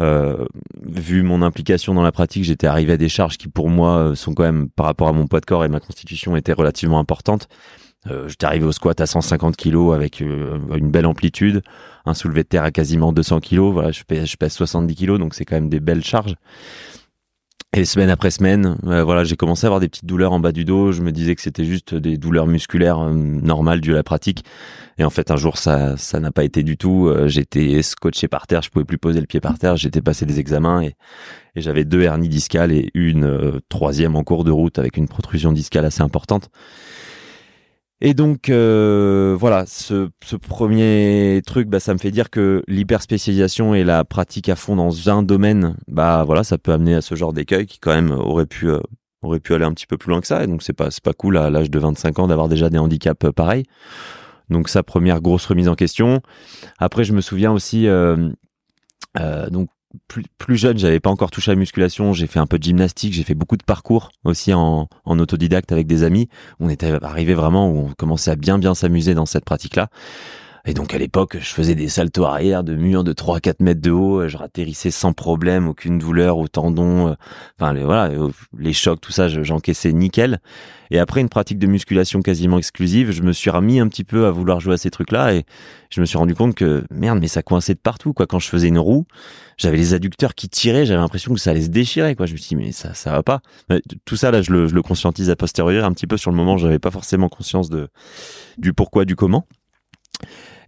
Euh, vu mon implication dans la pratique, j'étais arrivé à des charges qui pour moi euh, sont quand même par rapport à mon poids de corps et ma constitution étaient relativement importantes. Euh, j'étais arrivé au squat à 150 kg avec euh, une belle amplitude, un soulevé de terre à quasiment 200 kg. Voilà, je pèse, je pèse 70 kg, donc c'est quand même des belles charges. Et semaine après semaine, euh, voilà, j'ai commencé à avoir des petites douleurs en bas du dos. Je me disais que c'était juste des douleurs musculaires euh, normales dues à la pratique. Et en fait, un jour, ça, ça n'a pas été du tout. Euh, j'étais scotché par terre, je pouvais plus poser le pied par terre. J'étais passé des examens et, et j'avais deux hernies discales et une troisième en cours de route avec une protrusion discale assez importante. Et donc euh, voilà, ce, ce, premier truc, bah, ça me fait dire que l'hyperspécialisation et la pratique à fond dans un domaine, bah voilà, ça peut amener à ce genre d'écueil qui quand même aurait pu euh, aurait pu aller un petit peu plus loin que ça. Et donc c'est pas c'est pas cool à l'âge de 25 ans d'avoir déjà des handicaps euh, pareils. Donc sa première grosse remise en question. Après, je me souviens aussi, euh, donc plus, plus jeune, j'avais pas encore touché à la musculation. J'ai fait un peu de gymnastique, j'ai fait beaucoup de parcours aussi en, en autodidacte avec des amis. On était arrivé vraiment où on commençait à bien bien s'amuser dans cette pratique-là. Et donc à l'époque, je faisais des saltos arrière de murs de 3-4 mètres de haut, je ratterrissais sans problème, aucune douleur au tendon, euh, enfin les, voilà, euh, les chocs, tout ça, j'encaissais nickel. Et après une pratique de musculation quasiment exclusive, je me suis remis un petit peu à vouloir jouer à ces trucs-là et je me suis rendu compte que merde, mais ça coinçait de partout quoi. Quand je faisais une roue, j'avais les adducteurs qui tiraient, j'avais l'impression que ça allait se déchirer quoi. Je me suis dit mais ça ça va pas. tout ça là, je le, je le conscientise a posteriori un petit peu sur le moment, j'avais pas forcément conscience de du pourquoi du comment.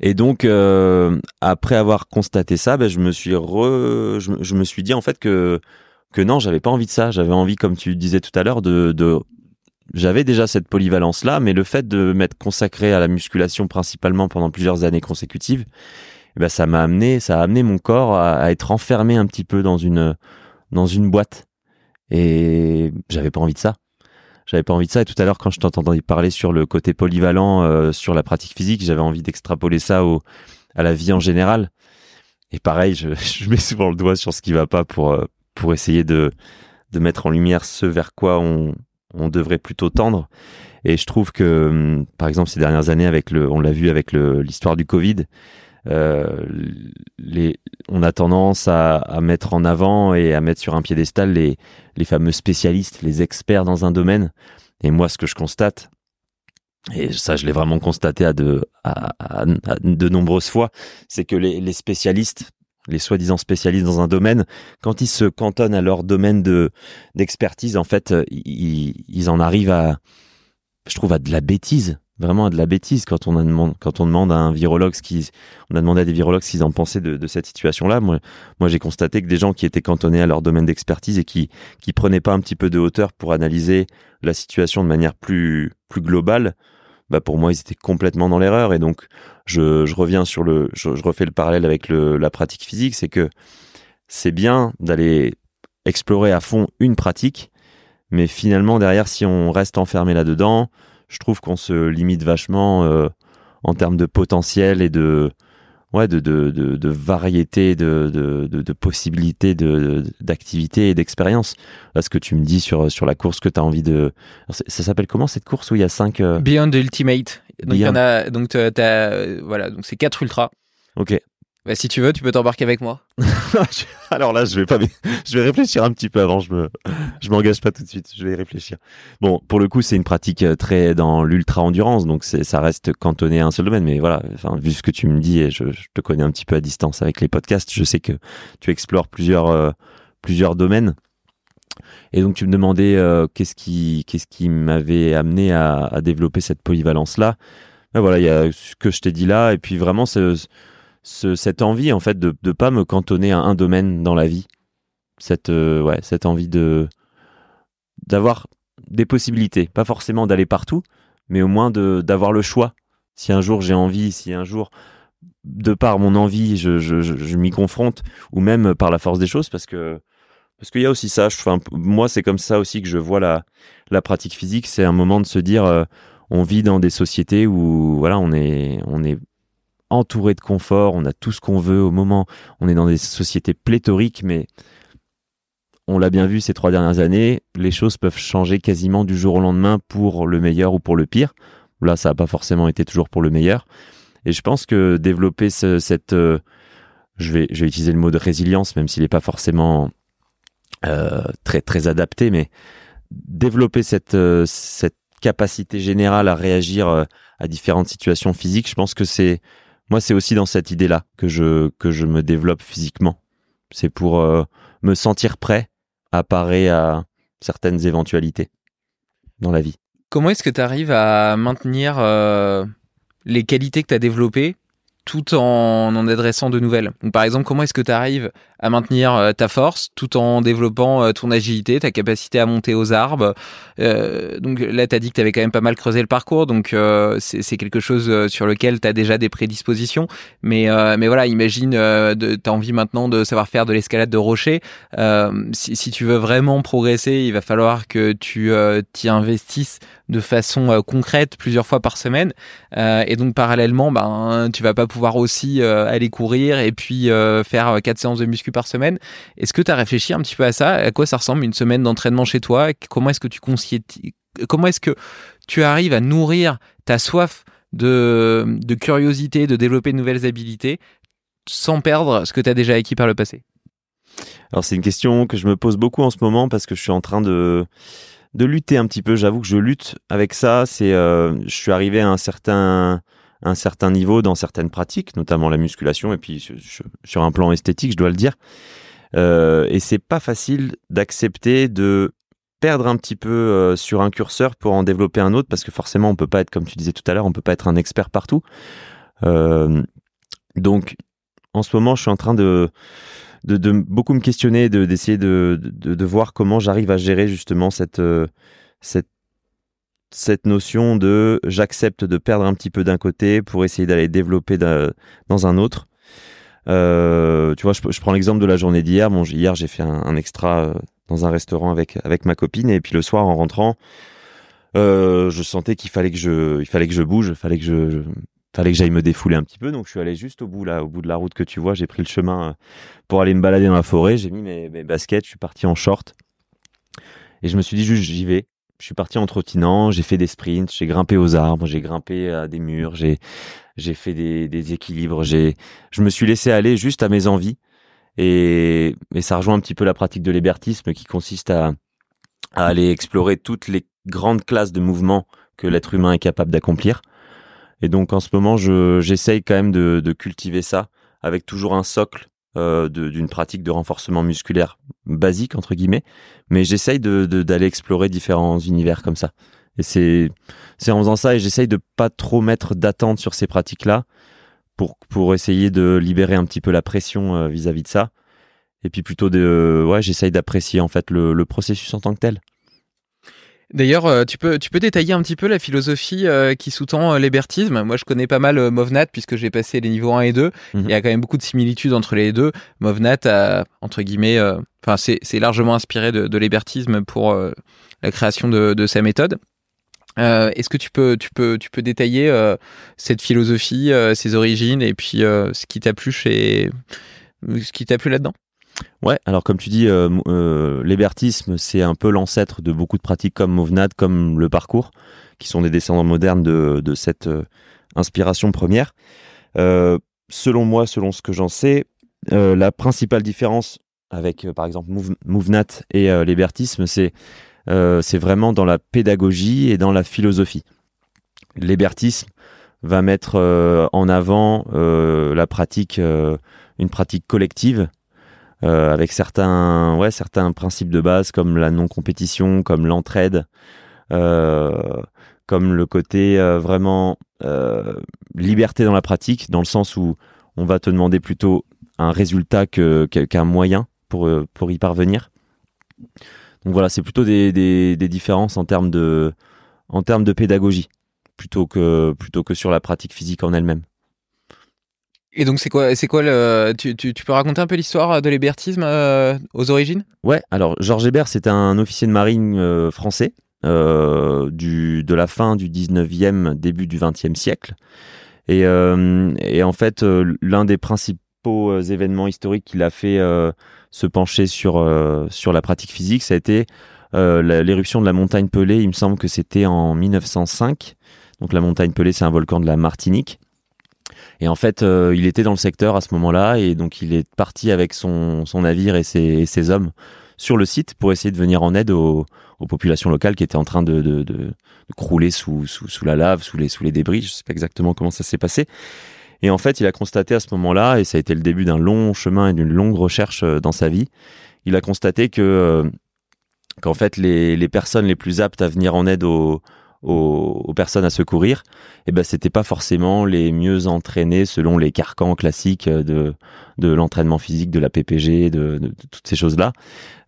Et donc, euh, après avoir constaté ça, ben, je me suis re... je, me suis dit en fait que que non, j'avais pas envie de ça. J'avais envie, comme tu disais tout à l'heure, de, j'avais déjà cette polyvalence là, mais le fait de m'être consacré à la musculation principalement pendant plusieurs années consécutives, eh ben ça m'a amené, ça a amené mon corps à, à, être enfermé un petit peu dans une dans une boîte. Et j'avais pas envie de ça j'avais pas envie de ça. Et tout à l'heure, quand je t'entendais parler sur le côté polyvalent, euh, sur la pratique physique, j'avais envie d'extrapoler ça à la vie en général. Et pareil, je, je, mets souvent le doigt sur ce qui va pas pour, euh, pour essayer de, de mettre en lumière ce vers quoi on, on devrait plutôt tendre. Et je trouve que, hum, par exemple, ces dernières années, avec le, on l'a vu avec l'histoire du Covid, euh, les, on a tendance à, à, mettre en avant et à mettre sur un piédestal les, les fameux spécialistes, les experts dans un domaine. Et moi, ce que je constate, et ça, je l'ai vraiment constaté à de, à, à, de nombreuses fois, c'est que les, les spécialistes, les soi-disant spécialistes dans un domaine, quand ils se cantonnent à leur domaine de d'expertise, en fait, ils, ils en arrivent à, je trouve, à de la bêtise vraiment de la bêtise quand on, a demande, quand on demande à un virologue ce on a demandé à des virologues ce qu'ils en pensaient de, cette situation-là. Moi, moi j'ai constaté que des gens qui étaient cantonnés à leur domaine d'expertise et qui, qui prenaient pas un petit peu de hauteur pour analyser la situation de manière plus, plus globale, bah pour moi, ils étaient complètement dans l'erreur. Et donc, je, je reviens sur le, je, refais le parallèle avec la pratique physique, c'est que c'est bien d'aller explorer à fond une pratique, mais finalement, derrière, si on reste enfermé là-dedans, je trouve qu'on se limite vachement euh, en termes de potentiel et de ouais de de, de, de variété de, de, de, possibilités de d'activité et d'expérience. Là ce que tu me dis sur sur la course que tu as envie de ça s'appelle comment cette course où il y a cinq euh... Beyond Ultimate. Donc il y en a donc t'as, t'as, voilà donc c'est quatre ultras. Ok bah, si tu veux, tu peux t'embarquer avec moi. Alors là, je vais pas, je vais réfléchir un petit peu avant. Je me, m'engage pas tout de suite. Je vais y réfléchir. Bon, pour le coup, c'est une pratique euh, très dans l'ultra endurance, donc ça reste cantonné à un seul domaine. Mais voilà, vu ce que tu me dis et je, te connais un petit peu à distance avec les podcasts, je sais que tu explores plusieurs, euh, plusieurs domaines. Et donc tu me demandais euh, qu'est-ce qui, qu'est-ce qui m'avait amené à, développer cette polyvalence là. Ben voilà, il y a ce que je t'ai dit là, et puis vraiment c'est ce, cette envie en fait de ne pas me cantonner à un domaine dans la vie. Cette, euh, ouais, cette envie de d'avoir des possibilités, pas forcément d'aller partout, mais au moins d'avoir le choix. Si un jour j'ai envie, si un jour de par mon envie, je, je, je, je m'y confronte, ou même par la force des choses, parce que parce qu'il y a aussi ça. Enfin, moi, c'est comme ça aussi que je vois la la pratique physique. C'est un moment de se dire, euh, on vit dans des sociétés où voilà, on est on est entouré de confort, on a tout ce qu'on veut au moment, on est dans des sociétés pléthoriques, mais on l'a bien vu ces trois dernières années, les choses peuvent changer quasiment du jour au lendemain pour le meilleur ou pour le pire. Là, ça n'a pas forcément été toujours pour le meilleur. Et je pense que développer ce, cette, euh, je vais, je vais utiliser le mot de résilience, même s'il n'est pas forcément euh, très très adapté, mais développer cette euh, cette capacité générale à réagir à différentes situations physiques, je pense que c'est moi, c'est aussi dans cette idée-là que je, me développe physiquement. C'est pour euh, me sentir prêt à parer à certaines éventualités dans la vie. Comment est-ce que tu arrives à maintenir euh, les qualités que tu as développées tout en en adressant de nouvelles. Donc, par exemple, comment est-ce que tu arrives à maintenir euh, ta force tout en développant euh, ton agilité, ta capacité à monter aux arbres? Euh, Donc là, tu as dit que tu avais quand même pas mal creusé le parcours, donc c'est quelque chose sur lequel tu as déjà des prédispositions. Mais, mais voilà, imagine, tu as envie maintenant de savoir faire de l'escalade de rocher. Si, si, tu veux vraiment progresser, il va falloir que tu t'y investisses de façon concrète plusieurs fois par semaine. et donc parallèlement, ben tu vas pas pouvoir aussi aller courir et puis faire quatre séances de muscu par semaine. Est-ce que tu as réfléchi un petit peu à ça? À quoi ça ressemble une semaine d'entraînement chez toi? Comment est-ce que tu comment est-ce que tu arrives à nourrir ta soif de, de curiosité, de développer de nouvelles habilités sans perdre ce que tu as déjà acquis par le passé? Alors c'est une question que je me pose beaucoup en ce moment parce que je suis en train de de lutter un petit peu. J'avoue que je lutte avec ça. C'est, euh, je suis arrivé à un certain un certain niveau dans certaines pratiques, notamment la musculation et puis sur un plan esthétique, je dois le dire. Euh, et c'est pas facile d'accepter de perdre un petit peu euh, sur un curseur pour en développer un autre parce que forcément on peut pas être comme tu disais tout à l'heure on peut pas être un expert partout euh, donc en ce moment je suis en train de de, beaucoup me questionner de d'essayer de, de, de voir comment j'arrive à gérer justement cette euh, cette cette notion de j'accepte de perdre un petit peu d'un côté pour essayer d'aller développer dans un autre euh, tu vois, je, prends l'exemple de la journée d'hier. Bon, hier, j'ai fait un, extra dans un restaurant avec avec ma copine et puis le soir en rentrant euh, je sentais qu'il fallait que je il fallait que je bouge fallait que je, fallait que j'aille me défouler un petit peu donc je suis allé juste au bout là au bout de la route que tu vois. J'ai pris le chemin euh, pour aller me balader dans la forêt. J'ai mis mes, baskets je suis parti en short. Et je me suis dit juste j'y vais. Je suis parti en trottinant, j'ai fait des sprints, j'ai grimpé aux arbres, j'ai grimpé à des murs, j'ai j'ai fait des, des équilibres, j'ai je me suis laissé aller juste à mes envies. Et, ça rejoint un petit peu la pratique de l'hébertisme qui consiste à, aller explorer toutes les grandes classes de mouvements que l'être humain est capable d'accomplir. Et donc en ce moment, j'essaye quand même de, cultiver ça avec toujours un socle euh, d'une pratique de renforcement musculaire basique entre guillemets, mais j'essaye d'aller de, explorer différents univers comme ça. Et c'est c'est en faisant ça et j'essaye de pas trop mettre d'attente sur ces pratiques-là pour, pour essayer de libérer un petit peu la pression euh, vis-à-vis de ça. Et puis plutôt de, ouais, j'essaye d'apprécier en fait le, le, processus en tant que tel. D'ailleurs, euh, tu peux, tu peux détailler un petit peu la philosophie euh, qui sous-tend l'hébertisme? Moi, je connais pas mal Movnat puisque j'ai passé les niveaux 1 et 2. Mhm. Il y a quand même beaucoup de similitudes entre les deux. Movnat a, entre guillemets, enfin, c'est largement inspiré de, de l'hébertisme pour la création de, de sa méthode. Euh, Est-ce que tu peux, tu peux, tu peux détailler euh, cette philosophie, euh, ses origines et puis euh, ce qui t'a plu chez, ce qui t'a plu là-dedans? Ouais, alors comme tu dis, l'hébertisme, c'est un peu l'ancêtre de beaucoup de pratiques comme Movnad, comme le parcours, qui sont des descendants modernes de, cette inspiration première. selon moi, selon ce que j'en sais, la principale différence avec, par exemple, Movnat et l'hébertisme, c'est euh, vraiment dans la pédagogie et dans la philosophie. L'hébertisme va mettre euh, en avant euh, la pratique, une pratique collective, avec certains, ouais, certains principes de base comme la non-compétition, comme l'entraide, comme le côté vraiment liberté dans la pratique, dans le sens où on va te demander plutôt un résultat qu'un moyen pour, pour y parvenir. Donc voilà, c'est plutôt des, des, des, différences en termes de, en termes de pédagogie, plutôt que, plutôt que sur la pratique physique en elle-même. Et donc c'est quoi, c'est quoi tu, peux raconter un peu l'histoire de l'hébertisme euh, aux origines? Ouais, alors Georges Hébert, c'est un officier de marine euh, français euh, de la fin du 19e, début du 20e siècle. Et, et en fait, l'un des principaux événements historiques qu'il a fait se pencher sur sur la pratique physique, ça a été l'éruption de la montagne Pelée. Il me semble que c'était en 1905. Donc la montagne Pelée, c'est un volcan de la Martinique. Et en fait, euh, il était dans le secteur à ce moment-là, et donc il est parti avec son, navire et ses, hommes sur le site pour essayer de venir en aide aux, populations locales qui étaient en train de, crouler sous, la lave, sous les, débris. Je sais pas exactement comment ça s'est passé. Et en fait, il a constaté à ce moment-là, et ça a été le début d'un long chemin et d'une longue recherche euh, dans sa vie, il a constaté que euh, qu'en fait les, personnes les plus aptes à venir en aide aux, aux, personnes à secourir, eh ben c'était pas forcément les mieux entraînés selon les carcans classiques de de l'entraînement physique, de la PPG, de, toutes ces choses-là.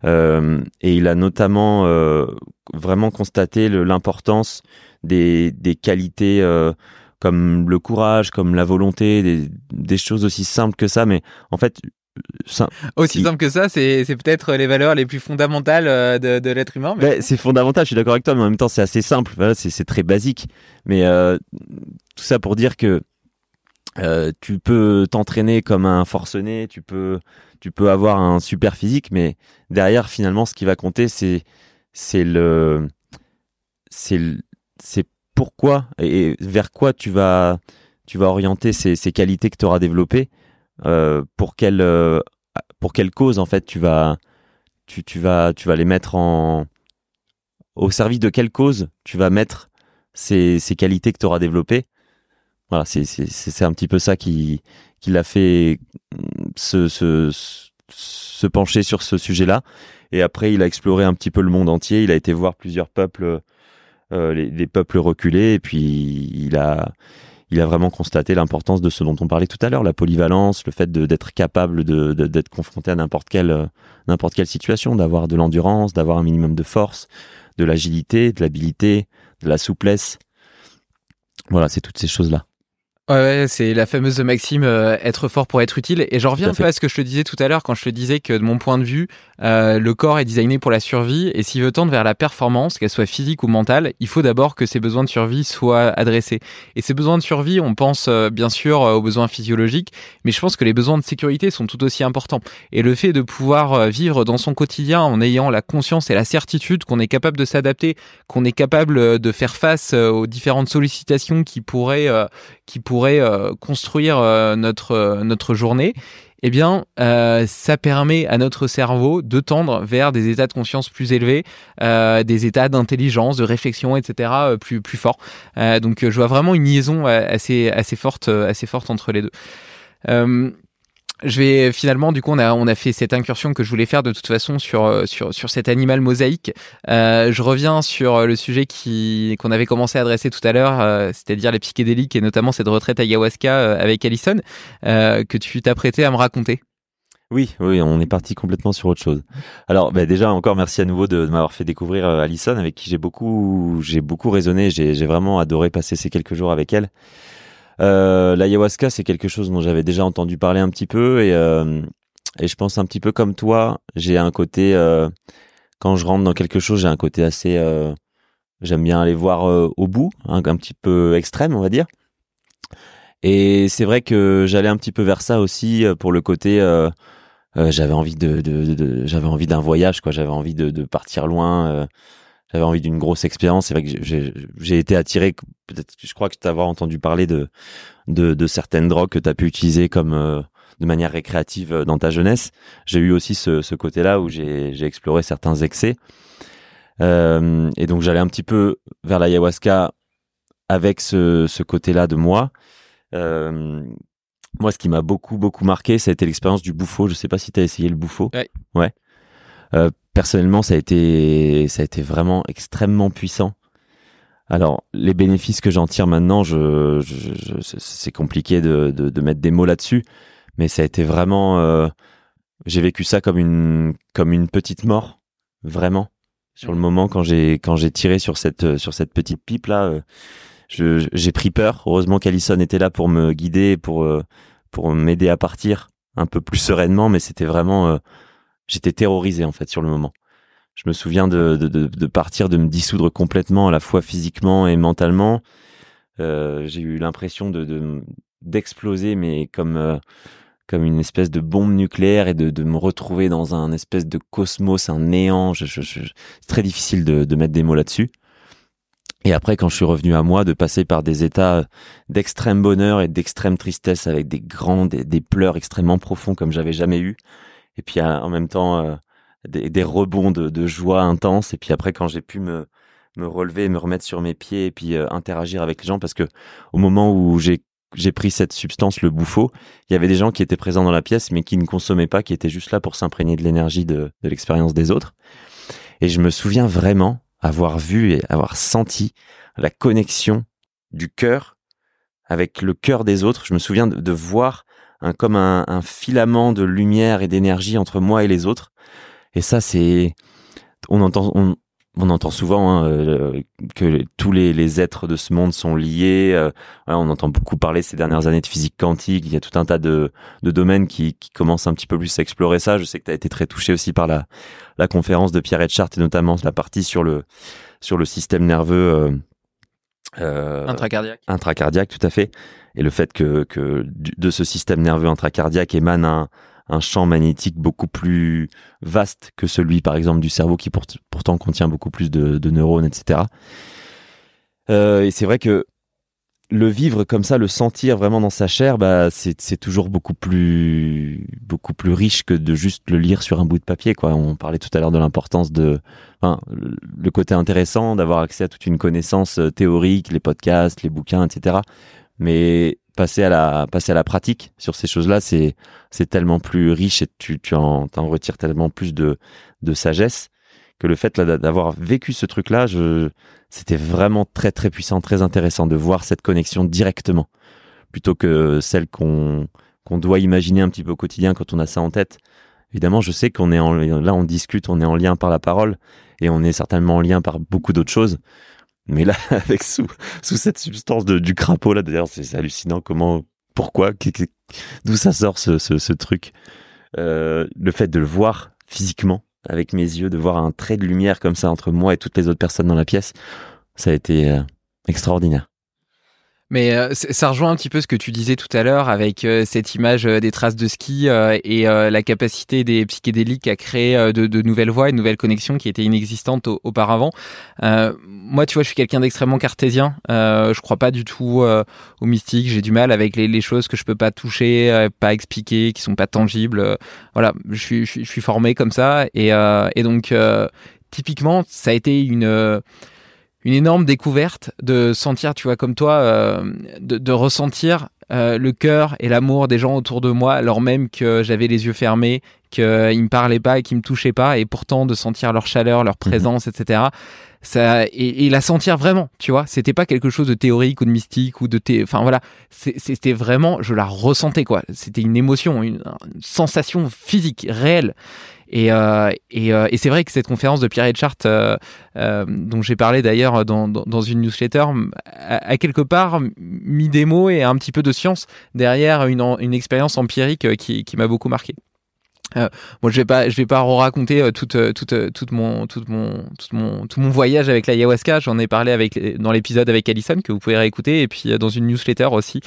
Euh, et il a notamment euh, vraiment constaté l'importance des, des qualités euh, comme le courage, comme la volonté, des, des, choses aussi simples que ça. Mais en fait, Aussi simple que ça, c'est peut-être les valeurs les plus fondamentales euh, de, de l'être humain. Mais... Ben, c'est fondamental, je suis d'accord avec toi, mais en même temps c'est assez simple, voilà, c'est très basique. Mais euh, tout ça pour dire que euh, tu peux t'entraîner comme un forcené, tu peux, tu peux avoir un super physique, mais derrière finalement ce qui va compter c'est c'est le c'est c'est pourquoi et vers quoi tu vas tu vas orienter ces, ces qualités que tu auras développées pour quelle euh, pour quelle cause en fait tu vas tu, tu vas tu vas les mettre en au service de quelle cause tu vas mettre ces, ces qualités que tu auras développées? Voilà c'est c'est un petit peu ça qui qui l'a fait se, se, se pencher sur ce sujet là et après il a exploré un petit peu le monde entier. Il a été voir plusieurs peuples euh, les, les, peuples reculés. Et puis il a il a vraiment constaté l'importance de ce dont on parlait tout à l'heure, la polyvalence, le fait d'être capable d'être de, confronté à n'importe quelle, n'importe quelle situation, d'avoir de l'endurance, d'avoir un minimum de force, de l'agilité, de l'habilité, de la souplesse. Voilà, c'est toutes ces choses-là. Ouais, c'est la fameuse maxime euh, être fort pour être utile. Et j'en reviens un peu à ce que je te disais tout à l'heure quand je te disais que de mon point de vue, euh, le corps est designé pour la survie. Et s'il veut tendre vers la performance, qu'elle soit physique ou mentale, il faut d'abord que ses besoins de survie soient adressés. Et ces besoins de survie, on pense euh, bien sûr aux besoins physiologiques, mais je pense que les besoins de sécurité sont tout aussi importants. Et le fait de pouvoir vivre dans son quotidien en ayant la conscience et la certitude qu'on est capable de s'adapter, qu'on est capable de faire face aux différentes sollicitations qui pourraient, qui pourraient euh, construire euh, notre, euh, notre journée, eh bien, ça permet à notre cerveau de tendre vers des états de conscience plus élevés, des états d'intelligence, de réflexion, etc., plus, plus forts. donc, je vois vraiment une liaison assez, assez, forte, assez forte entre les deux je vais finalement, du coup, on a, on a fait cette incursion que je voulais faire de toute façon sur, euh, sur, sur cet animal mosaïque. Euh, je reviens sur le sujet qui, qu'on avait commencé à adresser tout à l'heure, euh, c'est-à-dire les psychédéliques et notamment cette retraite ayahuasca avec Alison, que tu t'apprêtais à me raconter. Oui, oui, on est parti complètement sur autre chose. Alors, bah, déjà, encore merci à nouveau de, m'avoir fait découvrir Alison, avec qui j'ai beaucoup, j'ai beaucoup raisonné. J'ai vraiment adoré passer ces quelques jours avec elle. Euh, L'ayahuasca, c'est quelque chose dont j'avais déjà entendu parler un petit peu et, euh, et je pense un petit peu comme toi, j'ai un côté, euh, quand je rentre dans quelque chose, j'ai un côté assez, euh, j'aime bien aller voir au bout, un petit peu extrême, on va dire. Et c'est vrai que j'allais un petit peu vers ça aussi pour le côté, j'avais envie j'avais envie d'un voyage, quoi. J'avais envie de partir loin j'avais envie d'une grosse expérience. C'est vrai que j'ai été attiré, peut-être, je crois que tu avoir entendu parler de, de, de, certaines drogues que tu as pu utiliser comme euh, de manière récréative euh, dans ta jeunesse. J'ai eu aussi ce, ce côté-là où j'ai exploré certains excès. Euh, et donc j'allais un petit peu vers l'ayahuasca avec ce, ce côté-là de moi. Euh, moi, ce qui m'a beaucoup, beaucoup marqué, ça a été l'expérience du bouffo. Je sais pas si tu as essayé le bouffo. Ouais. ouais. Euh, personnellement, ça a été, ça a été vraiment extrêmement puissant. Alors, les bénéfices que j'en tire maintenant, je, je, c'est compliqué de, de, de, mettre des mots là-dessus, mais ça a été vraiment, euh, j'ai vécu ça comme une, comme une petite mort, vraiment. Sur le moment, quand j'ai, quand j'ai tiré sur cette, sur cette petite pipe là, euh, j'ai pris peur. Heureusement qu'Alison était là pour me guider, pour, euh, pour m'aider à partir un peu plus sereinement, mais c'était vraiment j'étais terrorisé en fait sur le moment. Je me souviens de, de, partir, de me dissoudre complètement, à la fois physiquement et mentalement. Euh, j'ai eu l'impression de d'exploser, mais comme euh, comme une espèce de bombe nucléaire et de, me retrouver dans un espèce de cosmos, un néant. Je, c'est très difficile de, mettre des mots là-dessus. Et après, quand je suis revenu à moi, de passer par des états d'extrême bonheur et d'extrême tristesse avec des, des pleurs extrêmement profonds comme j'avais jamais eu et puis en même temps euh, des, des, rebonds de, de, joie intense. Et puis après, quand j'ai pu me, me relever, me remettre sur mes pieds et puis euh, interagir avec les gens, parce que au moment où j'ai j'ai pris cette substance, le bouffo, il y avait des gens qui étaient présents dans la pièce, mais qui ne consommaient pas, qui étaient juste là pour s'imprégner de l'énergie de, de l'expérience des autres. Et je me souviens vraiment avoir vu et avoir senti la connexion du cœur avec le cœur des autres. Je me souviens de, de voir comme un, un, filament de lumière et d'énergie entre moi et les autres. Et ça, c'est, on entend, on, on entend souvent hein, euh, que tous les, les, êtres de ce monde sont liés. Euh, on entend beaucoup parler ces dernières années de physique quantique. Il y a tout un tas de, de domaines qui, qui, commencent un petit peu plus à explorer ça. Je sais que tu as été très touché aussi par la, la conférence de Pierre Etchart et notamment la partie sur le, sur le système nerveux euh, intracardiaque. Intracardiaque, tout à fait. Et le fait que, que de ce système nerveux intracardiaque émane un, un champ magnétique beaucoup plus vaste que celui, par exemple, du cerveau qui pourtant contient beaucoup plus de, neurones, etc. Euh, et c'est vrai que le vivre comme ça, le sentir vraiment dans sa chair, bah, c'est toujours beaucoup plus, beaucoup plus riche que de juste le lire sur un bout de papier. Quoi. On parlait tout à l'heure de l'importance de, enfin, le côté intéressant d'avoir accès à toute une connaissance euh, théorique, les podcasts, les bouquins, etc. Mais passer à la passer à la pratique sur ces choses-là, c'est c'est tellement plus riche et tu tu en, retires tellement plus de de sagesse que le fait d'avoir vécu ce truc-là, je c'était vraiment très très puissant, très intéressant de voir cette connexion directement plutôt que celle qu'on qu'on doit imaginer un petit peu au quotidien quand on a ça en tête. Évidemment, je sais qu'on est en, là, on discute, on est en lien par la parole et on est certainement en lien par beaucoup d'autres choses. Mais là, avec sous, sous cette substance de, du crapaud, là, d'ailleurs, c'est hallucinant comment, pourquoi, d'où ça sort ce, ce, truc. Euh, le fait de le voir physiquement, avec mes yeux, de voir un trait de lumière comme ça entre moi et toutes les autres personnes dans la pièce, ça a été euh, extraordinaire. Mais euh, ça rejoint un petit peu ce que tu disais tout à l'heure avec euh, cette image euh, des traces de ski et la capacité des psychédéliques à créer de, de, nouvelles voies, de nouvelles connexions qui étaient inexistantes auparavant. moi, tu vois, je suis quelqu'un d'extrêmement cartésien. je crois pas du tout au mystique. J'ai du mal avec les, les, choses que je peux pas toucher, pas expliquer, qui sont pas tangibles. voilà, je suis, je, suis formé comme ça et, et donc typiquement, ça a été une une énorme découverte de sentir, tu vois, comme toi, euh, de, de, ressentir euh, le cœur et l'amour des gens autour de moi, alors même que j'avais les yeux fermés, qu'ils me parlaient pas et qu'ils me touchaient pas, et pourtant de sentir leur chaleur, leur mhm. présence, etc. Ça, et, et, la sentir vraiment, tu vois. C'était pas quelque chose de théorique ou de mystique ou de thé... Enfin voilà, c'était vraiment, je la ressentais quoi. C'était une émotion, une, une sensation physique, réelle. Et, euh, et, euh, et c'est vrai que cette conférence de Pierre Etchart, euh, dont j'ai parlé d'ailleurs dans, dans, une newsletter, a, quelque part mis des mots et un petit peu de science derrière une, une expérience empirique qui, qui m'a beaucoup marqué. Euh, bon, je vais pas, je vais pas raconter toute, toute, toute mon, toute mon, tout mon, tout mon voyage avec l'ayahuasca. J'en ai parlé avec dans l'épisode avec Alison que vous pouvez réécouter et puis dans une newsletter aussi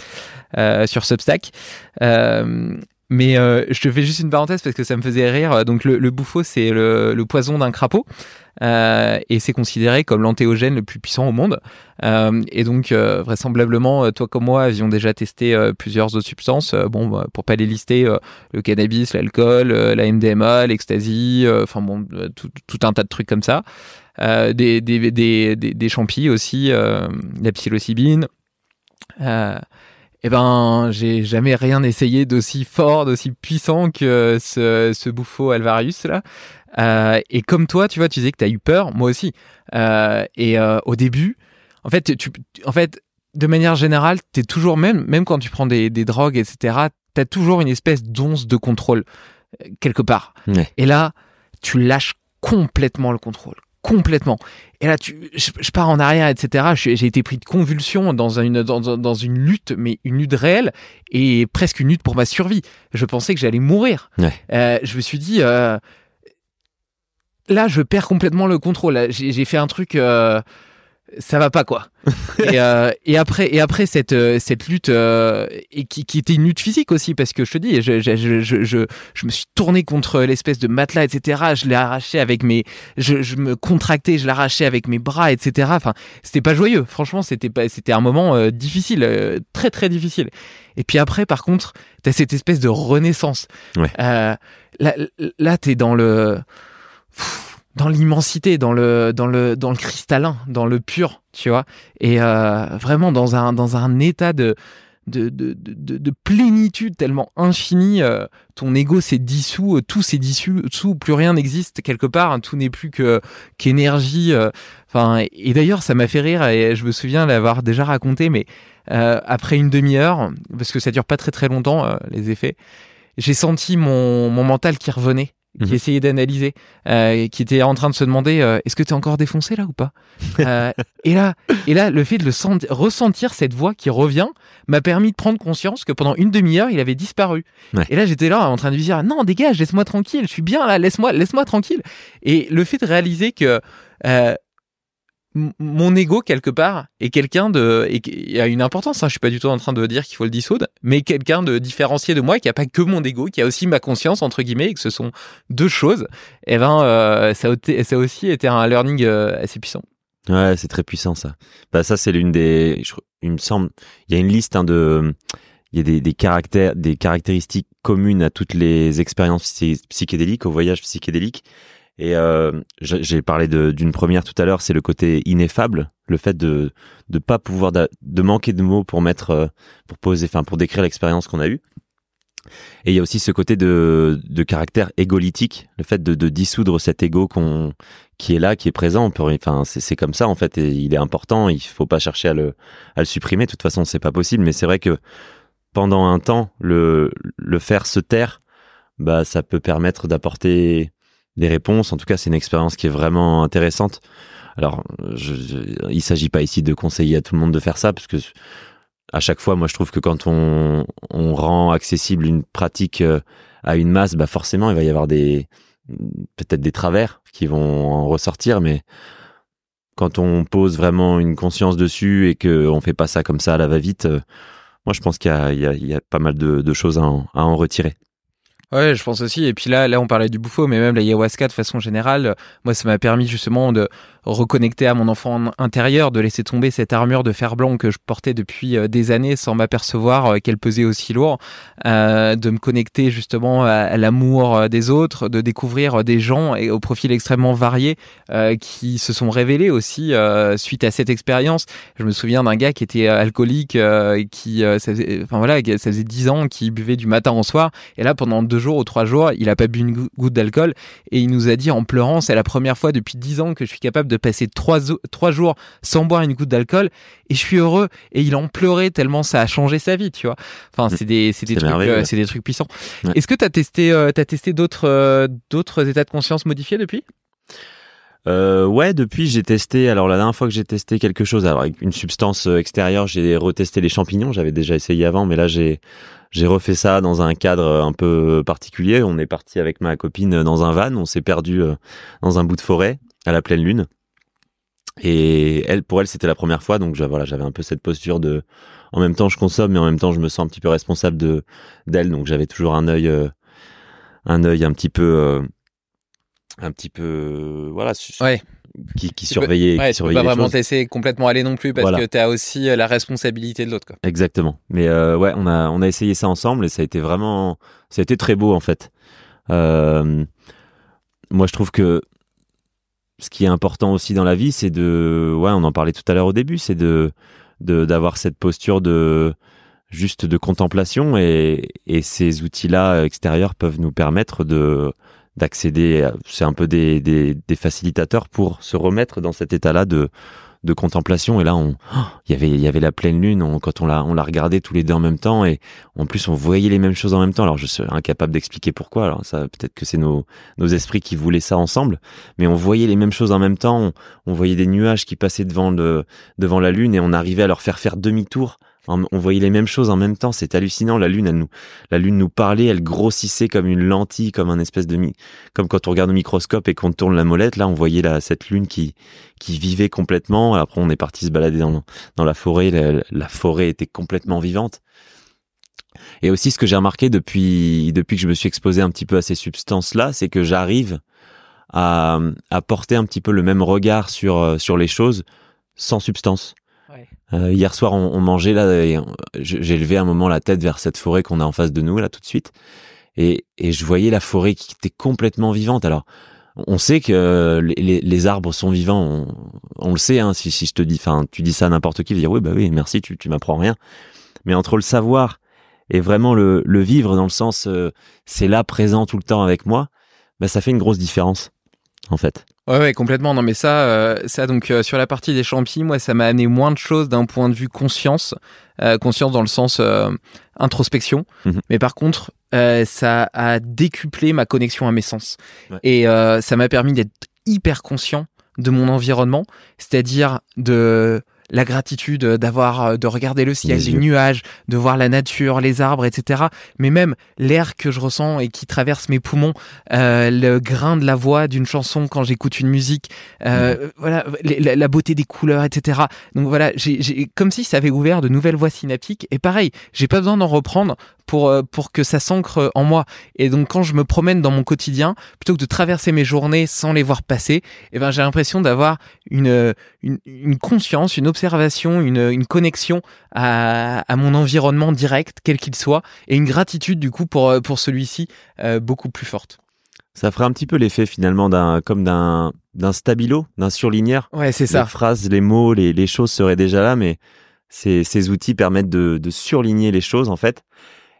sur Substack. Mais euh, je te fais juste une parenthèse parce que ça me faisait rire. Donc le, le c'est le, poison d'un crapaud. Euh, et c'est considéré comme l'antéogène le plus puissant au monde. Euh, et donc vraisemblablement, toi comme moi avions déjà testé plusieurs autres substances. bon, bah, pour pas les lister, le cannabis, l'alcool, la MDMA, l'ecstasy, enfin bon, tout, un tas de trucs comme ça. des, des, des champis aussi, la psilocybine. Eh ben, j'ai jamais rien essayé d'aussi fort, d'aussi puissant que ce, ce bouffo Alvarius là. Euh, et comme toi, tu vois, tu disais que tu as eu peur, moi aussi. Euh, et euh, au début, en fait, tu, en fait, de manière générale, tu es toujours même, même quand tu prends des, des drogues, etc. Tu as toujours une espèce d'once de contrôle quelque part. Et là, tu lâches complètement le contrôle, complètement. Et là, tu, je, pars en arrière, etc. J'ai été pris de convulsions dans une, dans, dans, une lutte, mais une lutte réelle et presque une lutte pour ma survie. Je pensais que j'allais mourir. Euh, je me suis dit, euh, là, je perds complètement le contrôle. J'ai fait un truc. Euh, ça va pas quoi. et, euh, et, après et après cette euh, cette lutte euh, et qui, qui, était une lutte physique aussi parce que je te dis je je, je, je, je me suis tourné contre l'espèce de matelas etc. Je l'ai arraché avec mes je, je me contractais je l'arrachais avec mes bras etc. Enfin c'était pas joyeux franchement c'était pas c'était un moment euh, difficile euh, très très difficile. Et puis après par contre t'as cette espèce de renaissance. Ouais. là là t'es dans le dans l'immensité, dans le, dans le, dans le cristallin, dans le pur, tu vois, et euh, vraiment dans un, dans un état de, de, de, de, de plénitude tellement infini, euh, ton ego s'est dissous, euh, tout s'est dissous, plus rien n'existe quelque part, hein, tout n'est plus que qu'énergie. Euh, enfin, et, d'ailleurs, ça m'a fait rire et je me souviens l'avoir déjà raconté, mais après une demi-heure, parce que ça dure pas très très longtemps les effets, j'ai senti mon, mon mental qui revenait qui Mhm. essayait d'analyser, euh, qui était en train de se demander euh, est-ce que tu es encore défoncé là ou pas? Euh, Et là, et là, le fait de le senti- ressentir cette voix qui revient m'a permis de prendre conscience que pendant une demi-heure, il avait disparu. Ouais. Et là, j'étais là en train de lui dire non, dégage, laisse-moi tranquille, je suis bien là, laisse-moi, laisse-moi tranquille. Et le fait de réaliser que euh, mon ego quelque part est quelqu'un de et a une importance. Hein, je suis pas du tout en train de dire qu'il faut le dissoudre, mais quelqu'un de différencié de moi qui a pas que mon ego, qui a aussi ma conscience entre guillemets, et que ce sont deux choses. Et ben euh, ça, a ça aussi été un learning euh, assez puissant. Ouais, c'est très puissant ça. Bah ça c'est l'une des, il me semble, il y a une liste hein, de, il y a des, caractères, des caractéristiques communes à toutes les expériences psy- psychédéliques, aux voyages psychédéliques. Et euh, j'ai parlé d'une première tout à l'heure, c'est le côté ineffable, le fait de de pas pouvoir de manquer de mots pour mettre, euh, pour poser, enfin pour décrire l'expérience qu'on a eue. Et il y a aussi ce côté de, de caractère égolytique, le fait de, de dissoudre cet ego qu'on qui est là, qui est présent. Enfin, c'est c'est comme ça en fait. Et il est important. Il faut pas chercher à le, à le supprimer. De toute façon, c'est pas possible. Mais c'est vrai que pendant un temps, le, le faire se taire, bah, ça peut permettre d'apporter des réponses. En tout cas, c'est une expérience qui est vraiment intéressante. Alors, je, je- il s'agit pas ici de conseiller à tout le monde de faire ça, parce que à chaque fois, moi, je trouve que quand on, on rend accessible une pratique euh, à une masse, bah forcément, il va y avoir des peut-être des travers qui vont en ressortir, mais quand on pose vraiment une conscience dessus et que on fait pas ça comme ça à la va-vite, euh, moi, je pense qu'il y y a pas mal de, de choses à en, à en retirer. Ouais, je pense aussi. Et puis là, là, on parlait du bouffo, mais même l'ayahuasca de façon générale, moi, ça m'a permis justement de reconnecter à mon enfant intérieur, de laisser tomber cette armure de fer blanc que je portais depuis euh, des années sans m'apercevoir euh, qu'elle pesait aussi lourd, euh, de me connecter justement à, l'amour des autres, de découvrir des gens et au profil extrêmement varié qui se sont révélés aussi suite à cette expérience. Je me souviens d'un gars qui était alcoolique, qui, enfin voilà, ça faisait dix ans qu'il buvait du matin au soir, et là pendant deux jours ou trois jours, il a pas bu une gou- goutte d'alcool, et il nous a dit en pleurant, c'est la première fois depuis dix ans que je suis capable de passer trois, jours sans boire une goutte d'alcool, et je suis heureux. Et il en pleurait tellement ça a changé sa vie, tu vois. Enfin, c'est des, c'est des C'est trucs, merveilleux, euh, ouais. c'est des trucs puissants. Ouais. Est-ce que t'as testé, euh, t'as testé d'autres, euh, d'autres états de conscience modifiés depuis? Euh, ouais, depuis j'ai testé. Alors la dernière fois que j'ai testé quelque chose, alors avec une substance euh, extérieure, j'ai retesté les champignons. J'avais déjà essayé avant, mais là j'ai j'ai refait ça dans un cadre un peu particulier. On est parti avec ma copine dans un van. On s'est perdu euh, dans un bout de forêt à la pleine lune. Et elle, pour elle, c'était la première fois, donc j'a- voilà, j'avais un peu cette posture de, en même temps je consomme, mais en même temps je me sens un petit peu responsable de d'elle, donc j'avais toujours un œil, euh, un œil un petit peu, euh, un petit peu, euh, voilà, Ouais. qui, qui Tu surveillait, Ouais, qui tu peux surveillait pas vraiment choses. te laisser complètement aller non plus parce Voilà. que t'as aussi euh, la responsabilité de l'autre, quoi. Exactement. Mais euh, ouais, on a on a essayé ça ensemble et ça a été vraiment, ça a été très beau en fait. Euh, moi, je trouve que ce qui est important aussi dans la vie, c'est de, ouais, on en parlait tout à l'heure au début, c'est de de d'avoir cette posture de juste de contemplation et et ces outils-là extérieurs peuvent nous permettre de d'accéder. C'est un peu des, des des facilitateurs pour se remettre dans cet état-là de de contemplation. Et là on oh, il y avait il y avait la pleine lune on- quand on l'a on l'a regardé tous les deux en même temps et en plus on voyait les mêmes choses en même temps. Alors je suis incapable d'expliquer pourquoi. Alors ça peut-être que c'est nos nos esprits qui voulaient ça ensemble mais on voyait les mêmes choses en même temps. On, on voyait des nuages qui passaient devant le devant la lune et on arrivait à leur faire faire demi-tour on voyait les mêmes choses en même temps c'est hallucinant la lune elle nous la lune nous parlait elle grossissait comme une lentille comme un espèce de comme quand on regarde au microscope et qu'on tourne la molette là on voyait la cette lune qui qui vivait complètement. Après, on est parti se balader dans, dans la forêt. La, la forêt était complètement vivante. Et aussi, ce que j'ai remarqué depuis, depuis que je me suis exposé un petit peu à ces substances-là, c'est que j'arrive à, à porter un petit peu le même regard sur, euh, sur les choses sans substance. Euh, hier soir, on, on mangeait là, j'ai levé un moment la tête vers cette forêt qu'on a en face de nous là tout de suite, et, et je voyais la forêt qui était complètement vivante. Alors, on sait que les, les- les arbres sont vivants, on, on le sait. Hein, si, si je te dis, enfin, tu dis ça à n'importe qui, il dire oui, bah oui, merci, tu, tu m'apprends rien. Mais entre le savoir et vraiment le, le vivre dans le sens, euh, c'est là présent tout le temps avec moi, bah ça fait une grosse différence. En fait. Ouais, ouais, complètement. Non, mais ça, euh, ça donc euh, sur la partie des champis, moi, ça m'a amené moins de choses d'un point de vue conscience, euh, conscience dans le sens introspection. Mhm. Mais par contre, ça a décuplé ma connexion à mes sens Ouais. et ça m'a permis d'être hyper conscient de mon environnement, c'est-à-dire de la gratitude d'avoir euh, de regarder le ciel, Les nuages, de voir la nature, les arbres, etc. Mais même l'air que je ressens et qui traverse mes poumons, euh, le grain de la voix d'une chanson quand j'écoute une musique, euh, voilà, la, la beauté des couleurs, etc. Donc voilà, j'ai, j'ai- comme si ça avait ouvert de nouvelles voies synaptiques. Et pareil, j'ai pas besoin d'en reprendre pour euh, pour que ça s'ancre en moi. Et donc quand je me promène dans mon quotidien, plutôt que de traverser mes journées sans les voir passer, eh ben j'ai l'impression d'avoir une une, une conscience, une observation, une, une connexion à, à mon environnement direct, quel qu'il soit, et une gratitude du coup pour, euh, pour celui-ci euh, beaucoup plus forte. Ça ferait un petit peu l'effet finalement d'un comme d'un d'un stabilo, d'un surligneur. Ouais, c'est Les ça. phrases, les mots, les, les choses seraient déjà là, mais ces, ces outils permettent de, de surligner les choses en fait.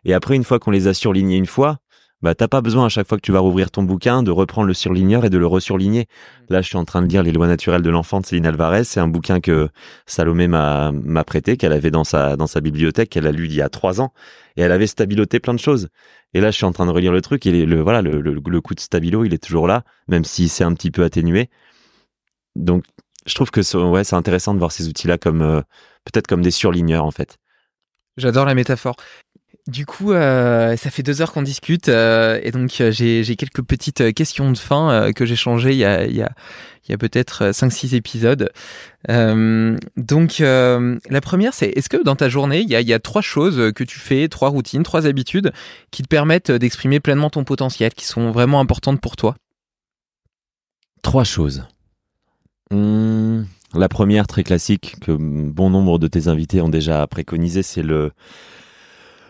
Et après, une fois qu'on les a surlignées une fois, bah t'as pas besoin à chaque fois que tu vas rouvrir ton bouquin de reprendre le surligneur et de le resurligner. Là, je suis en train de lire Les lois naturelles de l'enfant de Céline Alvarez. C'est un bouquin que Salomé m'a m'a prêté, qu'elle avait dans sa dans sa bibliothèque, qu'elle a lu il y a trois ans, et elle avait stabiloté plein de choses. Et là, je suis en train de relire le truc et le voilà le, le, le coup de stabilo, il est toujours là, même si c'est un petit peu atténué. Donc, je trouve que c'est- ouais, c'est intéressant de voir ces outils-là comme euh, peut-être comme des surligneurs en fait. J'adore la métaphore. Du coup, euh, ça fait deux heures qu'on discute euh, et donc euh, j'ai quelques petites questions de fin que j'ai changées il y a, a, peut-être 5-6 épisodes. Donc la première, c'est est-ce que dans ta journée, il y a, y a trois choses que tu fais, trois routines, trois habitudes qui te permettent d'exprimer pleinement ton potentiel, qui sont vraiment importantes pour toi? Trois choses. Hum, la première, très classique, que bon nombre de tes invités ont déjà préconisé, c'est le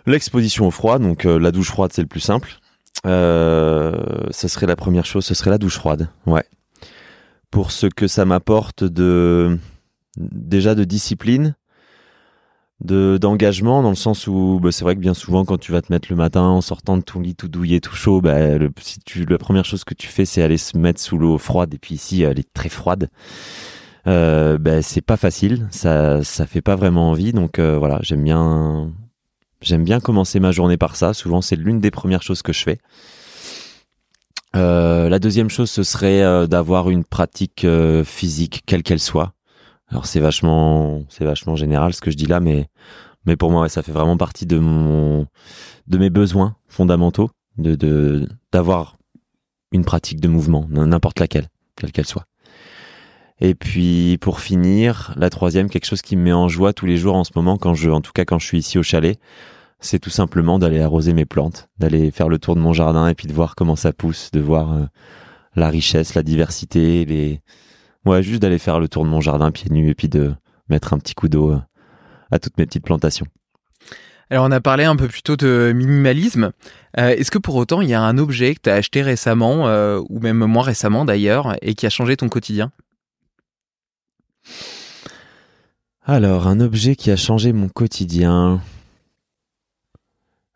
l'exposition au froid. Donc euh, la douche froide, c'est le plus simple. Euh, ce serait la première chose, ce serait la douche froide. Ouais. Pour ce que ça m'apporte de déjà de discipline, de d'engagement dans le sens où bah, c'est vrai que bien souvent quand tu vas te mettre le matin en sortant de ton lit tout douillet tout chaud bah, si la première chose que tu fais c'est aller se mettre sous l'eau froide et puis ici elle est très froide euh, bah, c'est pas facile ça ça fait pas vraiment envie donc voilà j'aime bien j'aime bien commencer ma journée par ça. Souvent c'est l'une des premières choses que je fais. Euh, la deuxième chose ce serait euh, d'avoir une pratique euh, physique quelle qu'elle soit. Alors c'est vachement, général ce que je dis là, mais mais pour moi ça fait vraiment partie de mon, de mes besoins fondamentaux, de d'avoir une pratique de mouvement, n'importe laquelle, quelle qu'elle soit. Et puis pour finir, la troisième, quelque chose qui me met en joie tous les jours en ce moment, quand je, en tout cas quand je suis ici au chalet, c'est tout simplement d'aller arroser mes plantes, d'aller faire le tour de mon jardin et puis de voir comment ça pousse, de voir euh, la richesse, la diversité, les Ouais, juste d'aller faire le tour de mon jardin pieds nus et puis de mettre un petit coup d'eau euh, à toutes mes petites plantations. Alors on a parlé un peu plus tôt de minimalisme. Euh, Est-ce que pour autant il y a un objet que tu as acheté récemment, ou même moins récemment d'ailleurs, et qui a changé ton quotidien? Alors, un objet qui a changé mon quotidien.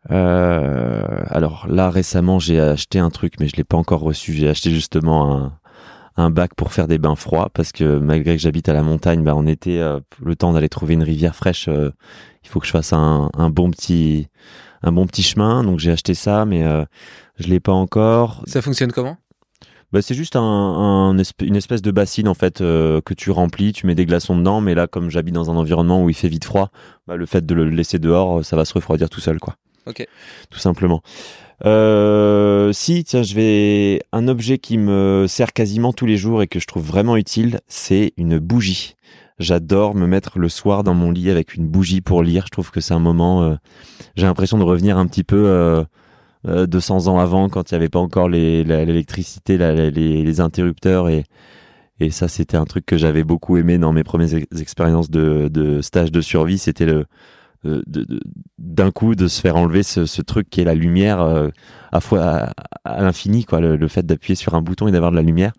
Euh, alors là, récemment, j'ai acheté un truc, mais je l'ai pas encore reçu. J'ai acheté justement un, bac pour faire des bains froids parce que malgré que j'habite à la montagne, bah, en été, euh, le temps d'aller trouver une rivière fraîche, euh, il faut que je fasse un, bon petit, un bon petit chemin. Donc j'ai acheté ça, mais je l'ai pas encore. Ça fonctionne comment? Bah, c'est juste un, un esp- une espèce de bassine en fait euh, que tu remplis, tu mets des glaçons dedans, mais là comme j'habite dans un environnement où il fait vite froid, bah, le fait de le laisser dehors, euh, ça va se refroidir tout seul quoi. Ok. Tout simplement. Euh, si tiens, je vais un objet qui me sert quasiment tous les jours et que je trouve vraiment utile, c'est une bougie. J'adore me mettre le soir dans mon lit avec une bougie pour lire. Je trouve que c'est un moment. euh, J'ai l'impression de revenir un petit peu. Euh, euh, 200 ans avant quand il n'y avait pas encore l'électricité, les, les interrupteurs et, et ça c'était un truc que j'avais beaucoup aimé dans mes premières ex- expériences de, de stage de survie, c'était le euh, d'un coup de se faire enlever ce, ce truc qui est la lumière euh, à fois à, l'infini quoi, le, le fait d'appuyer sur un bouton et d'avoir de la lumière.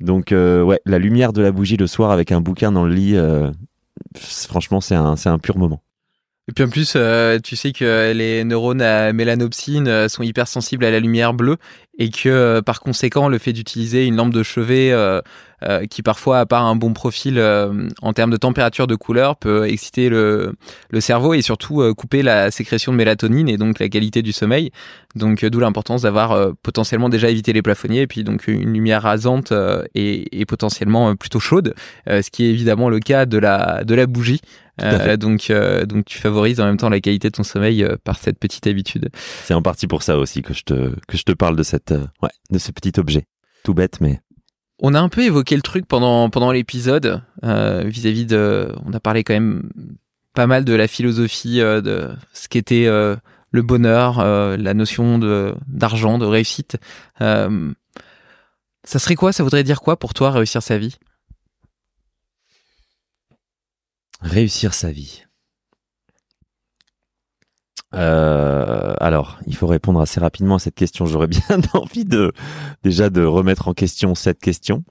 Donc euh, ouais, la lumière de la bougie le soir avec un bouquin dans le lit, franchement c'est un c'est un pur moment. Et puis en plus, euh, tu sais que les neurones à mélanopsine euh, sont hypersensibles à la lumière bleue et que euh, par conséquent le fait d'utiliser une lampe de chevet euh, euh, qui parfois a pas un bon profil en termes de température de couleur peut exciter le, le cerveau et surtout couper la sécrétion de mélatonine et donc la qualité du sommeil. Donc d'où l'importance d'avoir potentiellement déjà évité les plafonniers et puis donc une lumière rasante et, et, potentiellement plutôt chaude, ce qui est évidemment le cas de la de la bougie. donc, donc tu favorises en même temps la qualité de ton sommeil par cette petite habitude. C'est en partie pour ça aussi que je te que je te parle de cette euh, ouais, de ce petit objet. Tout bête, mais. On a un peu évoqué le truc pendant, pendant l'épisode, euh, vis-à-vis de. On a parlé quand même pas mal de la philosophie euh, de ce qu'était le bonheur, la notion de d'argent, de réussite. ça serait quoi Ça voudrait dire quoi pour toi réussir sa vie? Réussir sa vie. Euh, alors, il faut répondre assez rapidement à cette question. J'aurais bien envie de déjà de remettre en question cette question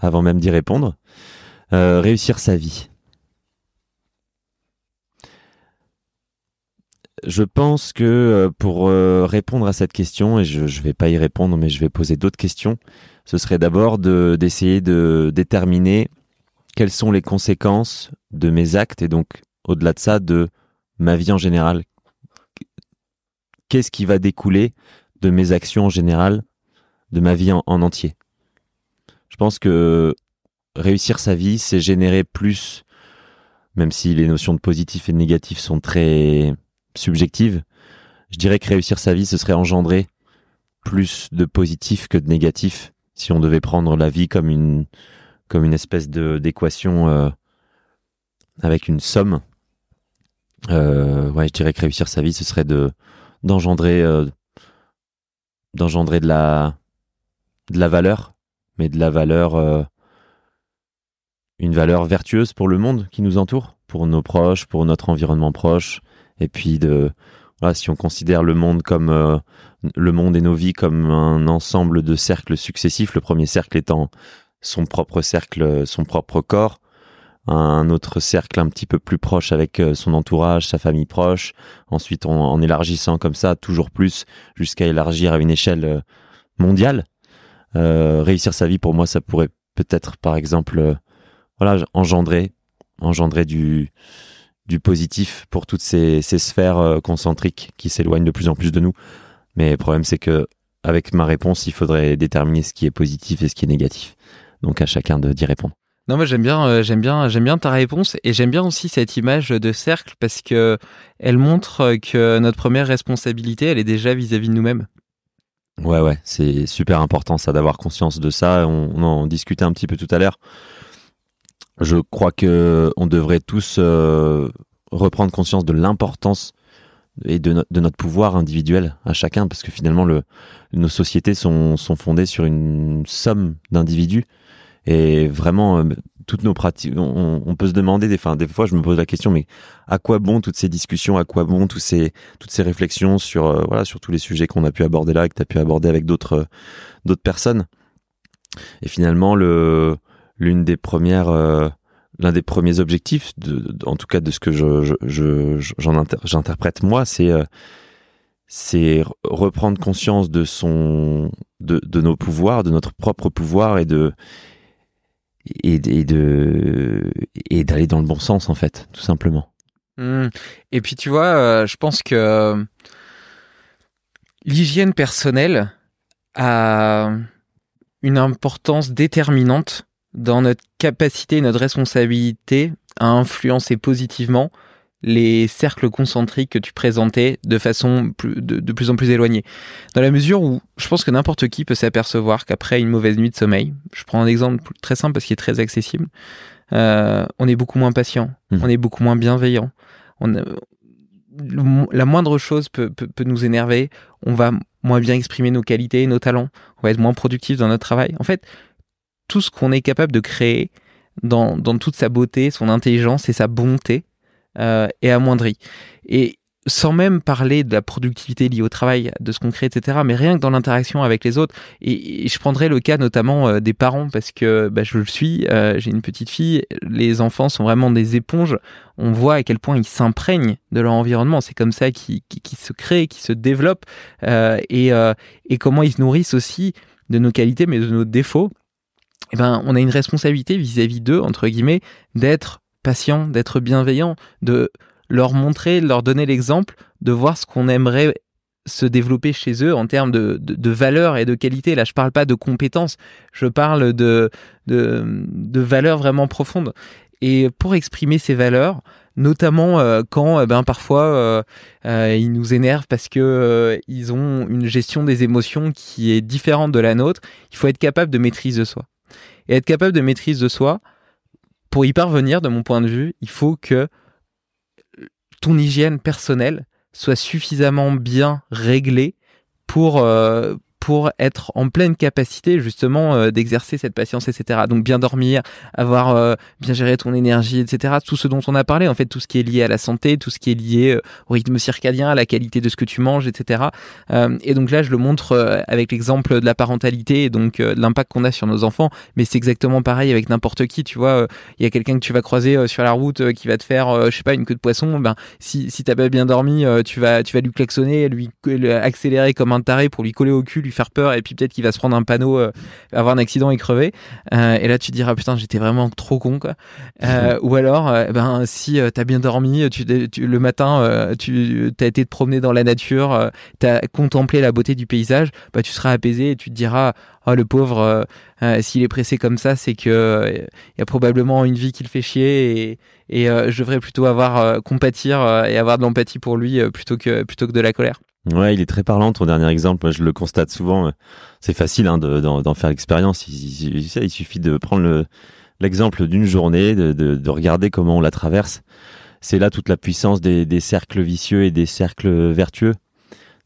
avant même d'y répondre. Euh, réussir sa vie. Je pense que euh, pour répondre à cette question, et je ne vais pas y répondre, mais je vais poser d'autres questions, ce serait d'abord d'essayer de déterminer quelles sont les conséquences de mes actes et donc au-delà de ça de ma vie en général qu'est-ce qui va découler de mes actions en général, de ma vie en, entier. Je pense que réussir sa vie, c'est générer plus, même si les notions de positif et de négatif sont très subjectives, je dirais que réussir sa vie, ce serait engendrer plus de positif que de négatif si on devait prendre la vie comme une, comme une espèce d'équation euh, avec une somme. Euh, ouais, je dirais que réussir sa vie, ce serait de d'engendrer euh, d'engendrer de la de la valeur, mais de la valeur euh, une valeur vertueuse pour le monde qui nous entoure, pour nos proches, pour notre environnement proche, et puis de si on considère le monde comme euh, le monde et nos vies comme un ensemble de cercles successifs, le premier cercle étant son propre cercle, son propre corps, un autre cercle un petit peu plus proche avec euh, son entourage, sa famille proche. Ensuite, en élargissant comme ça toujours plus jusqu'à élargir à une échelle euh, mondiale. Euh, réussir sa vie, pour moi, ça pourrait peut-être, par exemple, voilà, engendrer, engendrer du, positif pour toutes ces, ces sphères concentriques qui s'éloignent de plus en plus de nous. Mais le problème, c'est que avec ma réponse, il faudrait déterminer ce qui est positif et ce qui est négatif. Donc à chacun d'y répondre. Non, moi j'aime bien, euh, j'aime bien, j'aime bien ta réponse et j'aime bien aussi cette image de cercle parce que elle montre que notre première responsabilité, elle est déjà vis-à-vis de nous-mêmes. Ouais, ouais, c'est super important ça d'avoir conscience de ça. On, en discutait un petit peu tout à l'heure. Je crois que on devrait tous euh, reprendre conscience de l'importance et de, notre pouvoir individuel à chacun parce que finalement le, nos sociétés sont, sont fondées sur une somme d'individus et vraiment, euh, toutes nos pratiques, on, peut se demander, des, fois, je me pose la question, mais à quoi bon toutes ces discussions, à quoi bon tous ces, toutes ces réflexions sur, euh, voilà, sur tous les sujets qu'on a pu aborder là que tu as pu aborder avec d'autres, euh, personnes? Et finalement, le, l'une des premières, l'un des premiers objectifs, en tout cas de ce que j'interprète moi, c'est, c'est reprendre conscience de son, de, de nos pouvoirs, de notre propre pouvoir et de, et, de et d'aller dans le bon sens en fait, tout simplement. Mmh. Et puis tu vois, euh, je pense que euh, l'hygiène personnelle a une importance déterminante dans notre capacité, notre responsabilité à influencer positivement les cercles concentriques que tu présentais de façon de, plus en plus éloignée. Dans la mesure où je pense que n'importe qui peut s'apercevoir qu'après une mauvaise nuit de sommeil, je prends un exemple très simple parce qu'il est très accessible, euh, on est beaucoup moins patient, mmh. on est beaucoup moins bienveillant. On la moindre chose peut, peut, nous énerver, on va moins bien exprimer nos qualités, nos talents, on va être moins productif dans notre travail. En fait, tout ce qu'on est capable de créer dans, dans toute sa beauté, son intelligence et sa bonté, euh, et amoindri. Et sans même parler de la productivité liée au travail, de ce qu'on crée, etc., mais rien que dans l'interaction avec les autres. Et, je prendrai le cas notamment euh, des parents, parce que bah, je le suis, euh, j'ai une petite fille, les enfants sont vraiment des éponges, on voit à quel point ils s'imprègnent de leur environnement, c'est comme ça qu'ils se créent, qu'ils se développent, euh, et, et comment ils se nourrissent aussi de nos qualités, mais de nos défauts. Eh ben, on a une responsabilité vis-à-vis d'eux, entre guillemets, d'être patient, d'être bienveillant, de leur montrer, leur donner l'exemple, de voir ce qu'on aimerait se développer chez eux en termes de, de, valeur et de qualité. Là, je parle pas de compétences, je parle de, de, de valeurs vraiment profondes. Et pour exprimer ces valeurs, notamment euh, quand euh, ben parfois euh, ils nous énervent parce que ils ont une gestion des émotions qui est différente de la nôtre, il faut être capable de maîtrise de soi. Et être capable de maîtrise de soi, pour y parvenir, de mon point de vue, il faut que ton hygiène personnelle soit suffisamment bien réglée pour, euh, pour être en pleine capacité justement euh, d'exercer cette patience, etc. Donc bien dormir, avoir euh, bien géré ton énergie, etc. Tout ce dont on a parlé, en fait, tout ce qui est lié à la santé, tout ce qui est lié euh, au rythme circadien, à la qualité de ce que tu manges, etc. et donc là, je le montre avec l'exemple de la parentalité et donc l'impact qu'on a sur nos enfants. Mais c'est exactement pareil avec n'importe qui. Tu vois, il y a quelqu'un que tu vas croiser sur la route qui va te faire, je sais pas, une queue de poisson. Ben si si t'as pas bien dormi, tu vas tu vas lui klaxonner, lui accélérer comme un taré pour lui coller au cul lui faire peur et puis peut-être qu'il va se prendre un panneau, euh, avoir un accident et crever. Euh, et là, tu te diras putain, j'étais vraiment trop con quoi. Euh, ou alors, ben si t'as bien dormi, tu, le matin, tu as été te promener dans la nature, t'as contemplé la beauté du paysage, bah tu seras apaisé et tu te diras oh le pauvre, s'il est pressé comme ça, c'est que il y a probablement une vie qui le fait chier et, et je devrais plutôt avoir compatir et avoir de l'empathie pour lui plutôt que plutôt que de la colère. Ouais, il est très parlant ton dernier exemple. Moi, je le constate souvent. C'est facile hein, d'en faire l'expérience. Il, il, suffit de prendre l'exemple d'une journée, de, de, de, regarder comment on la traverse. C'est là toute la puissance des, des, cercles vicieux et des cercles vertueux.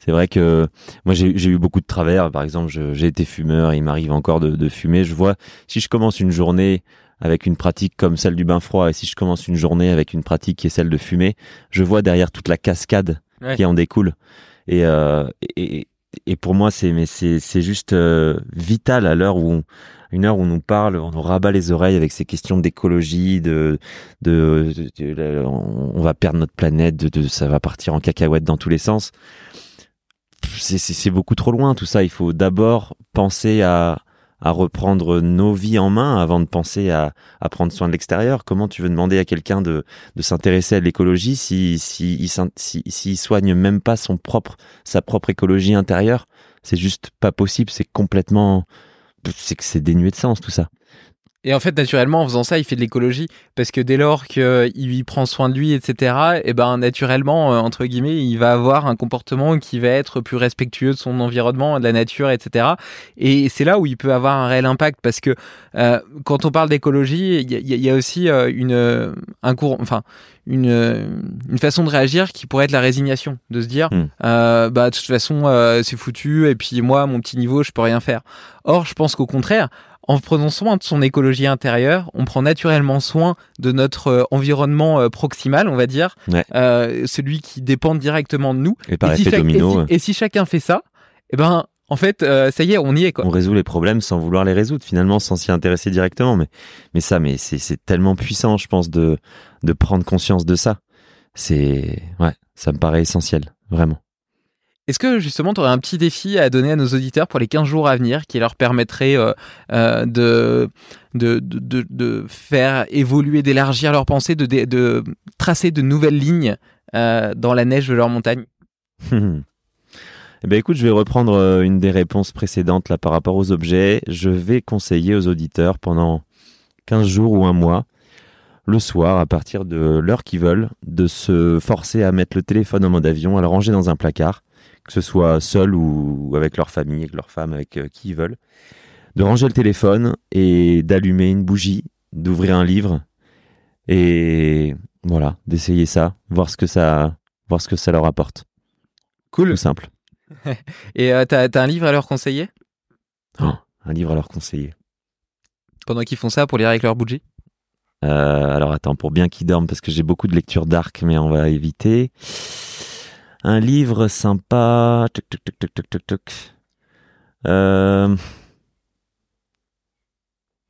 C'est vrai que moi j'ai eu beaucoup de travers. Par exemple, j'ai été fumeur, il m'arrive encore de, de, fumer. Je vois si je commence une journée avec une pratique comme celle du bain froid et si je commence une journée avec une pratique qui est celle de fumer, je vois derrière toute la cascade qui en découle. Et, euh, et, et pour moi, c'est mais c'est c'est juste euh, vital à l'heure où une heure où on nous parle, on nous rabat les oreilles avec ces questions d'écologie, de, de, on va perdre notre planète, de, ça va partir en cacahuète dans tous les sens. C'est beaucoup trop loin tout ça. Il faut d'abord penser à à reprendre nos vies en main avant de penser à, prendre soin de l'extérieur Comment tu veux demander à quelqu'un de, s'intéresser à l'écologie si, si, si, si, soigne même pas son propre, sa propre écologie intérieure? C'est juste pas possible, c'est complètement... C'est que c'est dénué de sens tout ça. Et en fait, naturellement, en faisant ça, il fait de l'écologie. Parce que dès lors qu'il prend soin de lui, etc., et eh ben, naturellement, euh, entre guillemets, il va avoir un comportement qui va être plus respectueux de son environnement, de la nature, etc. Et c'est là où il peut avoir un réel impact. Parce que euh, quand on parle d'écologie, il y, a aussi euh, une, un cours, enfin, une, une façon de réagir qui pourrait être la résignation. De se dire, hmm. euh, bah, de toute façon, c'est foutu, et puis moi, mon petit niveau, je peux rien faire. Or, je pense qu'au contraire, en prenant soin de son écologie intérieure, on prend naturellement soin de notre euh, environnement euh, proximal, on va dire, euh, celui qui dépend directement de nous. Et par si domino. Et si, chacun fait ça, eh ben, en fait, ça y est, on y est quoi. On résout les problèmes sans vouloir les résoudre, finalement, sans s'y intéresser directement. Mais, mais ça, mais c'est tellement puissant, je pense, de de prendre conscience de ça. C'est ouais, ça me paraît essentiel, vraiment. Est-ce que justement tu aurais un petit défi à donner à nos auditeurs pour les 15 jours à venir qui leur permettrait euh, euh, de, faire évoluer, d'élargir leurs pensées, de, de, tracer de nouvelles lignes euh, dans la neige de leur montagne? Eh ben écoute, je vais reprendre une des réponses précédentes là par rapport aux objets. Je vais conseiller aux auditeurs pendant 15 jours ou un mois, le soir, à partir de l'heure qu'ils veulent, de se forcer à mettre le téléphone en mode avion, à le ranger dans un placard que ce soit seul ou avec leur famille, avec leur femme, avec euh, qui ils veulent, de ranger le téléphone et d'allumer une bougie, d'ouvrir un livre et voilà, d'essayer ça, voir ce que ça, voir ce que ça leur apporte. Cool. Tout simple. et euh, t'as, un livre à leur conseiller? Oh, Un livre à leur conseiller. Pendant qu'ils font ça, pour lire avec leur bougie? Euh, Alors attends, pour bien qu'ils dorment, parce que j'ai beaucoup de lectures dark, mais on va éviter. Un livre sympa. Euh,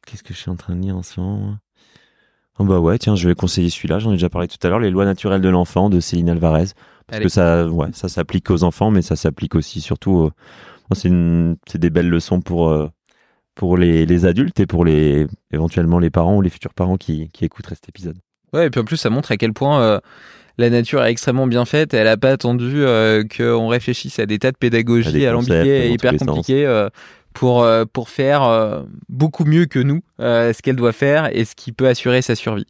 Qu'est-ce que je suis en train de lire en ce moment Oh bah ouais, tiens, je vais conseiller celui-là, j'en ai déjà parlé tout à l'heure, Les lois naturelles de l'enfant de Céline Alvarez. Parce Allez. que ça, ouais, ça s'applique aux enfants, mais ça s'applique aussi surtout. aux- Bon, c'est une- c'est des belles leçons pour euh, pour les, les adultes et pour les éventuellement les parents ou les futurs parents qui, qui écouteraient cet épisode. Ouais, et puis en plus, ça montre à quel point euh, la nature est extrêmement bien faite. Elle a pas attendu euh, qu'on réfléchisse à des tas de À pédagogie des alambiquées et hyper compliquées euh, pour, euh, pour faire beaucoup mieux que nous ce qu'elle doit faire et ce qui peut assurer sa survie.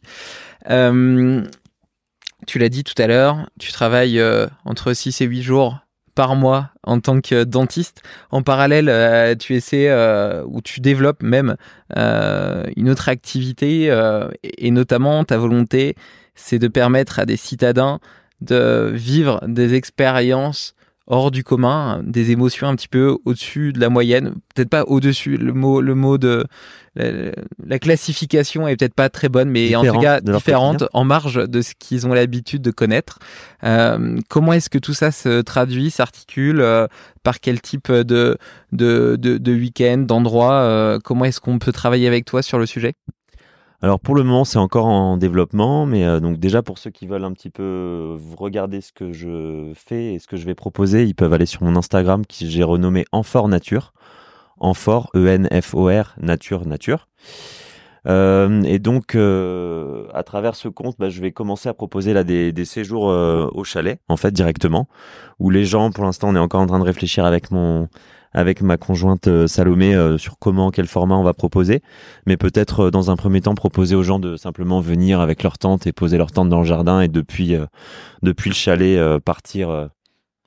Tu l'as dit tout à l'heure, tu travailles entre 6 et 8 jours par mois en tant que dentiste. En parallèle, tu essaies euh, ou tu développes même euh, une autre activité euh, et notamment ta volonté, c'est de permettre à des citadins de vivre des expériences hors du commun, des émotions un petit peu au-dessus de la moyenne, peut-être pas au-dessus. Le mot, le mot de la, la classification est peut-être pas très bonne, mais en tout cas différente, en marge de ce qu'ils ont l'habitude de connaître. Euh, comment est-ce que tout ça se traduit, s'articule euh, Par quel type de de, de, de week-end, d'endroit euh, Comment est-ce qu'on peut travailler avec toi sur le sujet? Alors pour le moment, c'est encore en développement, mais euh, donc déjà pour ceux qui veulent un petit peu euh, regarder ce que je fais et ce que je vais proposer, ils peuvent aller sur mon Instagram qui j'ai renommé Enfor Nature, Enfor E N F O R Nature Nature. Euh, et donc à travers ce compte, bah, je vais commencer à proposer là des, séjours au chalet, en fait directement, où les gens, pour l'instant, on est encore en train de réfléchir avec mon avec ma conjointe euh, Salomé euh, sur comment, quel format on va proposer mais peut-être euh, dans un premier temps proposer aux gens de simplement venir avec leur tente et poser leur tente dans le jardin et depuis depuis le chalet partir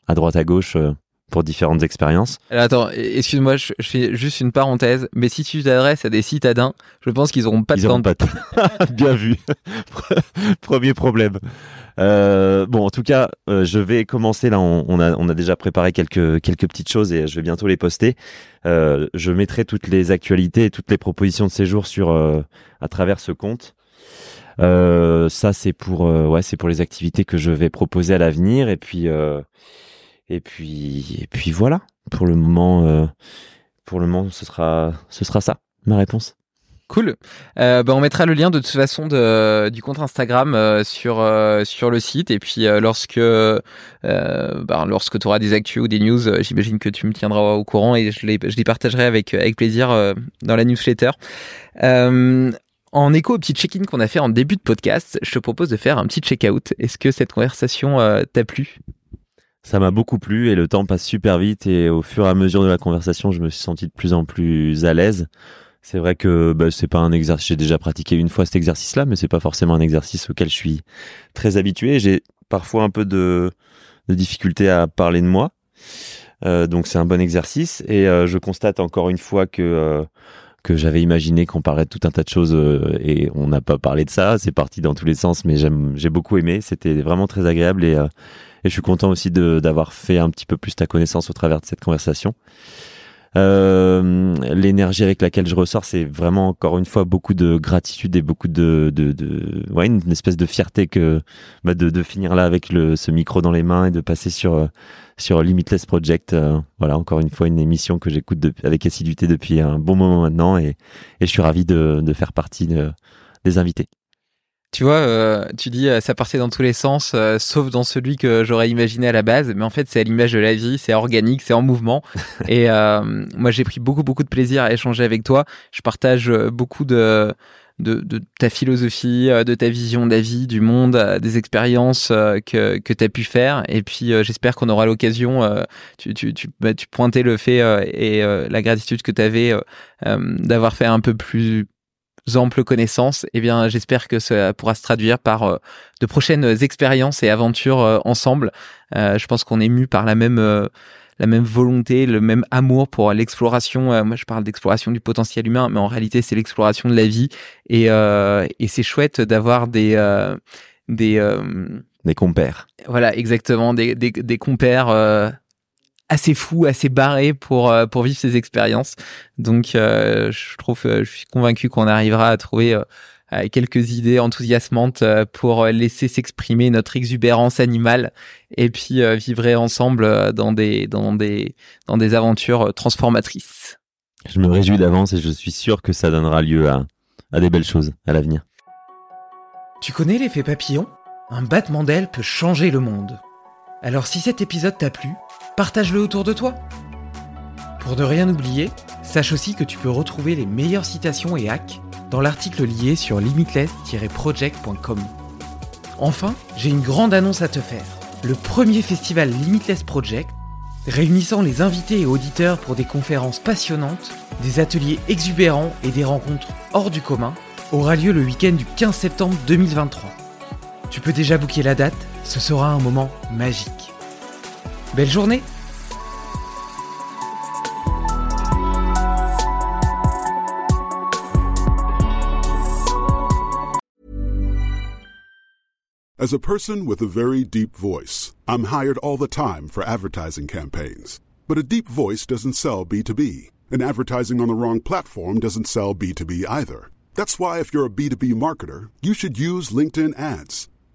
à droite à gauche pour différentes expériences. Alors, Attends, excuse-moi, je, je fais juste une parenthèse, mais si tu t'adresses à des citadins, je pense qu'ils auront pas de temps. pas de- Bien vu. Premier problème. Euh, bon, en tout cas, euh, je vais commencer là. On, on a, on a déjà préparé quelques quelques petites choses et je vais bientôt les poster. Euh, je mettrai toutes les actualités et toutes les propositions de séjour sur euh, à travers ce compte. Euh, ça, c'est pour euh, ouais, c'est pour les activités que je vais proposer à l'avenir et puis euh, et puis et puis voilà. Pour le moment, euh, pour le moment, ce sera ce sera ça ma réponse. Cool. Euh, bah, on mettra le lien de toute façon de, du compte Instagram euh, sur euh, sur le site et puis euh, lorsque euh, bah, lorsque tu auras des actus ou des news, euh, j'imagine que tu me tiendras au courant et je les je les partagerai avec avec plaisir euh, dans la newsletter. Euh, en écho au petit check-in qu'on a fait en début de podcast, je te propose de faire un petit check-out. Est-ce que cette conversation euh, t'a plu? Ça m'a beaucoup plu et le temps passe super vite et au fur et à mesure de la conversation, je me suis senti de plus en plus à l'aise. C'est vrai que bah, c'est pas un exercice. J'ai déjà pratiqué une fois cet exercice-là, mais c'est pas forcément un exercice auquel je suis très habitué. J'ai parfois un peu de, de difficulté à parler de moi, Euh, donc c'est un bon exercice. Et euh, je constate encore une fois que euh, que j'avais imaginé qu'on parlait de tout un tas de choses euh, et on n'a pas parlé de ça. C'est parti dans tous les sens, mais j'ai beaucoup aimé. C'était vraiment très agréable et euh, et je suis content aussi d'avoir fait un petit peu plus ta connaissance au travers de cette conversation. Euh, L'énergie avec laquelle je ressors, c'est vraiment encore une fois beaucoup de gratitude et beaucoup de, ouais, une espèce de fierté que bah, de, finir là avec le, ce micro dans les mains et de passer sur euh, sur Limitless Project. Euh, voilà, encore une fois une émission que j'écoute avec assiduité depuis un bon moment maintenant et, et je suis ravi de, faire partie de- des invités. Tu vois, euh, tu dis euh, ça partait dans tous les sens, euh, sauf dans celui que j'aurais imaginé à la base. Mais en fait, c'est à l'image de la vie, c'est organique, c'est en mouvement. Et euh, moi, j'ai pris beaucoup, beaucoup de plaisir à échanger avec toi. Je partage beaucoup de, de, de ta philosophie, de ta vision de la vie, du monde, des expériences que, que tu as pu faire. Et puis, j'espère qu'on aura l'occasion, tu, tu, tu, bah, tu pointais le fait et la gratitude que tu avais d'avoir fait un peu plus ample connaissance, eh bien, j'espère que ça pourra se traduire par euh, de prochaines expériences et aventures euh, ensemble. Euh, je pense qu'on est mu par la même la même volonté, le même amour pour l'exploration. Moi, je parle d'exploration du potentiel humain, mais en réalité, c'est l'exploration de la vie. Et, euh, et c'est chouette d'avoir des euh, des euh, Des compères. voilà exactement des des, des compères. Assez fous, assez barrés pour euh, pour vivre ces expériences. Donc, euh, je trouve, euh, je suis convaincu qu'on arrivera à trouver euh, quelques idées enthousiasmantes euh, pour laisser s'exprimer notre exubérance animale et puis vivre ensemble dans des, dans, des, dans des aventures transformatrices. Je me réjouis d'avance et je suis sûr que ça donnera lieu à, à des belles choses à l'avenir. Tu connais l'effet papillon? Un battement d'aile peut changer le monde. Alors si cet épisode t'a plu, partage-le autour de toi. Pour ne rien oublier, sache aussi que tu peux retrouver les meilleures citations et hacks dans l'article lié sur limitless-project.com. Enfin, j'ai une grande annonce à te faire. Le premier festival Limitless Project, réunissant les invités et auditeurs pour des conférences passionnantes, des ateliers exubérants et des rencontres hors du commun, aura lieu le week-end du 15 septembre 2023. Tu peux déjà booker la date, ce sera un moment magique. Belle journée As a person with a very deep voice, I'm hired all the time for advertising campaigns. But a deep voice doesn't sell B2B, and advertising on the wrong platform doesn't sell B2B either. That's why if you're a B2B marketer, you should use LinkedIn ads.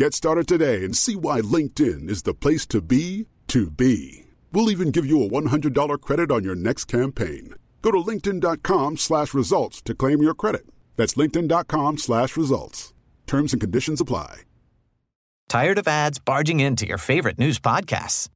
Get started today and see why LinkedIn is the place to be to be. We'll even give you a $100 credit on your next campaign. Go to linkedin.com slash results to claim your credit. That's linkedin.com slash results. Terms and conditions apply. Tired of ads barging into your favorite news podcasts?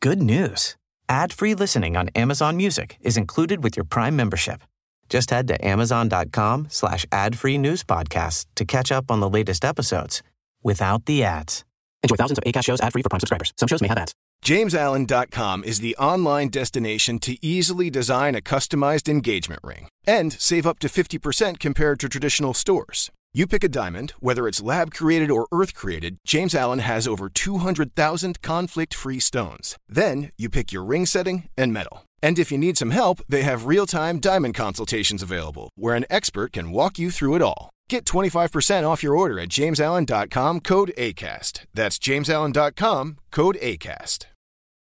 Good news. Ad-free listening on Amazon Music is included with your Prime membership. Just head to amazon.com slash ad-free news podcasts to catch up on the latest episodes without the ads. Enjoy thousands of ACAST shows ad-free for Prime subscribers. Some shows may have ads. JamesAllen.com is the online destination to easily design a customized engagement ring and save up to 50% compared to traditional stores. You pick a diamond, whether it's lab created or earth created, James Allen has over 200,000 conflict free stones. Then you pick your ring setting and metal. And if you need some help, they have real time diamond consultations available where an expert can walk you through it all. Get 25% off your order at jamesallen.com code ACAST. That's jamesallen.com code ACAST.